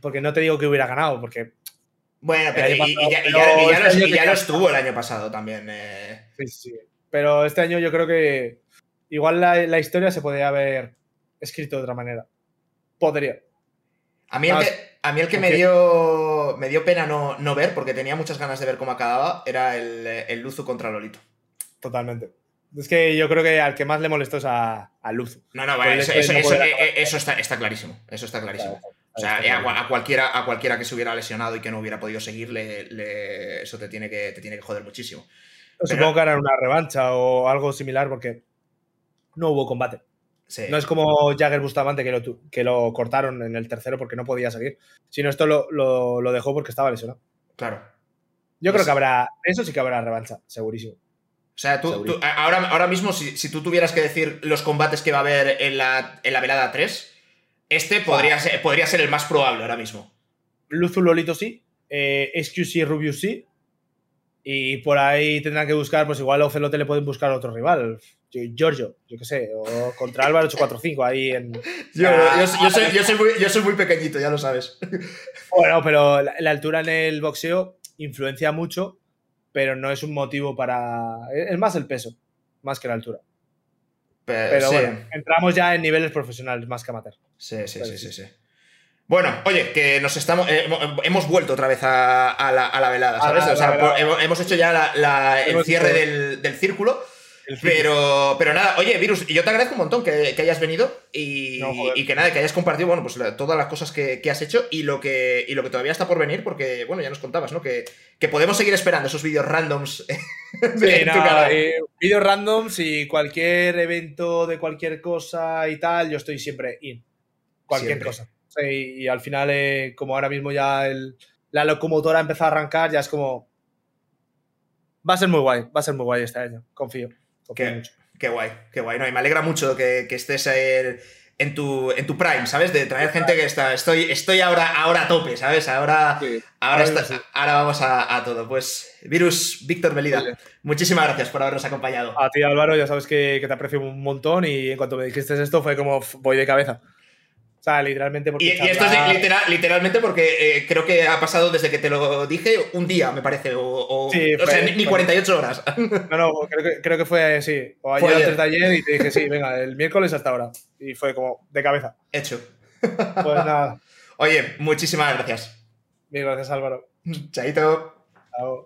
Porque no te digo que hubiera ganado, porque. Bueno, pero y, ya, lo, estuvo el año pasado también. Eh. Sí, sí. Pero este año yo creo que igual la, historia se podría haber escrito de otra manera. Podría. A mí el que, a mí el que me, dio, me dio pena no, no, ver, porque tenía muchas ganas de ver cómo acababa, era el, el Luzu contra Lolito. Totalmente. Es que yo creo que al que más le molestó es a, Luz. No, no, eso, está, clarísimo. Eso está clarísimo. o sea, a, cualquiera, a cualquiera que se hubiera lesionado y que no hubiera podido seguir, eso te tiene, que, te tiene que joder muchísimo. Supongo que harán una revancha o algo similar porque no hubo combate. No es como Jagger Bustamante que lo, que lo cortaron en el tercero porque no podía seguir, sino esto lo, dejó porque estaba lesionado. Claro. Yo creo que habrá, eso sí que habrá revancha, segurísimo. O sea, tú, ahora, ahora mismo, si, tú tuvieras que decir los combates que va a haber en la, en la velada 3, este podría ser, podría ser el más probable ahora mismo. Luzu Lolito sí, eh, SQC Rubius sí, y por ahí tendrán que buscar, pues igual a Ocelote le pueden buscar otro rival. Giorgio, yo qué sé, o contra Álvaro 845 ahí en. Yo, soy, muy, pequeñito, ya lo sabes. Bueno, pero la, altura en el boxeo influencia mucho pero no es un motivo para... Es más el peso, más que la altura. Pero, bueno, entramos ya en niveles profesionales más que amateur. Sí, sí, sí, sí, sí. Bueno, oye, que nos estamos. Eh, hemos vuelto otra vez a, la, velada, ¿sabes? o sea, hemos hecho ya el cierre del, círculo. Pero, pero nada, oye, Virus, yo te agradezco un montón que, hayas venido y, que nada, que hayas compartido, bueno, pues todas las cosas que, has hecho y lo que, lo que todavía está por venir, porque, bueno, ya nos contabas, ¿no? Que, podemos seguir esperando esos vídeos randoms <laughs> de eh, vídeos randoms y cualquier evento de cualquier cosa y tal, yo estoy siempre in. Cualquier cosa. y, al final, eh, como ahora mismo ya la locomotora ha empezado a arrancar, ya es como... Va a ser muy guay, va a ser muy guay este año, confío. Qué, guay, qué guay. No, y me alegra mucho que, estés en tu, en tu prime, ¿sabes? De traer gente que está. Estoy, estoy ahora, ahora a tope, ¿sabes? Ahora, ahora, ahora vamos a, todo. Pues, Virus Víctor Belida, muchísimas gracias por habernos acompañado. A ti, Álvaro, ya sabes que, que, te aprecio un montón y en cuanto me dijiste esto fue como voy de cabeza. O sea, literalmente porque. Y, esto es literalmente porque eh, creo que ha pasado desde que te lo dije un día, me parece. O, sea, ni 48 horas. <laughs> No, no, creo que, fue así. O ayer, antes de ayer y te dije, sí, venga, el miércoles hasta ahora. Y fue como de cabeza. Hecho. Pues nada. <laughs> Oye, muchísimas gracias. Mil gracias, Álvaro. <laughs> Chaito. Chao.